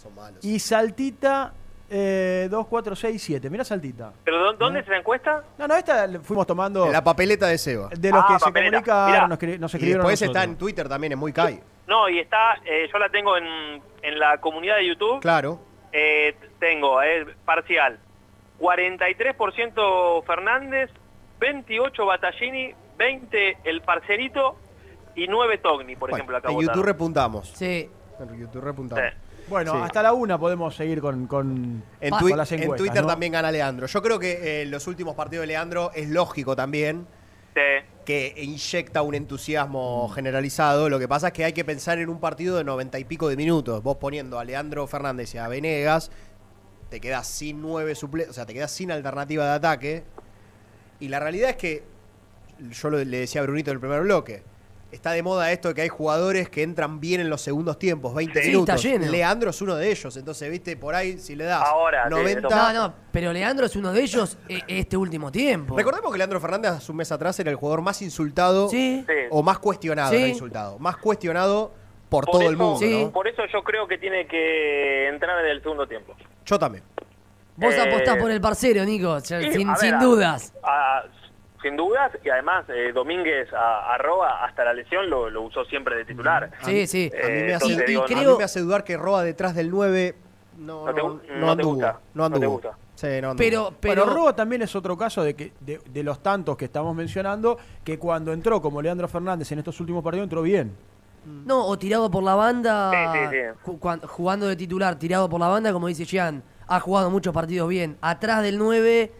[SPEAKER 2] Son malos.
[SPEAKER 1] y Saltita eh, 2, 4, 6, 7. Mirá Saltita.
[SPEAKER 29] ¿Pero dó- dónde es la encuesta?
[SPEAKER 1] No, no, esta la fuimos tomando
[SPEAKER 2] La papeleta de Seba.
[SPEAKER 1] de los
[SPEAKER 29] Ah,
[SPEAKER 1] que se
[SPEAKER 29] papeleta.
[SPEAKER 1] comunicaron,
[SPEAKER 29] Mirá.
[SPEAKER 1] nos, escri- nos
[SPEAKER 2] Y
[SPEAKER 1] escribieron.
[SPEAKER 2] después
[SPEAKER 1] a
[SPEAKER 2] está en
[SPEAKER 1] nosotros.
[SPEAKER 2] Twitter también, es muy Kai.
[SPEAKER 29] No, y está, eh, yo la tengo en, en la comunidad de YouTube.
[SPEAKER 2] Claro.
[SPEAKER 29] Eh, tengo, eh, parcial, 43% Fernández, 28 Battaglini, 20 el Parcerito y 9 Togni, por ejemplo, acá
[SPEAKER 2] en
[SPEAKER 29] votaron.
[SPEAKER 2] YouTube repuntamos.
[SPEAKER 3] Sí.
[SPEAKER 2] En YouTube repuntamos.
[SPEAKER 29] Sí.
[SPEAKER 1] Bueno,
[SPEAKER 2] Sí.
[SPEAKER 1] hasta la una podemos seguir con, con,
[SPEAKER 2] En,
[SPEAKER 1] con.
[SPEAKER 2] Twitter
[SPEAKER 1] ¿no?
[SPEAKER 2] también gana Leandro. Yo creo que eh, los últimos partidos de Leandro es lógico también
[SPEAKER 29] Sí.
[SPEAKER 2] que inyecta un entusiasmo generalizado. Lo que pasa es que hay que pensar en un partido de noventa y pico de minutos. Vos poniendo a Leandro Fernández y a Venegas, te quedas sin nueve suple o sea, te quedas sin alternativa de ataque. Y la realidad es que, yo lo- le decía a Brunito en el primer bloque, está de moda esto de que hay jugadores que entran bien en los segundos tiempos, 20
[SPEAKER 3] Sí,
[SPEAKER 2] minutos.
[SPEAKER 3] está lleno.
[SPEAKER 2] Leandro es uno de ellos, entonces, viste, por ahí si le das
[SPEAKER 29] Ahora, sí,
[SPEAKER 2] 90...
[SPEAKER 3] No, no, pero Leandro es uno de ellos eh, este último tiempo.
[SPEAKER 2] Recordemos que Leandro Fernández hace un mes atrás era el jugador más insultado
[SPEAKER 3] Sí.
[SPEAKER 2] O más cuestionado,
[SPEAKER 3] Sí.
[SPEAKER 2] no insultado, más cuestionado por,
[SPEAKER 29] Por
[SPEAKER 2] todo el mundo.
[SPEAKER 3] Sí.
[SPEAKER 2] ¿no?
[SPEAKER 29] Por eso yo creo que tiene que entrar en el segundo tiempo.
[SPEAKER 2] Yo también.
[SPEAKER 3] Vos
[SPEAKER 29] Eh,
[SPEAKER 3] apostás por el parcero, Nico, sin,
[SPEAKER 29] a ver,
[SPEAKER 3] sin
[SPEAKER 29] a-
[SPEAKER 3] dudas.
[SPEAKER 29] a- sin dudas, y además eh, Domínguez a, arroba hasta la lesión lo, lo usó siempre de titular.
[SPEAKER 3] Sí, sí.
[SPEAKER 2] A mí, me
[SPEAKER 29] Eh,
[SPEAKER 2] hace,
[SPEAKER 29] entonces
[SPEAKER 2] y
[SPEAKER 29] digo,
[SPEAKER 2] a mí
[SPEAKER 3] creo-
[SPEAKER 2] me hace dudar que Roa detrás del 9 no,
[SPEAKER 29] No te
[SPEAKER 2] no, no
[SPEAKER 29] te
[SPEAKER 2] anduvo.
[SPEAKER 29] gusta,
[SPEAKER 2] No
[SPEAKER 29] no te
[SPEAKER 2] anduvo.
[SPEAKER 29] gusta.
[SPEAKER 2] Sí, no anduvo.
[SPEAKER 3] Pero, pero.
[SPEAKER 1] Bueno, Roa también es otro caso de que de, de los tantos que estamos mencionando, que cuando entró como Leandro Fernández en estos últimos partidos entró bien.
[SPEAKER 3] No, o tirado por la banda.
[SPEAKER 29] Sí, sí, sí.
[SPEAKER 3] jugando de titular, tirado por la banda, como dice Gian. Ha jugado muchos partidos bien. Atrás del 9,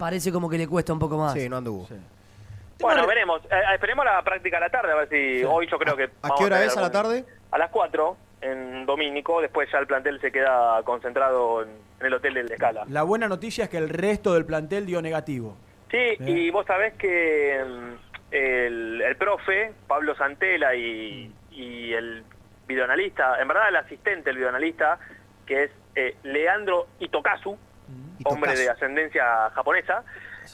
[SPEAKER 3] parece como que le cuesta un poco más.
[SPEAKER 2] Sí, no anduvo.
[SPEAKER 29] Bueno, veremos. Eh, esperemos la práctica a la tarde, a ver si hoy yo creo que...
[SPEAKER 2] ¿A
[SPEAKER 29] vamos
[SPEAKER 2] qué hora es a la tarde?
[SPEAKER 29] A las 4 en Domínico, después ya el plantel se queda concentrado en, en el hotel del Escala.
[SPEAKER 1] La buena noticia es que el resto del plantel dio negativo.
[SPEAKER 29] Sí, y vos sabés que mm, el, el profe, Pablo Santela y, y el videoanalista, en verdad el asistente, el videoanalista, que es eh, Leandro Itokazu, hombre de ascendencia japonesa,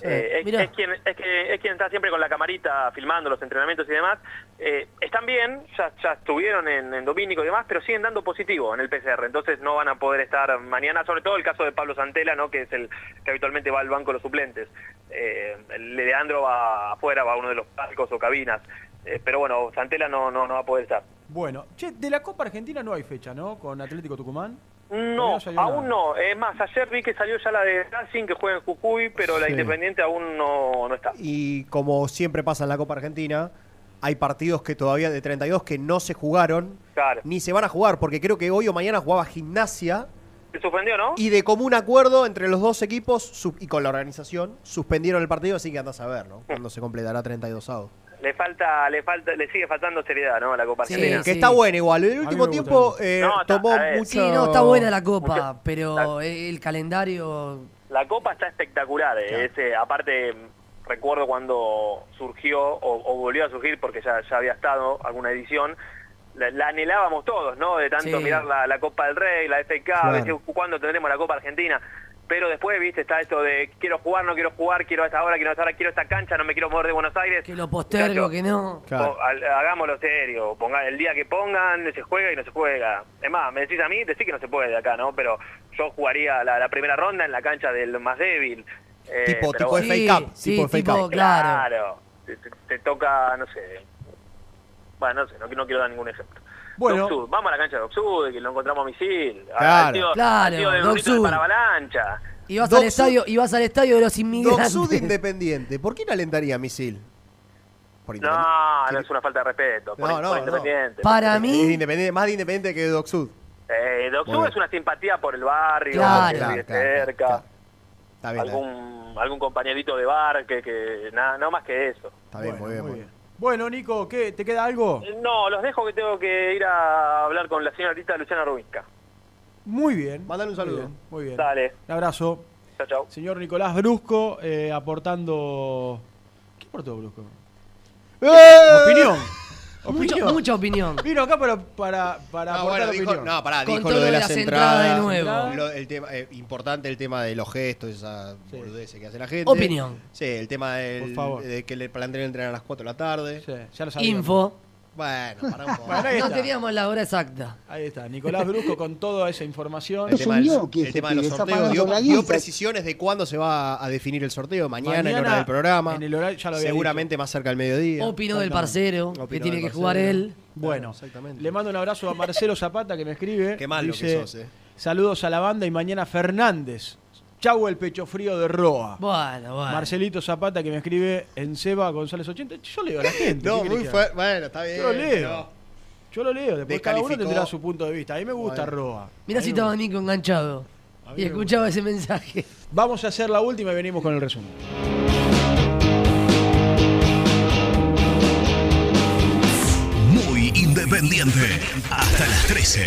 [SPEAKER 29] eh, es, quien, es, que, es quien está siempre con la camarita filmando los entrenamientos y demás. Eh, están bien, ya, ya estuvieron en, en Domínico y demás, pero siguen dando positivo en el PCR, entonces no van a poder estar mañana, sobre todo el caso de Pablo Santela, ¿no? que es el que habitualmente va al banco de los suplentes. Eh, el Leandro va afuera, va a uno de los palcos o cabinas, Eh, pero bueno, Santela no, no, no va a poder estar.
[SPEAKER 1] Bueno, che, de la Copa Argentina no hay fecha, ¿no? Con Atlético Tucumán.
[SPEAKER 29] No, aún no. Es más, ayer vi que salió ya la de Racing que juega en Jujuy, pero la. Independiente aún no, no está.
[SPEAKER 2] Y como siempre pasa en la Copa Argentina, hay partidos que todavía de 32 que no se jugaron,
[SPEAKER 29] Claro.
[SPEAKER 2] ni se van a jugar, porque creo que hoy o mañana jugaba gimnasia
[SPEAKER 29] Se suspendió, ¿no?
[SPEAKER 2] y de común acuerdo entre los dos equipos y con la organización suspendieron el partido, así que andás a ver, ¿no? Cuando se completará 32 avos.
[SPEAKER 29] Le falta, le falta, le sigue faltando seriedad, ¿no? A la Copa
[SPEAKER 3] Sí,
[SPEAKER 29] Argentina.
[SPEAKER 2] Que está bueno igual. El último tiempo eh,
[SPEAKER 29] No, está-
[SPEAKER 2] tomó mucho...
[SPEAKER 3] Sí, no, está buena la Copa,
[SPEAKER 29] Mucho-
[SPEAKER 3] pero el calendario.
[SPEAKER 29] La Copa está espectacular. eh, ese, aparte, mm, recuerdo cuando surgió o, o volvió a surgir, porque ya, ya había estado alguna edición, la, la anhelábamos todos, ¿no? De tanto
[SPEAKER 3] Sí.
[SPEAKER 29] mirar la, la Copa del Rey, la FK,
[SPEAKER 2] Claro.
[SPEAKER 29] ¿cuándo tendremos la Copa Argentina? Pero después, viste, está esto de quiero jugar, no quiero jugar, quiero a esta hora, quiero a esta hora, quiero esta cancha, no me quiero mover de Buenos Aires.
[SPEAKER 3] Que lo postergo,
[SPEAKER 29] Muchacho,
[SPEAKER 3] que no.
[SPEAKER 2] Claro.
[SPEAKER 29] hagámoslo serio, ponga, el día que pongan se juega y no se juega. Es más, me decís a mí, decís que no se puede acá, ¿no? Pero yo jugaría la, la primera ronda en la cancha del más débil. Eh,
[SPEAKER 2] Tipo- tipo
[SPEAKER 29] bueno.
[SPEAKER 2] FA Cup,
[SPEAKER 3] sí,
[SPEAKER 2] tipo Cup.
[SPEAKER 3] claro.
[SPEAKER 29] Claro, te toca, no sé. Bueno, no sé, no, no quiero dar ningún ejemplo.
[SPEAKER 1] Bueno.
[SPEAKER 29] Doc Sud, vamos a la cancha de Doc Sud, que lo encontramos a misil.
[SPEAKER 2] Claro.
[SPEAKER 29] Al tío,
[SPEAKER 3] Claro,
[SPEAKER 29] al tío de
[SPEAKER 3] Doc
[SPEAKER 29] de
[SPEAKER 3] Sud.
[SPEAKER 29] para avalancha.
[SPEAKER 3] Y vas,
[SPEAKER 2] Doc
[SPEAKER 3] al estadio, y vas al estadio de los inmigrantes.
[SPEAKER 2] Docsud Independiente. ¿Por qué no alentaría misil? Por Independiente.
[SPEAKER 29] No, no es una falta de respeto. Por,
[SPEAKER 2] No, no,
[SPEAKER 29] por
[SPEAKER 2] no.
[SPEAKER 29] Independiente.
[SPEAKER 3] Para
[SPEAKER 2] Es
[SPEAKER 3] mí,
[SPEAKER 2] independiente, más de independiente que Docsud.
[SPEAKER 29] Eh, Docsud
[SPEAKER 2] Bueno.
[SPEAKER 29] es una simpatía por el barrio,
[SPEAKER 3] Claro.
[SPEAKER 2] Claro, claro,
[SPEAKER 29] cerca,
[SPEAKER 2] Está bien,
[SPEAKER 29] algún, algún compañerito de bar, que, que nada, no más que eso.
[SPEAKER 2] está bien, muy bien.
[SPEAKER 1] Muy
[SPEAKER 2] muy
[SPEAKER 1] bien. Bueno, Nico, ¿qué? ¿Te queda algo?
[SPEAKER 29] No, los dejo que tengo que ir a hablar con la señorita Luciana Rubinska.
[SPEAKER 1] Muy bien.
[SPEAKER 2] Mándale un
[SPEAKER 1] Muy
[SPEAKER 2] saludo.
[SPEAKER 1] bien, Muy bien.
[SPEAKER 29] Dale,
[SPEAKER 1] Un abrazo.
[SPEAKER 29] chao, chao.
[SPEAKER 1] Señor Nicolás Brusco, eh, aportando... ¿Qué aportó Brusco?
[SPEAKER 2] ¡Eh!
[SPEAKER 1] Opinión.
[SPEAKER 3] Mucho-
[SPEAKER 1] Opinión.
[SPEAKER 3] mucha opinión.
[SPEAKER 1] Vino acá para, para, para
[SPEAKER 2] No,
[SPEAKER 1] aportar
[SPEAKER 2] bueno, dijo,
[SPEAKER 1] opinión.
[SPEAKER 2] no, pará,
[SPEAKER 3] Con
[SPEAKER 2] dijo
[SPEAKER 3] todo
[SPEAKER 2] lo de las
[SPEAKER 3] las entradas de nuevo.
[SPEAKER 2] lo- el tema, eh, importante el tema de los gestos, esa
[SPEAKER 1] Sí.
[SPEAKER 2] boludez que hace la gente.
[SPEAKER 3] Opinión.
[SPEAKER 2] Sí, el tema del,
[SPEAKER 1] Por favor.
[SPEAKER 2] de que le planteen entrenar a las 4 de la tarde.
[SPEAKER 1] Sí, ya lo.
[SPEAKER 3] Info.
[SPEAKER 2] Bueno, para un poco.
[SPEAKER 1] Bueno, ahí
[SPEAKER 3] No
[SPEAKER 1] está.
[SPEAKER 3] teníamos la hora exacta.
[SPEAKER 1] Ahí está, Nicolás Brusco con toda esa información.
[SPEAKER 2] El tema, del- el tema de los sorteos dio, precisiones de cuándo se va a definir el sorteo. Mañana, en
[SPEAKER 1] Mañana,
[SPEAKER 2] hora del programa.
[SPEAKER 1] En el horario, ya lo había
[SPEAKER 2] seguramente más cerca del mediodía.
[SPEAKER 3] Opinó del parcero, que tiene que jugar él.
[SPEAKER 1] Bueno,
[SPEAKER 2] Claro, exactamente.
[SPEAKER 1] le mando un abrazo a Marcelo Zapata que me escribe.
[SPEAKER 2] Qué malo
[SPEAKER 1] Dice,
[SPEAKER 2] que sos, eh.
[SPEAKER 1] Saludos a la banda y mañana Fernández. Chau el pecho frío de Roa.
[SPEAKER 3] Bueno, bueno.
[SPEAKER 1] Marcelito Zapata que me escribe en Seba González 80. Yo leo a la gente.
[SPEAKER 2] No,
[SPEAKER 1] ¿qué
[SPEAKER 2] muy fuerte. Bueno, está bien.
[SPEAKER 1] Yo lo leo.
[SPEAKER 2] no.
[SPEAKER 1] Yo lo leo. Después cada uno tendrá su punto de vista. A mí me gusta
[SPEAKER 2] Bueno.
[SPEAKER 1] Roa.
[SPEAKER 3] Mirá si estaba. Nico enganchado.
[SPEAKER 1] A mí
[SPEAKER 3] Y escuchaba ese mensaje.
[SPEAKER 1] Vamos a hacer la última y venimos con el resumen.
[SPEAKER 7] Muy independiente. Hasta las 13.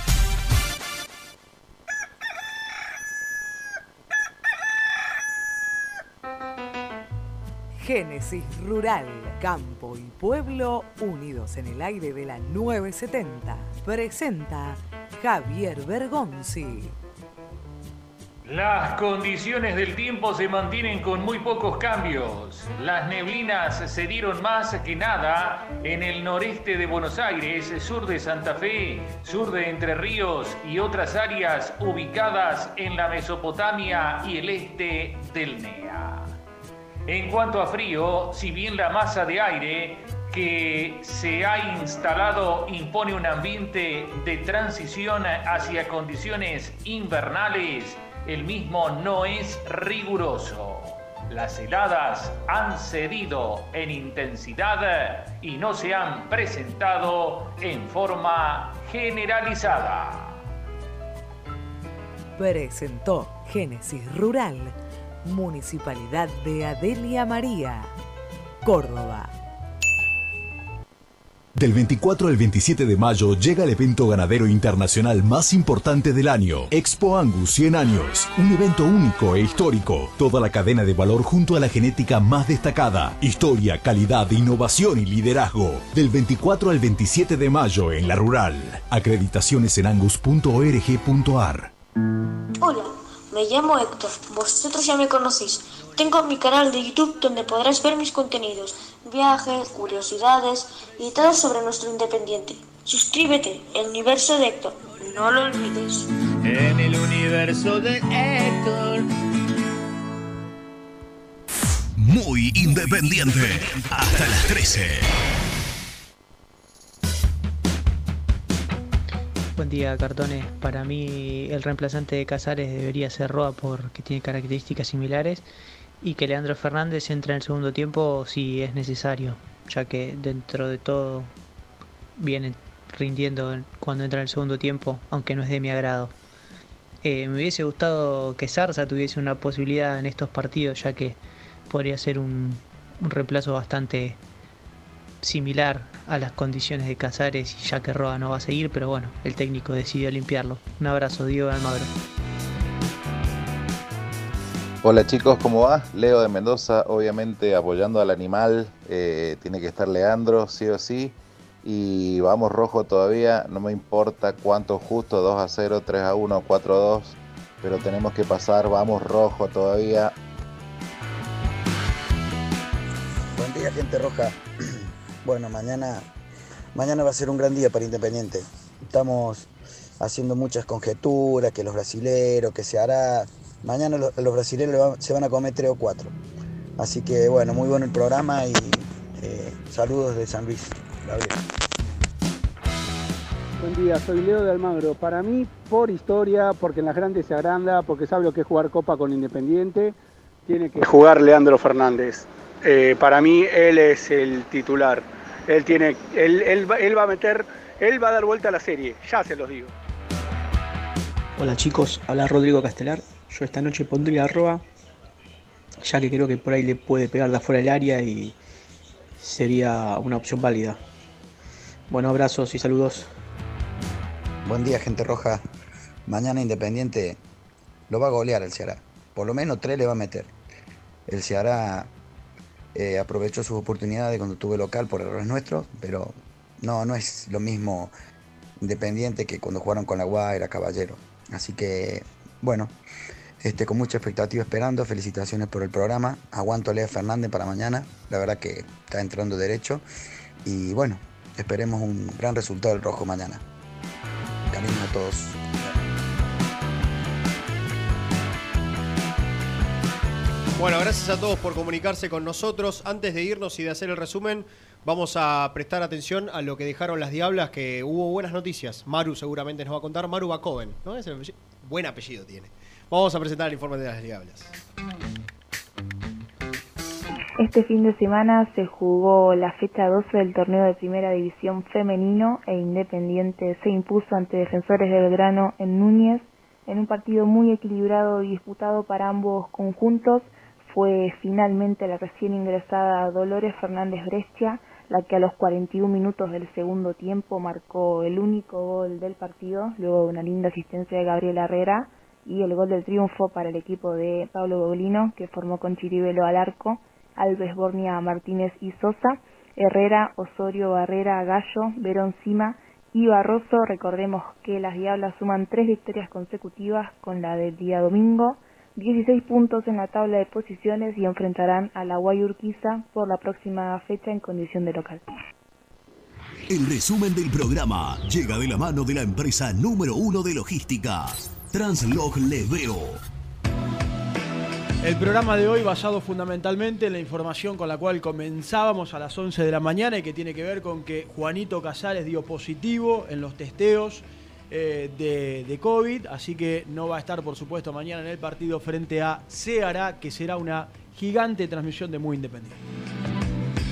[SPEAKER 31] Génesis Rural, Campo y Pueblo unidos en el aire de la 970. Presenta Javier Bergonzi.
[SPEAKER 8] Las condiciones del tiempo se mantienen con muy pocos cambios. Las neblinas se dieron más que nada en el noreste de Buenos Aires, sur de Santa Fe, sur de Entre Ríos y otras áreas ubicadas en la Mesopotamia y el este del NEA. En cuanto a frío, si bien la masa de aire que se ha instalado impone un ambiente de transición hacia condiciones invernales, el mismo no es riguroso. Las heladas han cedido en intensidad y no se han presentado en forma generalizada.
[SPEAKER 31] Presentó Génesis Rural, Municipalidad de Adelia María, Córdoba.
[SPEAKER 32] Del 24 al 27 de mayo llega el evento ganadero internacional más importante del año, Expo Angus 100 años, un evento único e histórico, toda la cadena de valor junto a la genética más destacada, historia, calidad, innovación y liderazgo. Del 24 al 27 de mayo en la rural, acreditaciones en angus.org.ar.
[SPEAKER 33] Hola, me llamo Héctor, vosotros ya me conocéis. Tengo mi canal de YouTube donde podrás ver mis contenidos, viajes, curiosidades y todo sobre nuestro independiente. Suscríbete, el universo de Héctor, no lo olvides.
[SPEAKER 34] En el universo de Héctor.
[SPEAKER 7] Muy independiente. Hasta las 13.
[SPEAKER 35] Buen día, cartones. Para mí, el reemplazante de Casares debería ser Roa porque tiene características similares y que Leandro Fernández entre en el segundo tiempo si es necesario, ya que dentro de todo viene rindiendo cuando entra en el segundo tiempo, aunque no es de mi agrado. Eh, me hubiese gustado que Zarza tuviese una posibilidad en estos partidos, ya que podría ser un reemplazo bastante similar a las condiciones de Casares, ya que Roa no va a seguir, pero bueno, el técnico decidió limpiarlo. Un abrazo, Diego de Almagro.
[SPEAKER 36] Hola chicos, ¿cómo va? Leo de Mendoza, obviamente apoyando al animal, eh, tiene que estar Leandro, sí o sí, y vamos rojo todavía, no me importa cuánto justo, 2 a 0, 3 a 1, 4 a 2, pero tenemos que pasar, vamos rojo todavía.
[SPEAKER 37] Buen día, gente roja. Bueno, mañana, mañana va a ser un gran día para Independiente. Estamos haciendo muchas conjeturas, que los brasileros, que se hará. Mañana lo- los, brasileros se van a comer tres o cuatro. Así que bueno, muy bueno el programa y eh, saludos de San Luis. Gabriel.
[SPEAKER 38] Buen día, soy Leo de Almagro. Para mí, por historia, porque en las grandes se agranda, porque sabe lo que es jugar Copa con Independiente, tiene que jugar Leandro Fernández. Eh, para mí, él es el titular. Él tiene, él, él va- él va a meter, él va a dar vuelta a la serie, ya se los digo.
[SPEAKER 35] Hola chicos, habla Rodrigo Castelar. Yo esta noche pondría a Roa, ya que creo que por ahí le puede pegar de afuera del área y sería una opción válida. Bueno, abrazos y saludos.
[SPEAKER 37] Buen día, gente roja. Mañana Independiente lo va a golear el Ceará. Por lo menos tres le va a meter. El Ceará eh, aprovechó sus oportunidades cuando tuve local por errores nuestros, pero no, no es lo mismo Independiente que cuando jugaron con la Guaira, Caballero. Así que, bueno, este, con mucha expectativa esperando. Felicitaciones por el programa. Aguanto Lea Fernández para mañana. La verdad que está entrando derecho. Y bueno, esperemos un gran resultado del rojo mañana. Cariño a todos.
[SPEAKER 2] Bueno, gracias a todos por comunicarse con nosotros. Antes de irnos y de hacer el resumen, vamos a prestar atención a lo que dejaron las Diablas, que hubo buenas noticias. Maru seguramente nos va a contar. Maru Bacoven, ¿no? Buen apellido tiene. Vamos a presentar el informe de las Diablas.
[SPEAKER 39] Este fin de semana se jugó la fecha 12 del torneo de Primera División Femenino e Independiente se impuso ante Defensores de Belgrano en Núñez en un partido muy equilibrado y disputado para ambos conjuntos. Fue finalmente la recién ingresada Dolores Fernández Brescia la que a los 41 minutos del segundo tiempo marcó el único gol del partido, luego de una linda asistencia de Gabriela Herrera y el gol del triunfo para el equipo de Pablo Boglino, que formó con Chiribelo al arco, Alves Bornia Martínez y Sosa, Herrera, Osorio, Barrera, Gallo, Verón Cima y Barroso. Recordemos que las Diablas suman tres victorias consecutivas con la del día domingo, 16 puntos en la tabla de posiciones y enfrentarán a la Guayurquiza por la próxima fecha en condición de local.
[SPEAKER 7] El resumen del programa llega de la mano de la empresa número uno de logística, Translog Leveo.
[SPEAKER 1] El programa de hoy basado fundamentalmente en la información con la cual comenzábamos a las 11 de la mañana y que tiene que ver con que Juanito Casares dio positivo en los testeos eh, de, de COVID, así que no va a estar por supuesto mañana en el partido frente a Ceará, que será una gigante transmisión de Muy Independiente.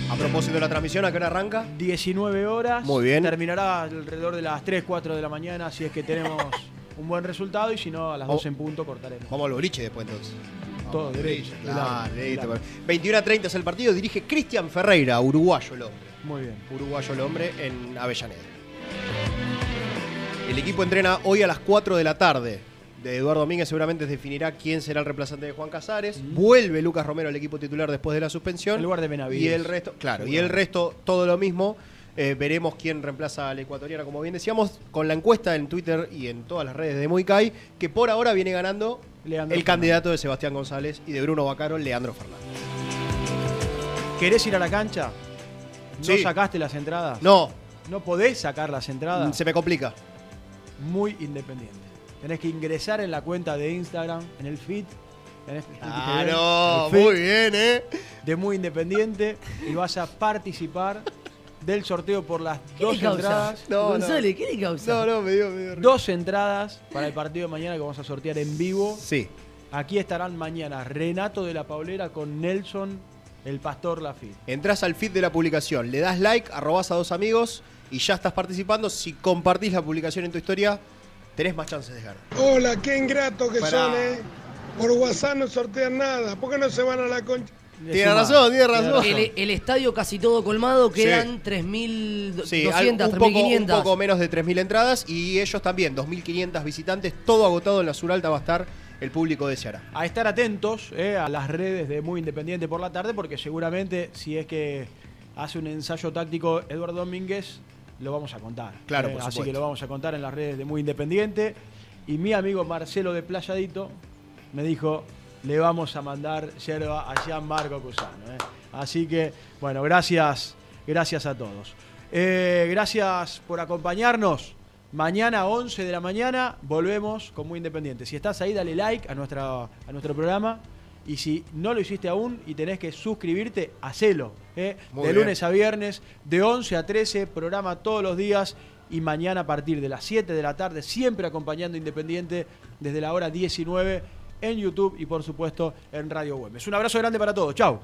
[SPEAKER 2] A propósito de la transmisión, ¿a qué hora arranca?
[SPEAKER 1] 19 horas.
[SPEAKER 2] Muy bien.
[SPEAKER 1] Terminará alrededor de las 3, 4 de la mañana si es que tenemos un buen resultado y si no a las 12 en punto cortaremos.
[SPEAKER 2] Vamos al boliche después entonces.
[SPEAKER 1] Todo derecho. de
[SPEAKER 2] Claro,
[SPEAKER 1] largo.
[SPEAKER 2] 21 a 30 es el partido, dirige Cristian Ferreira, uruguayo el hombre.
[SPEAKER 1] Muy bien.
[SPEAKER 2] Uruguayo el hombre en Avellaneda. El equipo entrena hoy a las 4 de la tarde. De Eduardo Domínguez seguramente definirá quién será el reemplazante de Juan Casares. Vuelve Lucas Romero al equipo titular después de la suspensión.
[SPEAKER 1] En lugar de Benavides.
[SPEAKER 2] Y el resto, claro, y el resto todo lo mismo. Eh, veremos quién reemplaza al ecuatoriano, como bien decíamos, con la encuesta en Twitter y en todas las redes de Muicay, que por ahora viene ganando
[SPEAKER 1] Leandro
[SPEAKER 2] el
[SPEAKER 1] Fernández.
[SPEAKER 2] candidato de Sebastián González y de Bruno Bacaro, Leandro Fernández.
[SPEAKER 1] ¿Querés ir a la cancha? ¿No
[SPEAKER 2] Sí.
[SPEAKER 1] sacaste las entradas?
[SPEAKER 2] No.
[SPEAKER 1] ¿No podés sacar las entradas?
[SPEAKER 2] Se me complica.
[SPEAKER 1] Muy independiente. Tenés que ingresar en la cuenta de Instagram, en el feed. tenés-
[SPEAKER 2] Claro,
[SPEAKER 1] el feed
[SPEAKER 2] muy bien, ¿eh?
[SPEAKER 1] De Muy Independiente y vas a participar del sorteo por las
[SPEAKER 3] ¿Qué
[SPEAKER 1] dos entradas.
[SPEAKER 3] González, ¿qué le causa?
[SPEAKER 2] No, no, me dio, me dio.
[SPEAKER 1] Dos entradas para el partido de mañana que vamos a sortear en vivo.
[SPEAKER 2] Sí.
[SPEAKER 1] Aquí estarán mañana Renato de la Paulera con Nelson, el pastor Lafitte.
[SPEAKER 2] Entrás al feed de la publicación, le das like, arrobas a dos amigos y ya estás participando. Si compartís la publicación en tu historia, tenés más chances de ganar.
[SPEAKER 40] Hola, qué ingrato que
[SPEAKER 2] Pará.
[SPEAKER 40] son, ¿eh? Por WhatsApp no sortean nada. ¿Por qué no se van a la concha?
[SPEAKER 2] Tiene razón, tiene razón.
[SPEAKER 3] El, el estadio casi todo colmado,
[SPEAKER 2] Sí.
[SPEAKER 3] quedan 3.200,
[SPEAKER 2] Sí, al- un, poco, un
[SPEAKER 3] 3.500.
[SPEAKER 2] poco menos de 3.000 entradas y ellos también, 2.500 visitantes, todo agotado en la Suralta va a estar el público de Ceará.
[SPEAKER 1] a estar atentos eh, a las redes de Muy Independiente por la tarde, porque seguramente si es que hace un ensayo táctico Eduardo Domínguez, lo vamos a contar.
[SPEAKER 2] Claro,
[SPEAKER 1] Eh,
[SPEAKER 2] por
[SPEAKER 1] Así que lo vamos a contar en las redes de Muy Independiente. Y mi amigo Marcelo de Playadito me dijo, le vamos a mandar yerba a Gianmarco Cusano. eh. Así que, bueno, gracias, gracias a todos. Gracias por acompañarnos. Mañana 11 de la mañana volvemos con Muy Independiente. Si estás ahí, dale like a, nuestra, a nuestro programa. Y si no lo hiciste aún y tenés que suscribirte, hacelo. ¿eh? De
[SPEAKER 2] bien.
[SPEAKER 1] lunes a viernes, de 11 a 13, programa todos los días. Y mañana a partir de las 7 de la tarde, siempre acompañando Independiente desde la hora 19 en YouTube y por supuesto en Radio Web. Un abrazo grande para todos. Chau.